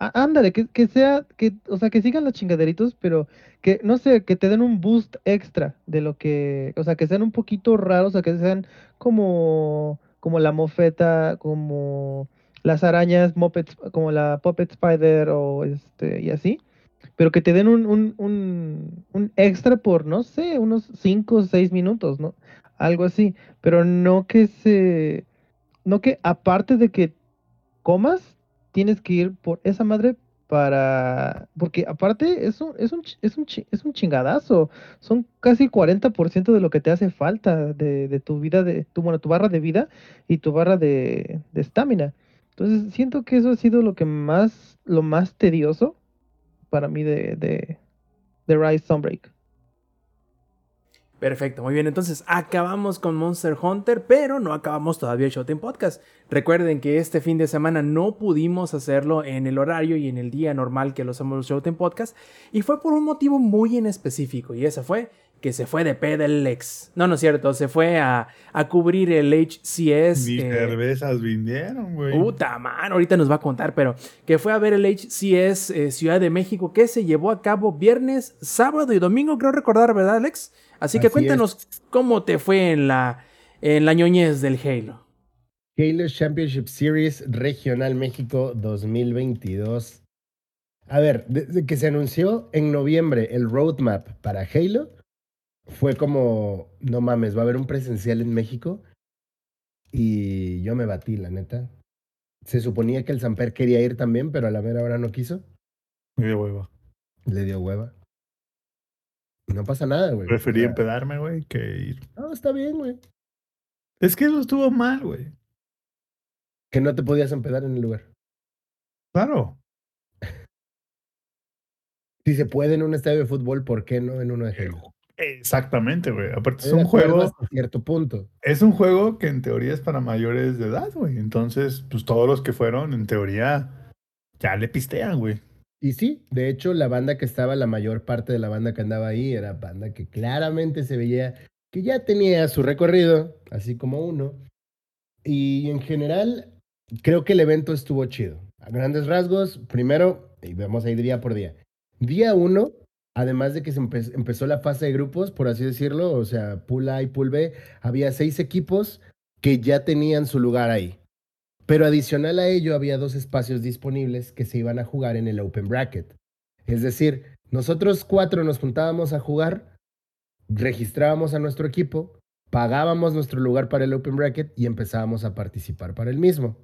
Ándale, que, que sea, que, o sea, que sigan los chingaderitos, pero que, no sé, que te den un boost extra de lo que, o sea, que sean un poquito raros, o sea, que sean como, como la mofeta, como las arañas, Muppets, como la Puppet Spider o este, y así, pero que te den un, un, un, un extra por, no sé, unos 5 o 6 minutos, ¿no? Algo así, pero no que se, no que aparte de que comas, tienes que ir por esa madre para, porque aparte es un, es un, es un, es un chingadazo, son casi 40% de lo que te hace falta de, tu vida, de tu, bueno, tu barra de vida y tu barra de de estamina. Entonces siento que eso ha sido lo que más, lo más tedioso para mí de, de, de Rise Sunbreak. Perfecto, muy bien. Entonces acabamos con Monster Hunter, pero no acabamos todavía el Showtime Podcast. Recuerden que este fin de semana no pudimos hacerlo en el horario y en el día normal que lo hacemos los Showtime Podcast, y fue por un motivo muy en específico, y ese fue que se fue de Pedalex. No, no es cierto, se fue a, a cubrir el HCS. Ni eh, cervezas vinieron, güey. Puta man, ahorita nos va a contar, pero que fue a ver el HCS eh, Ciudad de México que se llevó a cabo viernes, sábado y domingo, creo recordar, ¿verdad, Alex? Así que cuéntanos cómo te fue en la, en la ñoñez del Halo. Halo Championship Series Regional México 2022. A ver, desde que se anunció en noviembre el roadmap para Halo, fue como, no mames, va a haber un presencial en México. Y yo me batí, la neta. Se suponía que el Samper quería ir también, pero a la mera hora no quiso. Muy de hueva. Le dio hueva. No pasa nada, güey. Preferí O sea, empedarme, güey, que ir. No, está bien, güey. Es que eso estuvo mal, güey. Que no te podías empedar en el lugar. Claro. [LAUGHS] Si se puede en un estadio de fútbol, ¿por qué no en uno de Halo? Exactamente, güey. Aparte es un juego, hasta cierto punto. es un juego que en teoría es para mayores de edad, güey. Entonces, pues todos los que fueron, en teoría, ya le pistean, güey. Y sí, de hecho, la banda que estaba, la mayor parte de la banda que andaba ahí, era banda que claramente se veía que ya tenía su recorrido, así como uno. Y en general, creo que el evento estuvo chido. A grandes rasgos, primero, y vamos a ir día por día. Día uno, además de que se empe- empezó la fase de grupos, por así decirlo, o sea, Pool A y Pool B, había seis equipos que ya tenían su lugar ahí. Pero adicional a ello había dos espacios disponibles que se iban a jugar en el Open Bracket. Es decir, nosotros cuatro nos juntábamos a jugar, registrábamos a nuestro equipo, pagábamos nuestro lugar para el Open Bracket y empezábamos a participar para el mismo.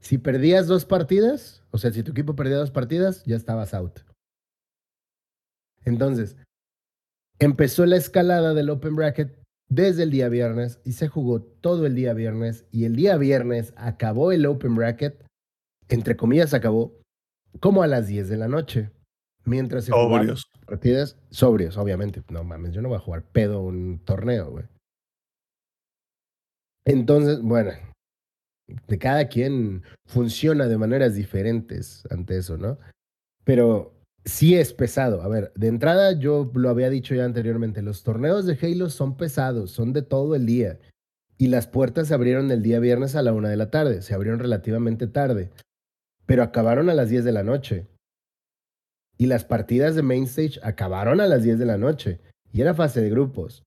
Si perdías dos partidas, o sea, si tu equipo perdía dos partidas, ya estabas out. Entonces, empezó la escalada del Open Bracket desde el día viernes y se jugó todo el día viernes y el día viernes acabó el Open Bracket, entre comillas acabó, como a las 10 de la noche. Mientras se Sobrios. partidas sobrios, obviamente. No mames, yo no voy a jugar pedo un torneo, güey. Entonces, bueno, de cada quien funciona de maneras diferentes ante eso, ¿no? Pero sí es pesado. A ver, de entrada yo lo había dicho ya anteriormente, los torneos de Halo son pesados, son de todo el día. Y las puertas se abrieron el día viernes a la una de la tarde, se abrieron relativamente tarde, pero acabaron a las 10 de la noche. Y las partidas de Main Stage acabaron a las 10 de la noche. Y era fase de grupos.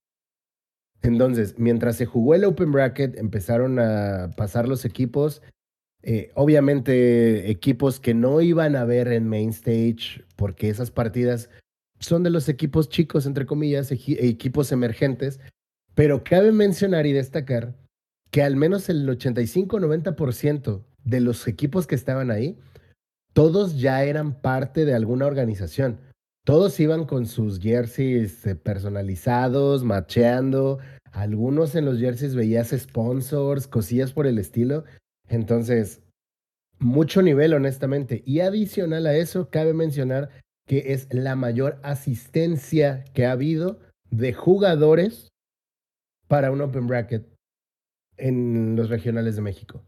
Entonces, mientras se jugó el Open Bracket, empezaron a pasar los equipos. Eh, obviamente, equipos que no iban a ver en Main Stage, porque esas partidas son de los equipos chicos, entre comillas, equi- equipos emergentes. Pero cabe mencionar y destacar que al menos el 85-90% de los equipos que estaban ahí todos ya eran parte de alguna organización. Todos iban con sus jerseys eh, personalizados, macheando. Algunos en los jerseys veías sponsors, cosillas por el estilo. Entonces, mucho nivel, honestamente. Y adicional a eso, cabe mencionar que es la mayor asistencia que ha habido de jugadores para un Open Bracket en los regionales de México.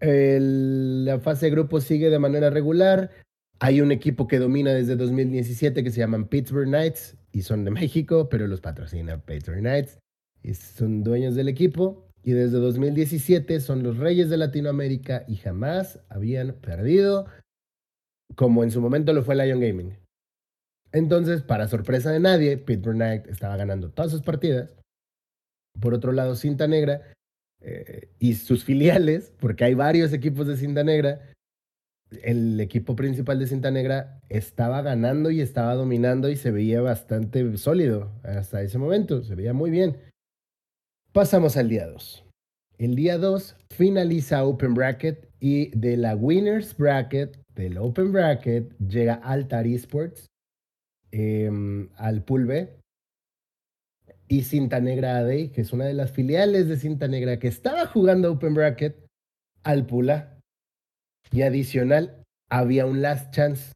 La fase de grupos sigue de manera regular. Hay un equipo que domina desde 2017 que se llaman Pittsburgh Knights y son de México, pero los patrocina Pittsburgh Knights y son dueños del equipo. Y desde 2017 son los reyes de Latinoamérica y jamás habían perdido, como en su momento lo fue Lion Gaming. Entonces, para sorpresa de nadie, Pittsburgh Knights estaba ganando todas sus partidas. Por otro lado, Cinta Negra eh, y sus filiales, porque hay varios equipos de Cinta Negra, el equipo principal de Cinta Negra estaba ganando y estaba dominando y se veía bastante sólido hasta ese momento, se veía muy bien. Pasamos al día 2. El día 2 finaliza Open Bracket y de la Winners Bracket, del Open Bracket, llega Altar Esports em, al Pool B y Cinta Negra AD, que es una de las filiales de Cinta Negra que estaba jugando Open Bracket, al Pula. Y adicional, había un Last Chance.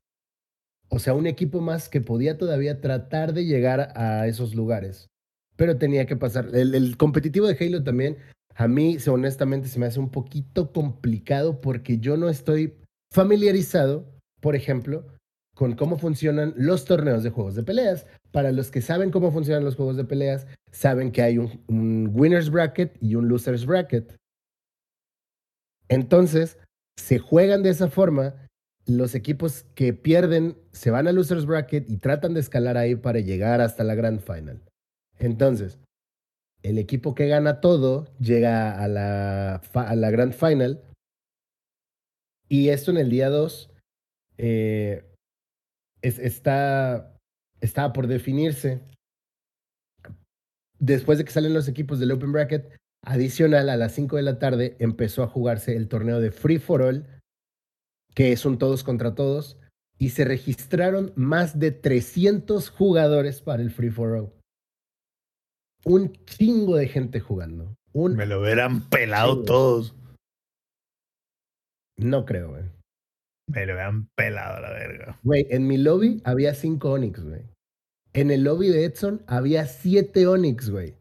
O sea, un equipo más que podía todavía tratar de llegar a esos lugares. Pero tenía que pasar. El, competitivo de Halo también, a mí, honestamente, se me hace un poquito complicado porque yo no estoy familiarizado, por ejemplo, con cómo funcionan los torneos de juegos de peleas. Para los que saben cómo funcionan los juegos de peleas, saben que hay un, un winners bracket y un losers bracket. Entonces, se juegan de esa forma. Los equipos que pierden se van al losers bracket y tratan de escalar ahí para llegar hasta la grand final. Entonces, el equipo que gana todo llega a la, grand final. Y esto en el día 2 eh, es- está, está por definirse. Después de que salen los equipos del Open Bracket, adicional a las 5 de la tarde empezó a jugarse el torneo de Free for All, que es un todos contra todos, y se registraron más de 300 jugadores para el Free for All. Un chingo de gente jugando. Un, Me lo hubieran pelado todos. no creo, güey. Me lo hubieran pelado la verga. Güey, en mi lobby había 5 Onix, güey. En el lobby de Edson había 7 Onix, güey.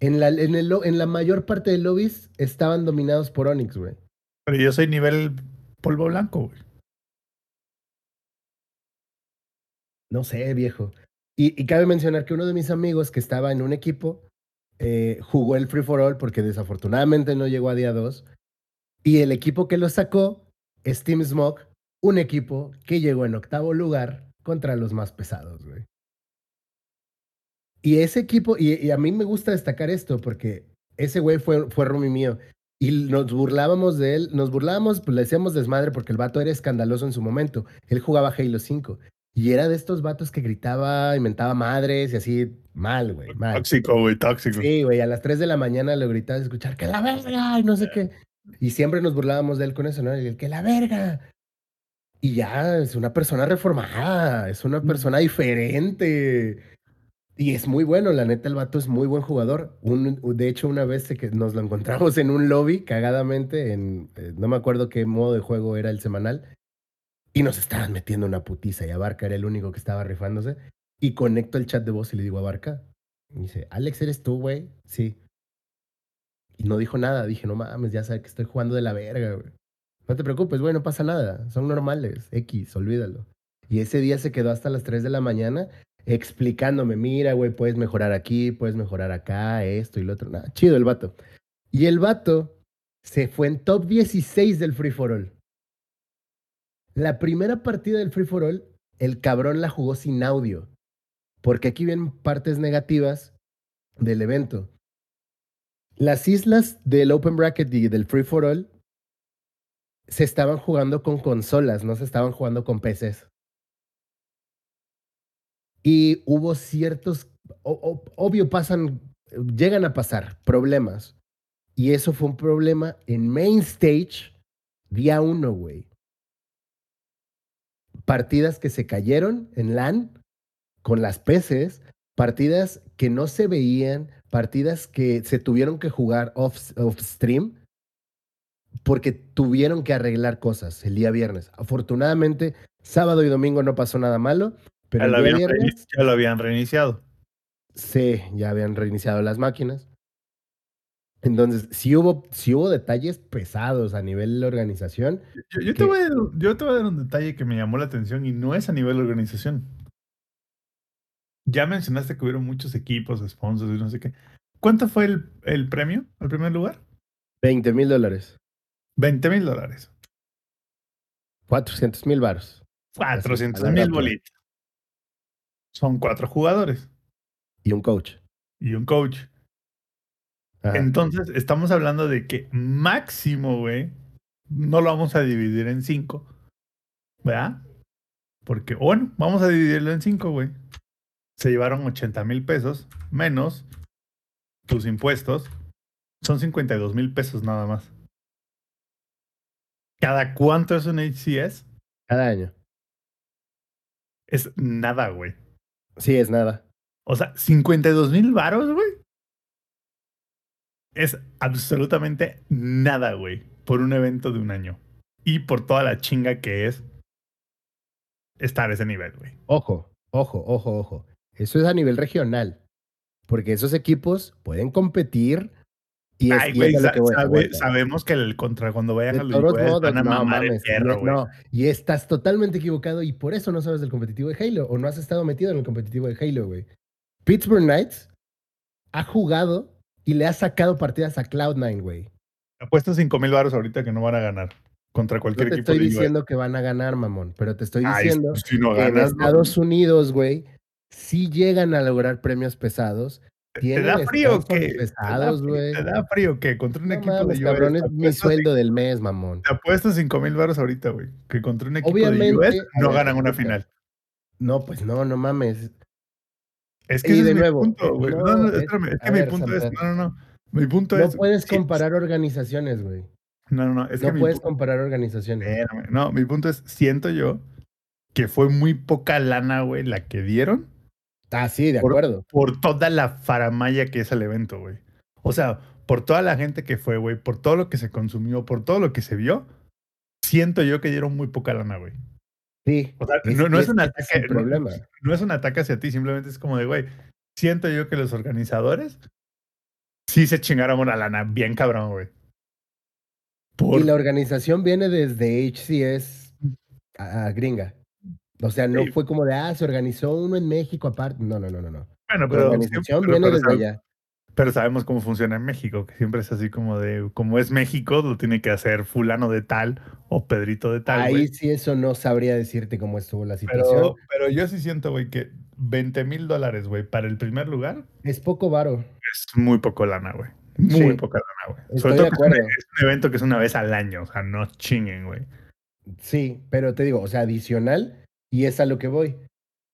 En la, en, el, en la mayor parte de lobbies estaban dominados por Onix, güey. Pero yo soy nivel polvo blanco, güey. No sé, viejo. Y, cabe mencionar que uno de mis amigos que estaba en un equipo eh, jugó el Free for All porque desafortunadamente no llegó a día 2. Y el equipo que lo sacó es Team Smoke, un equipo que llegó en octavo lugar contra los más pesados, güey. Y ese equipo, y, a mí me gusta destacar esto porque ese güey fue, fue roomie mío. Y nos burlábamos de él, nos burlábamos, pues le hacíamos desmadre porque el vato era escandaloso en su momento. Él jugaba Halo 5. Y era de estos vatos que gritaba, inventaba madres y así, mal, güey, mal. Tóxico, güey, tóxico. Sí, güey, a las 3 de la mañana lo gritaba de escuchar que la verga y no sé qué. Y siempre nos burlábamos de él con eso, ¿no? El que la verga. Y ya es una persona reformada, es una persona diferente. Y es muy bueno, la neta, el vato es muy buen jugador. Un, de hecho, una vez que nos lo encontramos en un lobby, cagadamente, en eh, no me acuerdo qué modo de juego era el semanal, y nos estaban metiendo una putiza. Y Abarca era el único que estaba rifándose. Y conecto el chat de voz y le digo, Abarca. Y dice, Alex, ¿eres tú, güey? Sí. Y no dijo nada. Dije, no mames, ya sabe que estoy jugando de la verga, güey. No te preocupes, güey, no pasa nada. Son normales. X, olvídalo. Y ese día se quedó hasta las 3 de la mañana explicándome, mira, güey, puedes mejorar aquí, puedes mejorar acá, esto y lo otro. Nada, chido el vato. Y el vato se fue en top 16 del Free for All. La primera partida del Free for All, el cabrón la jugó sin audio. Porque aquí vienen partes negativas del evento. Las islas del Open Bracket y del Free for All se estaban jugando con consolas, no se estaban jugando con PCs. Y hubo ciertos, obvio pasan, llegan a pasar problemas. Y eso fue un problema en Main Stage, día uno, güey. Partidas que se cayeron en LAN con las PCs, partidas que no se veían, partidas que se tuvieron que jugar off, off stream porque tuvieron que arreglar cosas el día viernes. Afortunadamente, sábado y domingo no pasó nada malo, pero Ya lo, el día habían viernes ya lo habían reiniciado. sí, ya habían reiniciado las máquinas. Entonces, sí hubo, sí hubo detalles pesados a nivel de la organización. Yo, te voy a, yo te voy a dar un detalle que me llamó la atención y no es a nivel de organización. Ya mencionaste que hubieron muchos equipos, sponsors y no sé qué. ¿Cuánto fue el, el premio al primer lugar? 20 mil dólares, 20 mil dólares. 400 mil varos 400 a la mil bolitas. Son cuatro jugadores y un coach. y un coach. Ajá. Entonces, estamos hablando de que máximo, güey, no lo vamos a dividir en cinco. ¿Verdad? Porque, bueno, vamos a dividirlo en cinco, güey. Se llevaron 80 mil pesos menos tus impuestos. Son 52 mil pesos nada más. ¿Cada cuánto es un HCS? Cada año. Es nada, güey. Sí, es nada. O sea, 52 mil varos, güey. Es absolutamente nada, güey. Por un evento de un año. Y por toda la chinga que es estar a ese nivel, güey. Ojo, ojo, ojo, ojo. Eso es a nivel regional. Porque esos equipos pueden competir Y es, Ay, y güey, es sa- que sabe- sabemos que el contra cuando vayan De a los modos, van a no mamar el perro, no, güey. no, y estás totalmente equivocado y por eso no sabes del competitivo de Halo o no has estado metido en el competitivo de Halo, güey. Pittsburgh Knights ha jugado y le ha sacado partidas a Cloud9, güey. Apuesto 5 mil baros ahorita que no van a ganar contra No cualquier te equipo estoy de US. diciendo que van a ganar, mamón, pero te estoy diciendo si no que en ganas, no. Estados Unidos, güey, sí llegan a lograr premios pesados. ¿Te da frío que pesados, güey. ¿Te da frío que contra un No equipo mames, de cabrón, US es te mi sueldo del mes, mamón. Te apuesto 5 mil baros ahorita, güey. Que contra un equipo Obviamente, de US no ver, ganan una final. No, pues no, no mames. Es que Y ese de es nuevo, mi punto, eh, güey. no, No, no, es- espérame, es que mi ver, punto es. No, no, no. Mi punto No es. puedes sí, comparar organizaciones, güey. No, no, no. Es No puedes pu- comparar organizaciones. Espérame, No, mi punto es, siento yo que fue muy poca lana, güey, la que dieron Ah, sí, de Por- acuerdo. por toda la faramaya que es el evento, güey. O sea, por toda la gente que fue, güey, por todo lo que se consumió, por todo lo que se vio, siento yo que dieron muy poca lana, güey. Sí. O sea, Es no, es un ese es ataque, no, es un ataque hacia ti, simplemente es como de, güey, siento yo que los organizadores sí se chingaron una lana bien cabrón, güey. Por, Y la organización viene desde HCS a, a gringa. O sea, no Sí. fue como de, ah, se organizó uno en México aparte. No, no, no, no. no. bueno, La pero, organización pero- viene pero desde allá. Pero sabemos cómo funciona en México, que siempre es así como de, como es México, lo tiene que hacer fulano de tal o Pedrito de tal, Ahí sí eso no sabría decirte cómo estuvo la situación. Pero, pero yo sí siento, güey, que 20 mil dólares, güey, para el primer lugar Es poco varo. es muy poco lana, güey. Muy Sí. poca lana, güey. Sobre de todo que es un, acuerdo. es un evento que es una vez al año, o sea, no chinguen, güey. Sí, pero te digo, o sea, adicional, y es a lo que voy.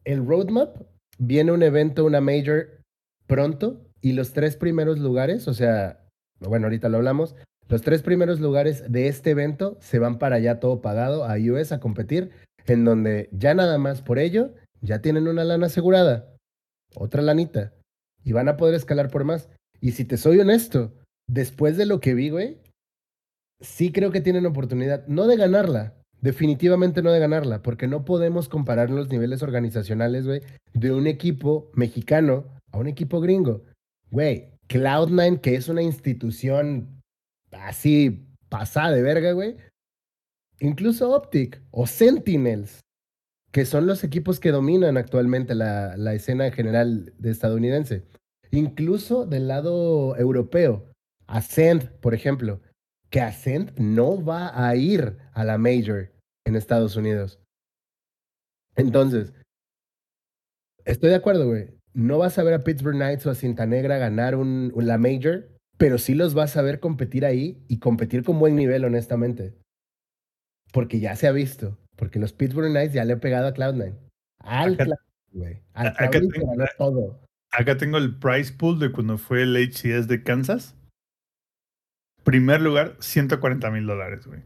El roadmap viene un evento, una major pronto, y los tres primeros lugares, o sea, bueno, ahorita lo hablamos, los tres primeros lugares de este evento se van para allá todo pagado a US a competir, en donde ya nada más por ello, ya tienen una lana asegurada, otra lanita, y van a poder escalar por más. Y si te soy honesto, después de lo que vi, güey, sí creo que tienen oportunidad, no de ganarla, definitivamente no de ganarla, porque no podemos comparar los niveles organizacionales, güey, de un equipo mexicano a un equipo gringo. Güey, Cloud9, que es una institución así pasada de verga, güey. Incluso Optic o Sentinels, que son los equipos que dominan actualmente la, la escena general de estadounidense. Incluso del lado europeo, Ascent, por ejemplo, que Ascent no va a ir a la Major en Estados Unidos. Entonces, estoy de acuerdo, güey. No vas a ver a Pittsburgh Knights o a Cinta Negra ganar un, un- la Major, pero sí los vas a ver competir ahí y competir con buen nivel, honestamente. Porque ya se ha visto. Porque los Pittsburgh Knights ya le han pegado a Cloud9. Al Acá- Cloud, güey. Al acá Cloud9 tengo- ganó todo. Acá tengo el price pool de cuando fue el HCS de Kansas. Primer lugar, 140 mil dólares, güey.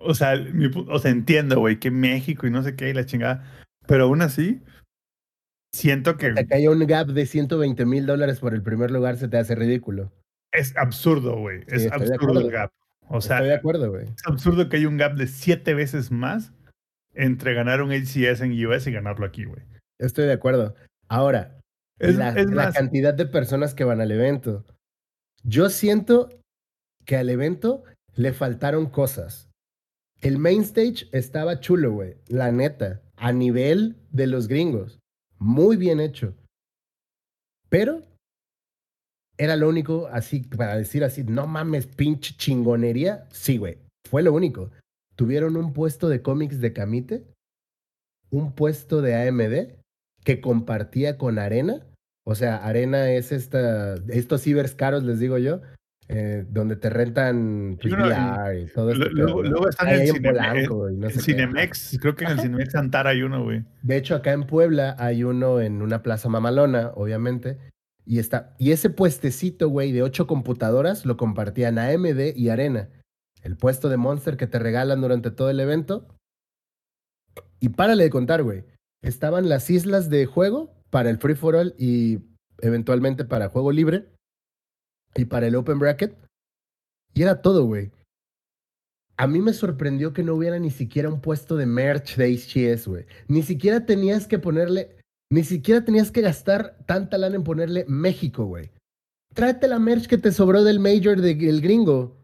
O sea, mi o sea, entiendo, güey, que México y no sé qué y la chingada. Pero aún así, siento que Te cae un gap de 120 mil dólares por el primer lugar, se te hace ridículo. es absurdo, güey. Sí, es absurdo el gap. O sea, Estoy de acuerdo, güey. es absurdo que haya un gap de siete veces más entre ganar un HCS en US y ganarlo aquí, güey. Estoy de acuerdo. Ahora, Es, la, es la cantidad de personas que van al evento. Yo siento que al evento le faltaron cosas. El main stage estaba chulo, güey. La neta. A nivel de los gringos. Muy bien hecho. Pero era lo único así, para decir así, no mames, pinche chingonería. Sí, güey. Fue lo único. Tuvieron un puesto de cómics de Camite, un puesto de AMD que compartía con Arena. O sea, Arena es esta, estos cibers caros, les digo yo, eh, donde te rentan pues, Y uno- VR y todo esto. luego, luego están en, no sé qué. Cinemex. Creo que en el Cinemex Antara hay uno, güey. De hecho, acá en Puebla hay uno en una plaza mamalona, obviamente. Y, está, y ese puestecito, güey, de ocho computadoras lo compartían AMD y Arena. El puesto de Monster que te regalan durante todo el evento. Y párale de contar, güey. Estaban las islas de juego para el Free for All y eventualmente para juego libre. Y para el Open Bracket. Y era todo, güey. A mí me sorprendió que no hubiera ni siquiera un puesto de merch de HGS, güey. Ni siquiera tenías que ponerle, ni siquiera tenías que gastar tanta lana en ponerle México, güey. tráete la merch que te sobró del Major del gringo.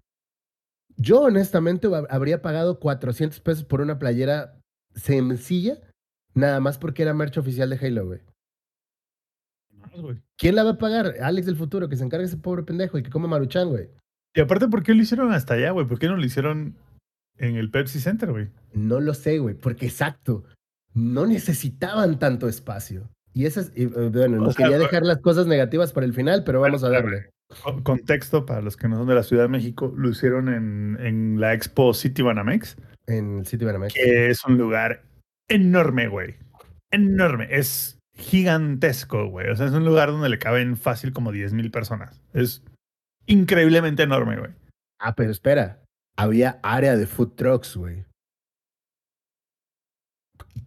Yo honestamente hab- habría pagado 400 pesos por una playera sencilla, nada más porque era merch oficial de Halo, güey. Más, güey. ¿Quién la va a pagar? Alex del futuro, que se encargue ese pobre pendejo y que come maruchan, güey. Y aparte, ¿por qué lo hicieron hasta allá, güey? ¿Por qué no lo hicieron en el Pepsi Center, güey? No lo sé, güey, porque exacto, no necesitaban tanto espacio. Y esas, y, eh, bueno, O no sea, quería dejar las cosas negativas para el final, pero vamos a darle. Co- Contexto para los que no son de la Ciudad de México, lo hicieron en, en la Expo City Banamex, En el de Banamex. que es un lugar enorme, güey. Enorme. Es gigantesco, güey. O sea, es un lugar donde le caben fácil como 10 mil personas. Es increíblemente enorme, güey. Ah, pero espera, había área de food trucks, güey.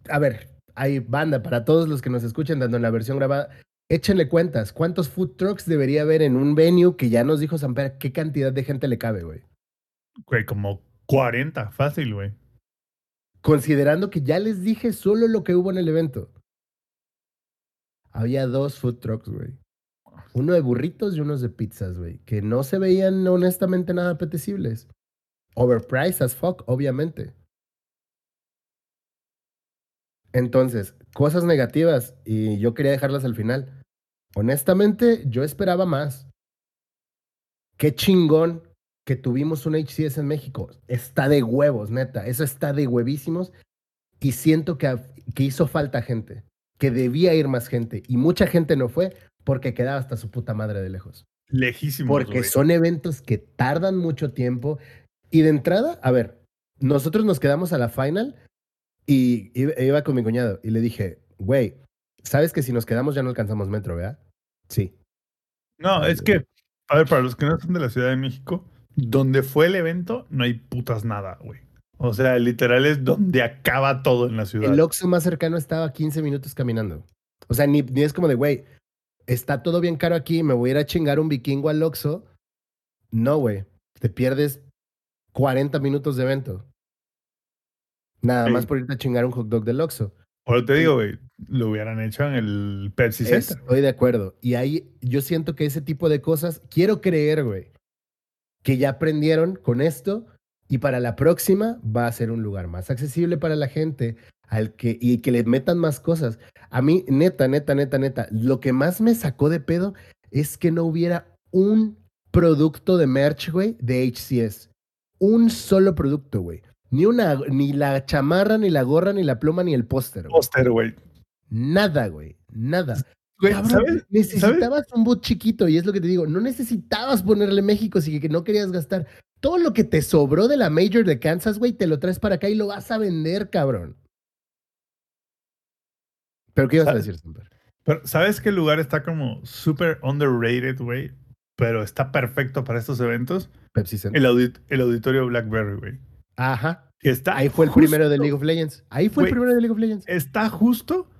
A ver, hay banda para todos los que nos escuchen tanto en la versión grabada. Échenle cuentas, ¿cuántos food trucks debería haber en un venue que ya nos dijo Samper qué cantidad de gente le cabe, güey? Güey, como 40, fácil, güey. Considerando que ya les dije solo lo que hubo en el evento. Había dos food trucks, güey. Uno de burritos y unos de pizzas, güey. Que no se veían honestamente nada apetecibles. Overpriced as fuck, obviamente. Entonces, cosas negativas y yo quería dejarlas al final. Honestamente, yo esperaba más. Qué chingón que tuvimos un HCS en México. Está de huevos, neta. Eso está de huevísimos. Y siento que, que hizo falta gente. Que debía ir más gente. Y mucha gente no fue porque quedaba hasta su puta madre de lejos. Lejísimos, Porque güey. son eventos que tardan mucho tiempo. Y de entrada, a ver, nosotros nos quedamos a la final y iba, iba con mi cuñado y le dije, güey, ¿sabes que si nos quedamos ya no alcanzamos metro, verdad? Sí. No, es que, a ver, para los que no son de la Ciudad de México, donde fue el evento, no hay putas nada, güey. O sea, literal es donde acaba todo en la ciudad. El Oxxo más cercano estaba a 15 minutos caminando. O sea, ni, ni es como de, güey, está todo bien caro aquí, me voy a ir a chingar un vikingo al Oxxo. No, güey, te pierdes 40 minutos de evento. Nada Sí. más por irte a chingar un hot dog del Oxxo. Ahora te digo, güey, lo hubieran hecho en el Pepsi Center. Estoy de acuerdo. Y ahí yo siento que ese tipo de cosas, quiero creer, güey, que ya aprendieron con esto y para la próxima va a ser un lugar más accesible para la gente al que, y que le metan más cosas. A mí, neta, neta, neta, neta, lo que más me sacó de pedo es que no hubiera un producto de merch, güey, de HCS. Un solo producto, güey. Ni una, ni la chamarra, ni la gorra, ni la pluma, ni el póster. Póster, güey. Nada, güey. Nada. Güey, Cabrón, ¿sabes? necesitabas un boot chiquito y es lo que te digo, no necesitabas ponerle México si que no querías gastar. Todo lo que te sobró de la Major de Kansas, güey, te lo traes para acá y lo vas a vender, cabrón. ¿Pero qué ibas a decir, Samper? Pero, ¿sabes qué lugar está como súper underrated, güey? Pero está perfecto para estos eventos. Pepsi Center. El, audit- el auditorio Blackberry, güey. Ajá. Que está Ahí fue el primero de League of Legends. Ahí fue el primero de League of Legends. Está justo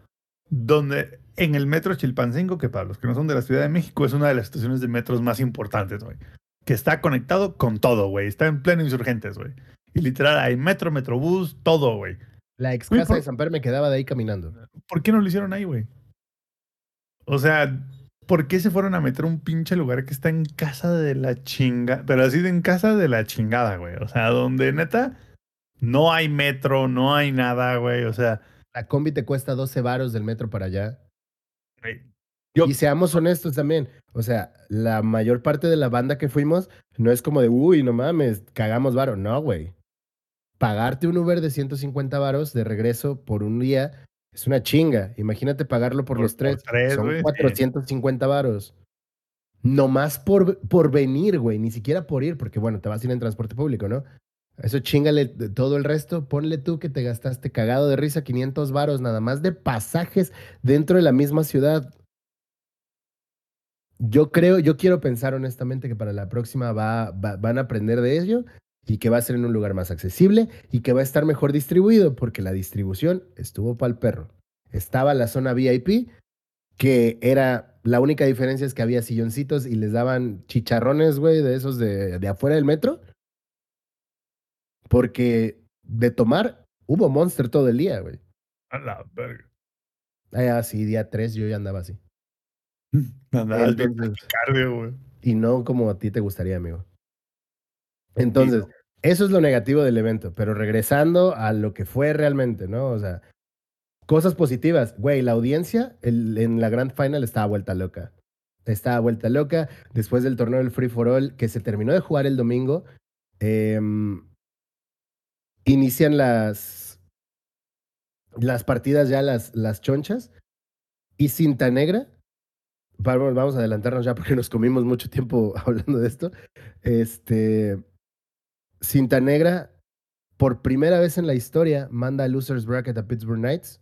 donde en el metro Chilpancingo, que para los que no son de la Ciudad de México es una de las estaciones de metros más importantes, güey. Que está conectado con todo, güey. Está en pleno insurgentes, güey. Y literal hay metro, metrobús, todo, güey. La ex casa por- de Samper me quedaba de ahí caminando. ¿Por qué no lo hicieron ahí, güey? O sea, ¿por qué se fueron a meter a un pinche lugar que está en casa de la chinga? Pero así de en casa de la chingada, güey. O sea, donde neta no hay metro, no hay nada, güey. O sea, La combi te cuesta 12 varos del metro para allá. güey, Yo- Y seamos honestos también. O sea, la mayor parte de la banda que fuimos no es como de, uy, no mames, cagamos varo. No, güey. Pagarte un Uber de 150 varos de regreso por un día es una chinga. Imagínate pagarlo por, Por- los por tres. tres, Son sí. 450 varos. Nomás por, por venir, güey. Ni siquiera por ir, porque bueno, te vas a ir en transporte público, ¿no? Eso chingale todo el resto. Ponle tú que te gastaste cagado de risa 500 varos nada más de pasajes dentro de la misma ciudad. Yo creo, yo quiero pensar honestamente que para la próxima va, va- van a aprender de ello y que va a ser en un lugar más accesible y que va a estar mejor distribuido porque la distribución estuvo para el perro. Estaba la zona VIP, que era la única diferencia es que había silloncitos y les daban chicharrones, güey, de esos de, de afuera del metro. Porque de tomar hubo Monster todo el día, güey. a la verga. Ah, sí, día 3 yo ya andaba así. [LAUGHS] Taquicardio, güey. y no como a ti te gustaría, amigo. Entonces, eso es lo negativo del evento, pero regresando a lo que fue realmente, ¿no? O sea, cosas positivas. Güey, la audiencia el- en la Grand Final estaba vuelta loca. Estaba vuelta loca después del torneo del Free for All que se terminó de jugar el domingo. em, inician las, las partidas ya, las, las chonchas. Y Cinta Negra, vamos, a adelantarnos ya porque nos comimos mucho tiempo [LAUGHS] hablando de esto. Este, Cinta Negra, por primera vez en la historia, manda a Losers Bracket a Pittsburgh Knights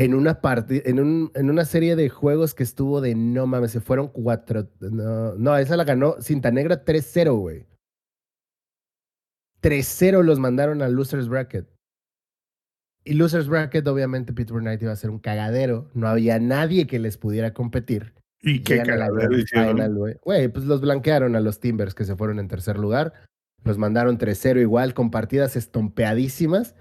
en una, en, un, en una serie de juegos que estuvo de no mames, se fueron cuatro. No, no esa la ganó Cinta Negra 3-0, güey. 3-0 los mandaron a Losers Bracket. Y Losers Bracket, obviamente, Pittsburgh Knights iba a ser un cagadero. No había nadie que les pudiera competir. Y qué cagadero hicieron. Güey, pues los blanquearon a los Timbers que se fueron en tercer lugar. Los mandaron 3-0 igual, con partidas estompeadísimas.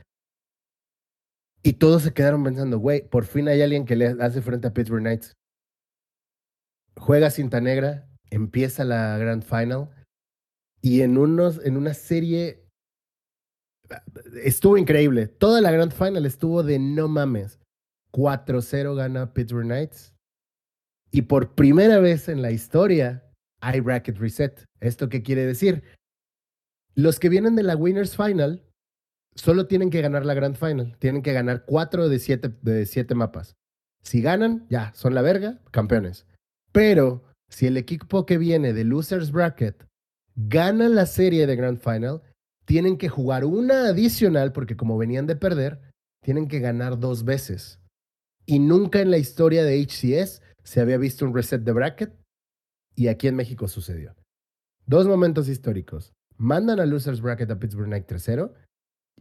Y todos se quedaron pensando, güey, por fin hay alguien que le hace frente a Pittsburgh Knights. Juega cinta negra, empieza la Grand Final. Y en, unos, en una serie estuvo increíble. Toda la Grand Final estuvo de no mames. 4-0 gana Pittsburgh Knights. Y por primera vez en la historia hay bracket reset. ¿Esto qué quiere decir? Los que vienen de la Winners Final solo tienen que ganar la Grand Final. Tienen que ganar 4 de 7 de siete mapas. Si ganan, ya, son la verga, campeones. Pero si el equipo que viene de Losers Bracket gana la serie de Grand Final, tienen que jugar una adicional porque como venían de perder, tienen que ganar dos veces. Y nunca en la historia de HCS se había visto un reset de bracket y aquí en México sucedió. Dos momentos históricos. Mandan a Losers Bracket a Pittsburgh Knight 3-0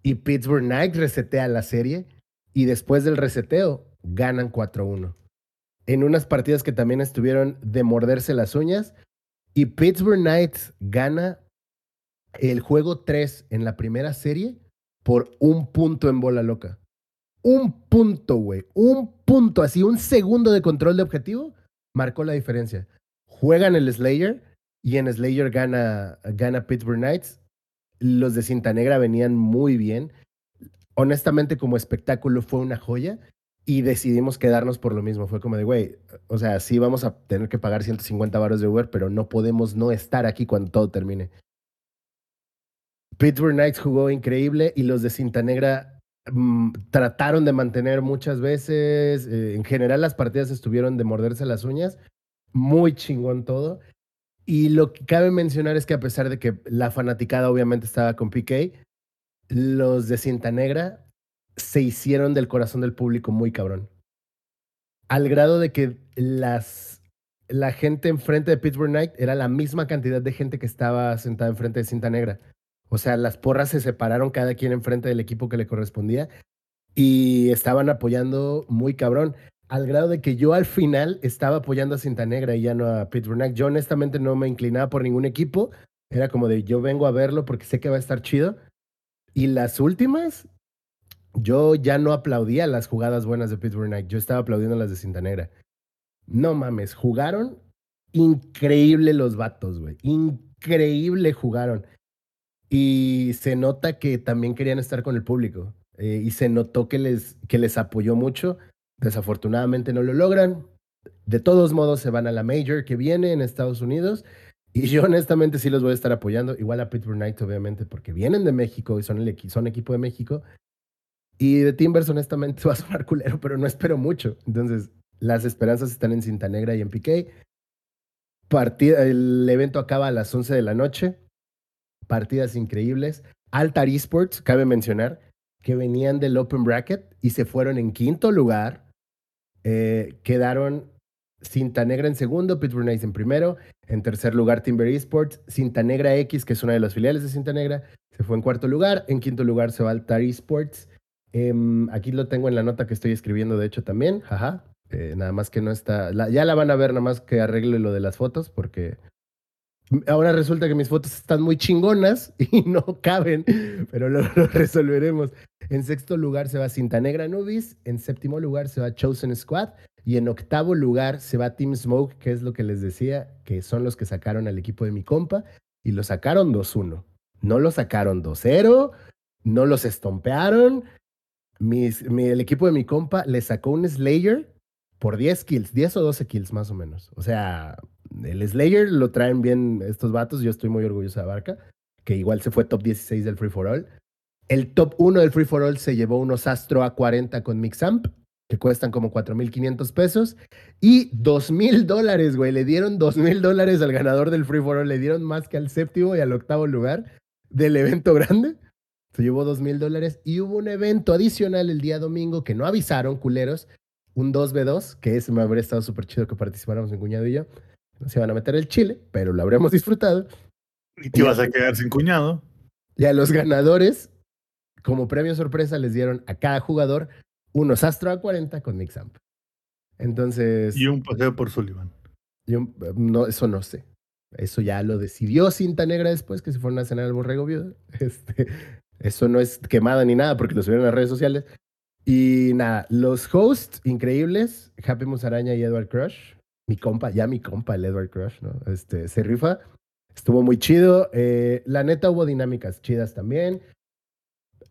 y Pittsburgh Knight resetea la serie y después del reseteo ganan 4-1. En unas partidas que también estuvieron de morderse las uñas y Pittsburgh Knights gana el juego 3 en la primera serie por un punto en bola loca. Un punto, güey. Un punto, así un segundo de control de objetivo marcó la diferencia. Juegan el Slayer y en Slayer gana, gana Pittsburgh Knights. Los de Cinta Negra venían muy bien. Honestamente, como espectáculo fue una joya y decidimos quedarnos por lo mismo. Fue como de, güey, o sea, sí vamos a tener que pagar 150 baros de Uber, pero no podemos no estar aquí cuando todo termine. Pittsburgh Knights jugó increíble y los de Cinta Negra mm, trataron de mantener muchas veces. eh, en general, las partidas estuvieron de morderse las uñas. Muy chingón todo. Y lo que cabe mencionar es que a pesar de que la fanaticada obviamente estaba con PK, los de Cinta Negra se hicieron del corazón del público muy cabrón. Al grado de que las, la gente enfrente de Pittsburgh Knight era la misma cantidad de gente que estaba sentada enfrente de Cinta Negra. O sea, las porras se separaron cada quien enfrente del equipo que le correspondía y estaban apoyando muy cabrón. Al grado de que yo al final estaba apoyando a Cinta Negra y ya no a Pittsburgh Knight. Yo honestamente no me inclinaba por ningún equipo. Era como de yo vengo a verlo porque sé que va a estar chido. Y las últimas, yo ya no aplaudía las jugadas buenas de Pittsburgh Knight. Yo estaba aplaudiendo las de Cinta Negra. No mames, jugaron increíble los vatos, güey. Increíble jugaron. Y se nota que también querían estar con el público. eh, y se notó que les, que les apoyó mucho. Desafortunadamente no lo logran. De todos modos, se van a la Major que viene en Estados Unidos. Y yo honestamente sí los voy a estar apoyando. Igual a Pittsburgh Knights, obviamente, porque vienen de México y son, el equi- son equipo de México. Y de Timbers, honestamente, [LAUGHS] va a sonar culero, pero no espero mucho. Entonces, las esperanzas están en Cinta Negra y en PK. Partida, el evento acaba a las 11 de la noche. Partidas increíbles. Altar Esports, cabe mencionar, que venían del Open Bracket y se fueron en quinto lugar. Eh, quedaron Cinta Negra en segundo, Pittsburgh Knights en primero. En tercer lugar, Timber Esports. Cinta Negra X, que es una de las filiales de Cinta Negra, se fue en cuarto lugar. En quinto lugar se va Altar Esports. Em, aquí lo tengo en la nota que estoy escribiendo, de hecho, también. Jaja. Eh, nada más que no está. ya la van a ver, nada más que arregle lo de las fotos, porque ahora resulta que mis fotos están muy chingonas [LAUGHS] y no caben, pero lo, lo resolveremos. En sexto lugar se va Cinta Negra Nubis. En séptimo lugar se va Chosen Squad. Y en octavo lugar se va Team Smoke, que es lo que les decía, que son los que sacaron al equipo de mi compa, y lo sacaron 2-1. No lo sacaron 2-0, no los estompearon. El equipo de mi compa le sacó un Slayer por 10 kills, 10 o 12 kills más o menos. O sea, el Slayer lo traen bien estos vatos, yo estoy muy orgulloso de Barca, que igual se fue top 16 del Free for All. El top 1 del Free for All se llevó unos Astro A40 con Mixamp, que cuestan como 4.500 pesos. Y 2.000 dólares, güey. Le dieron 2.000 dólares al ganador del Free for All. Le dieron más que al séptimo y al octavo lugar del evento grande. Se llevó 2.000 dólares. Y hubo un evento adicional el día domingo que no avisaron, culeros. Un 2v2, que ese me habría estado súper chido que participáramos mi cuñado y yo. No se iban a meter el chile, pero lo habremos disfrutado. Y te ibas a quedar sin cuñado. Y a los ganadores, como premio sorpresa, les dieron a cada jugador unos Astro A40 con Mixamp. Entonces, Y un paseo por Sullivan. yo, no, eso no sé. Eso ya lo decidió Cinta Negra después, que se fueron a cenar al borrego viudo. [LAUGHS] Este, eso no es quemada ni nada, porque lo subieron a las redes sociales. Y nada, los hosts increíbles, Happy Musaraña y Edward Crush. Mi compa, ya mi compa, el Edward Crush, ¿no? Este, se rifa. Estuvo muy chido. Eh, la neta hubo dinámicas chidas también.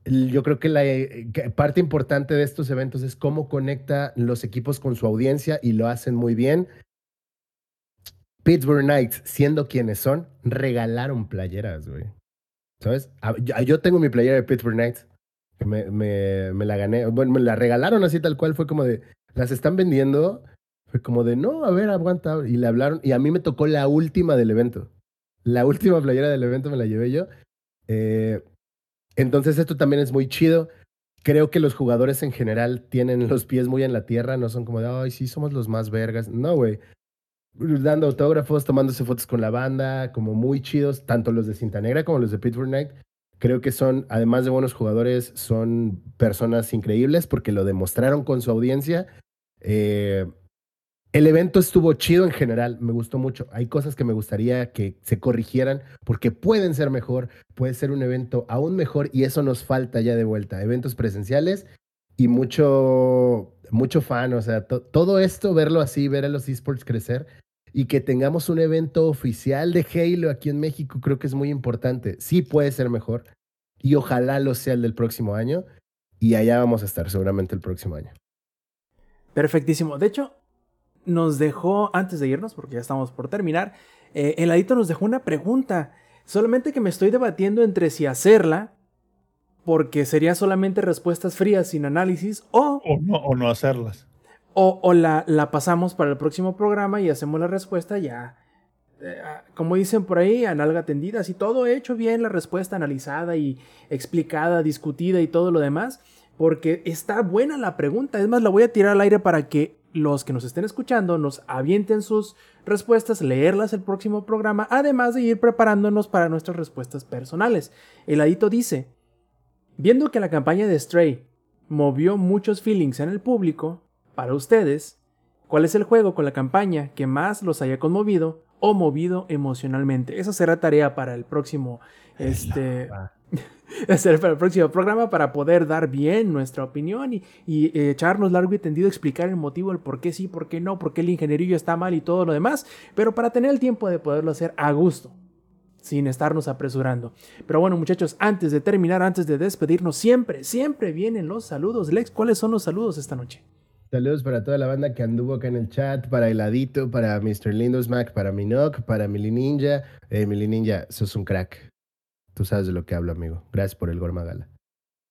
Yo creo que la eh, que parte importante de estos eventos es cómo conecta los equipos con su audiencia y lo hacen muy bien. Pittsburgh Knights, siendo quienes son, regalaron playeras, güey. ¿Sabes? Ah, Yo, yo tengo mi playera de Pittsburgh Knights. Me, me, me la gané. Bueno, me la regalaron así tal cual. Fue como de, las están vendiendo. Fue como de, no, a ver, aguanta. Y le hablaron. Y a mí me tocó la última del evento. La última playera del evento me la llevé yo. Eh, entonces esto también es muy chido. Creo que los jugadores en general tienen los pies muy en la tierra. No son como de, ay, sí, somos los más vergas. No, güey dando autógrafos, tomándose fotos con la banda, como muy chidos, tanto los de Cinta Negra como los de Pittsburgh Night. Creo que son, además de buenos jugadores, son personas increíbles porque lo demostraron con su audiencia. Eh, el evento estuvo chido en general, me gustó mucho. Hay cosas que me gustaría que se corrigieran porque pueden ser mejor, puede ser un evento aún mejor y eso nos falta ya de vuelta. Eventos presenciales y mucho, mucho fan, o sea, to- todo esto, verlo así, ver a los esports crecer y que tengamos un evento oficial de Halo aquí en México, creo que es muy importante. Sí puede ser mejor y ojalá lo sea el del próximo año y allá vamos a estar seguramente el próximo año. Perfectísimo. De hecho, nos dejó, antes de irnos, porque ya estamos por terminar, eh, el Adito nos dejó una pregunta. Solamente que me estoy debatiendo entre si hacerla, porque sería solamente respuestas frías sin análisis, o, O no, o no hacerlas. o, o la, la pasamos para el próximo programa y hacemos la respuesta ya. eh, ah, como dicen por ahí, a nalga tendida, así todo hecho bien, la respuesta analizada y explicada, discutida y todo lo demás, porque está buena la pregunta. Es más, la voy a tirar al aire para que los que nos estén escuchando nos avienten sus respuestas, leerlas el próximo programa, además de ir preparándonos para nuestras respuestas personales. El adito dice, viendo que la campaña de Stray movió muchos feelings en el público, para ustedes, ¿cuál es el juego con la campaña que más los haya conmovido o movido emocionalmente? Esa será tarea para el próximo este. [LAUGHS] hacer para el próximo programa para poder dar bien nuestra opinión y, y, eh, echarnos largo y tendido, explicar el motivo, el por qué sí, por qué no, por qué el ingenierillo está mal y todo lo demás, pero para tener el tiempo de poderlo hacer a gusto, sin estarnos apresurando. Pero bueno, muchachos, antes de terminar, antes de despedirnos, siempre, siempre vienen los saludos. Lex, ¿cuáles son los saludos esta noche? Saludos para toda la banda que anduvo acá en el chat, para Heladito, para Mr. Lindos Mac, para Minok, para Mili Ninja. Eh, Mili Ninja, sos un crack. Tú sabes de lo que hablo, amigo. Gracias por el Gorma Gala.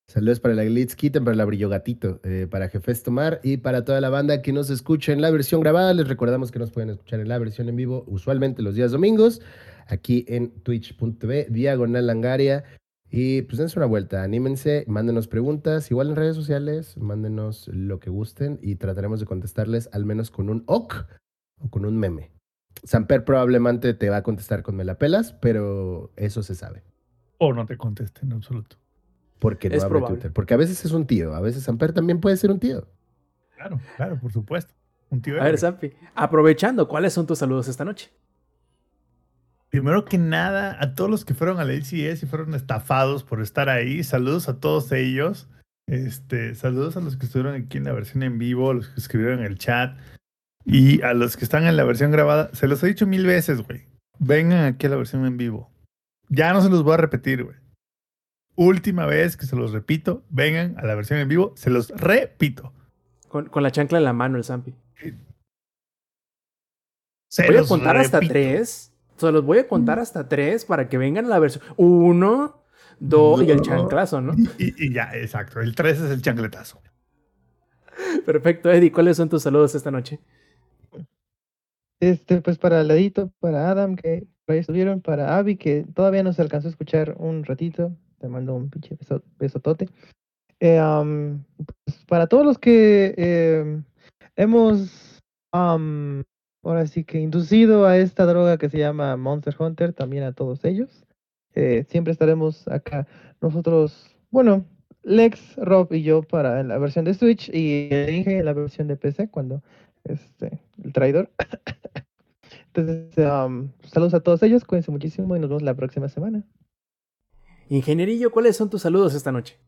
Saludos para la Glitz Kitten, para la Brillo Gatito, eh, para Jefes Tomar y para toda la banda que nos escucha en la versión grabada. Les recordamos que nos pueden escuchar en la versión en vivo, usualmente los días domingos, aquí en twitch.tv, diagonal langaria. Y pues dense una vuelta, anímense, mándenos preguntas, igual en redes sociales, mándenos lo que gusten y trataremos de contestarles al menos con un ok o con un meme. Samper probablemente te va a contestar con me la pelas, pero eso se sabe. O no te conteste en absoluto. Porque no Es abre probable. Twitter. Porque a veces es un tío, a veces Samper también puede ser un tío. Claro, claro, por supuesto. Un tío A ver. Zampi, aprovechando, ¿cuáles son tus saludos esta noche? Primero que nada, a todos los que fueron al LCS y fueron estafados por estar ahí, saludos a todos ellos. Este, saludos a los que estuvieron aquí en la versión en vivo, los que escribieron en el chat. Y a los que están en la versión grabada, se los he dicho mil veces, güey. Vengan aquí a la versión en vivo. Ya no se los voy a repetir, güey. Última vez que se los repito, vengan a la versión en vivo, se los repito. Con, con la chancla en la mano, el Zampi. Se Voy a contar hasta tres. Se los voy a contar hasta tres para que vengan a la versión. Uno, dos y el chanclazo, ¿no? Y, y ya, exacto. El 3 es el chancletazo. Perfecto, Eddie. ¿Cuáles son tus saludos esta noche? Este, pues para Ladito, para Adam, que estuvieron, para Abby, que todavía no se alcanzó a escuchar un ratito. Te mando un pinche beso, besotote. Eh, am, pues, para todos los que eh, hemos am, ahora sí que inducido a esta droga que se llama Monster Hunter, también a todos ellos. Eh, siempre estaremos acá nosotros, bueno, Lex, Rob y yo para la versión de Switch y Inge la versión de PC cuando este, el traidor. [LAUGHS] Entonces, am, saludos a todos ellos, cuídense muchísimo y nos vemos la próxima semana. Ingenierillo, ¿cuáles son tus saludos esta noche?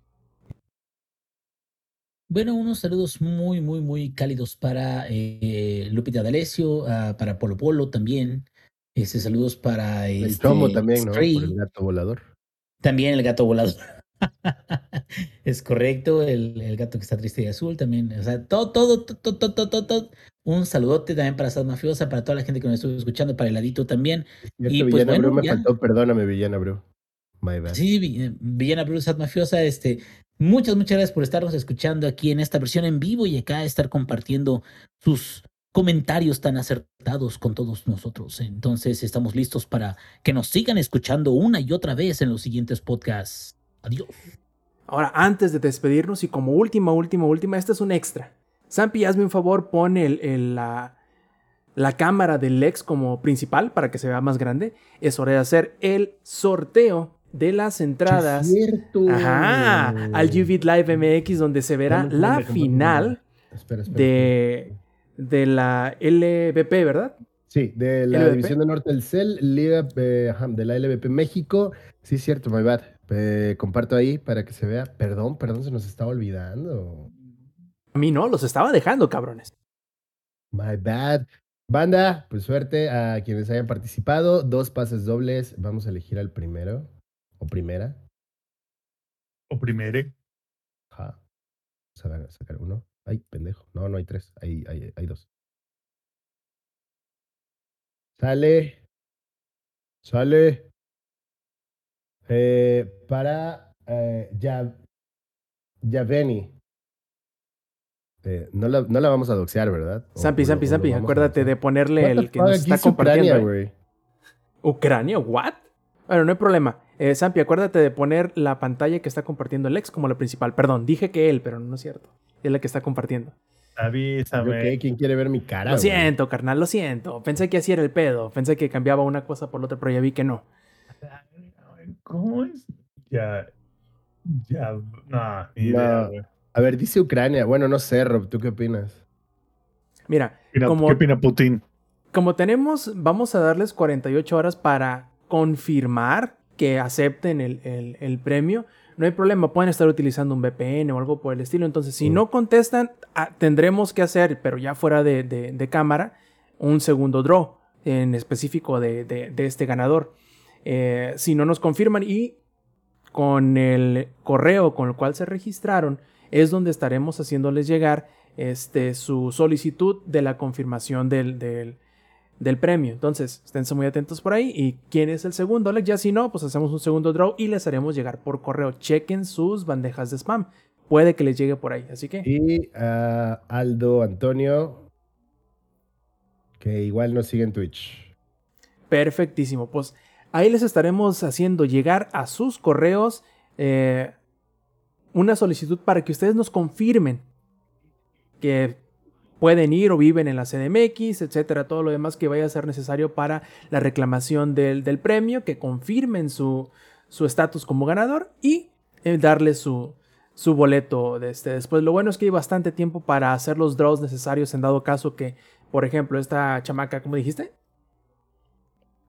Bueno, unos saludos muy, muy, muy cálidos para eh, Lupita D'Alessio, ah, para Polo Polo también. Este, saludos para El este, chomo también, ¿no? Stray, Por el gato volador. también el gato volador. [LAUGHS] es correcto, el, el gato que está triste y azul también. O sea, todo, todo, todo, todo, todo, todo. Un saludote también para Sad Mafiosa, para toda la gente que nos estuvo escuchando, para Heladito también. Cierto, Y, pues, Villana bueno, Bru me ya. faltó, perdóname, Villana Bru. My bad. Sí, eh, Villana Bruce Sad Mafiosa, este, muchas, muchas gracias por estarnos escuchando aquí en esta versión en vivo y acá estar compartiendo sus comentarios tan acertados con todos nosotros. Entonces, estamos listos para que nos sigan escuchando una y otra vez en los siguientes podcasts. Adiós. Ahora, antes de despedirnos y como última, última, última, este es un extra. Zampi, hazme un favor, pon el, el- la, la cámara del Lex como principal para que se vea más grande. Es hora de hacer el sorteo de las entradas Cierto. ajá, al UV Live MX donde se verá la final Espera, espera. de, de la LVP, ¿verdad? Sí, de la LVP. División de Norte del CEL, Liga eh, de la LVP México. Sí, cierto, my bad. Eh, comparto ahí para que se vea. Perdón, perdón, se nos estaba olvidando. A mí no, los estaba dejando, cabrones. My bad. Banda, pues suerte a quienes hayan participado. Dos pases dobles. Vamos a elegir al primero o primera. O primero. Ajá. Vamos a sacar uno. Ay, pendejo. No, no hay tres. Hay, hay, hay dos. Sale. Sale. Eh, para eh, ya, Yaveni. Eh, no, la, no la vamos a doxear, ¿verdad? O- Zampi, Zampi, o Zampi, a acuérdate de ponerle el que nos está es Ucrania, compartiendo. güey. ¿Ucrania? ¿What? Bueno, no hay problema. Eh, Zampi, acuérdate de poner la pantalla que está compartiendo el ex como la principal. Perdón, dije que él, pero no es cierto. Es la que está compartiendo. ¿Yo Avísame. qué? ¿Quién quiere ver mi cara? lo siento, carnal, lo siento. Pensé que así era el pedo. Pensé que cambiaba una cosa por la otra, pero ya vi que no. ¿Cómo es? Ya. Ya. No, ni idea, güey. A ver, dice Ucrania. Bueno, no sé, Rob, ¿tú qué opinas? Mira, como, ¿Qué opina Putin? como tenemos, vamos a darles 48 horas para confirmar que acepten el, el- el premio. No hay problema, pueden estar utilizando un VPN o algo por el estilo. Entonces, si Mm. no contestan, ah, tendremos que hacer, pero ya fuera de, de- de cámara, un segundo draw en específico de, de- de este ganador. Eh, si no nos confirman y con el correo con el cual se registraron, es donde estaremos haciéndoles llegar este, su solicitud de la confirmación del, del, del premio. Entonces, esténse muy atentos por ahí. ¿Y quién es el segundo? Ya si no, pues hacemos un segundo draw y les haremos llegar por correo. Chequen sus bandejas de spam. Puede que les llegue por ahí. Así que, Y a Aldo Antonio, que igual nos sigue en Twitch. perfectísimo. Pues ahí les estaremos haciendo llegar a sus correos eh, una solicitud para que ustedes nos confirmen que pueden ir o viven en la CDMX, etcétera, todo lo demás que vaya a ser necesario para la reclamación del, del premio, que confirmen su estatus como ganador y eh, darle su, su boleto de este. Después, lo bueno es que hay bastante tiempo para hacer los draws necesarios en dado caso que, por ejemplo, esta chamaca, ¿cómo dijiste?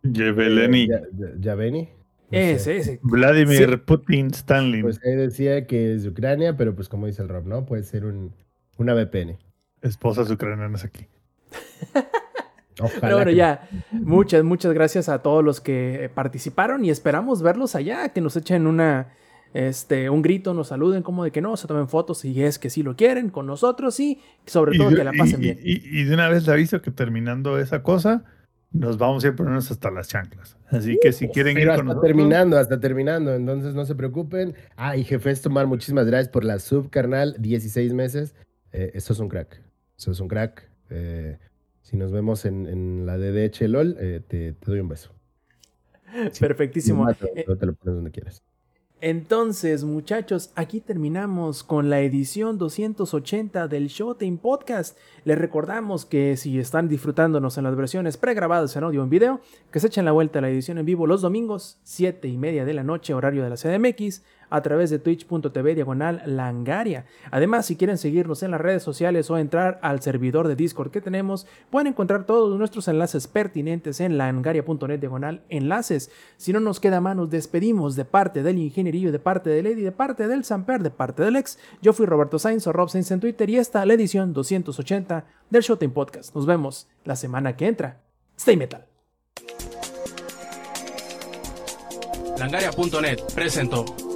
Yeveleni. Ya- ya- Yaveni. Ese, ese. Vladimir Putin Stanley. Pues ahí decía que es de Ucrania, pero pues como dice el Rob, ¿no? Puede ser un, una VPN. Esposas ucranianas aquí. [LAUGHS] Ojalá. Pero bueno, que- ya, muchas, muchas gracias a todos los que participaron y esperamos verlos allá, que nos echen una, este, un grito, nos saluden, como de que no, se tomen fotos si es que sí lo quieren con nosotros y sobre todo de- que la pasen y- bien. y- y de una vez le aviso que terminando esa cosa, nos vamos a ir a ponernos hasta las chanclas. Así que si quieren ir Pero con hasta nosotros, terminando, hasta terminando. Entonces no se preocupen. Ah, y jefe Tomar, muchísimas gracias por la sub, carnal. 16 meses. Eh, eso es un crack. Eso es un crack. Eh, si nos vemos en, en la DDH LOL, eh, te, te doy un beso. Perfectísimo. Más, no te lo pones donde quieras. Entonces, muchachos, aquí terminamos con la edición 280 del Showtime Podcast. Les recordamos que si están disfrutándonos en las versiones pregrabadas en audio o en video, que se echen la vuelta a la edición en vivo los domingos, 7 y media de la noche, horario de la CDMX, a través de twitch.tv diagonal langaria. Además, si quieren seguirnos en las redes sociales o entrar al servidor de Discord que tenemos, pueden encontrar todos nuestros enlaces pertinentes en langaria.net diagonal enlaces. Si no nos queda más, nos despedimos de parte del ingenierillo, de parte de Lady, de parte del Samper, de parte del ex. Yo fui Roberto Sainz o Rob Sainz en Twitter y esta la edición 280 del Showtime Podcast. Nos vemos la semana que entra. Stay metal. Langaria.net presentó.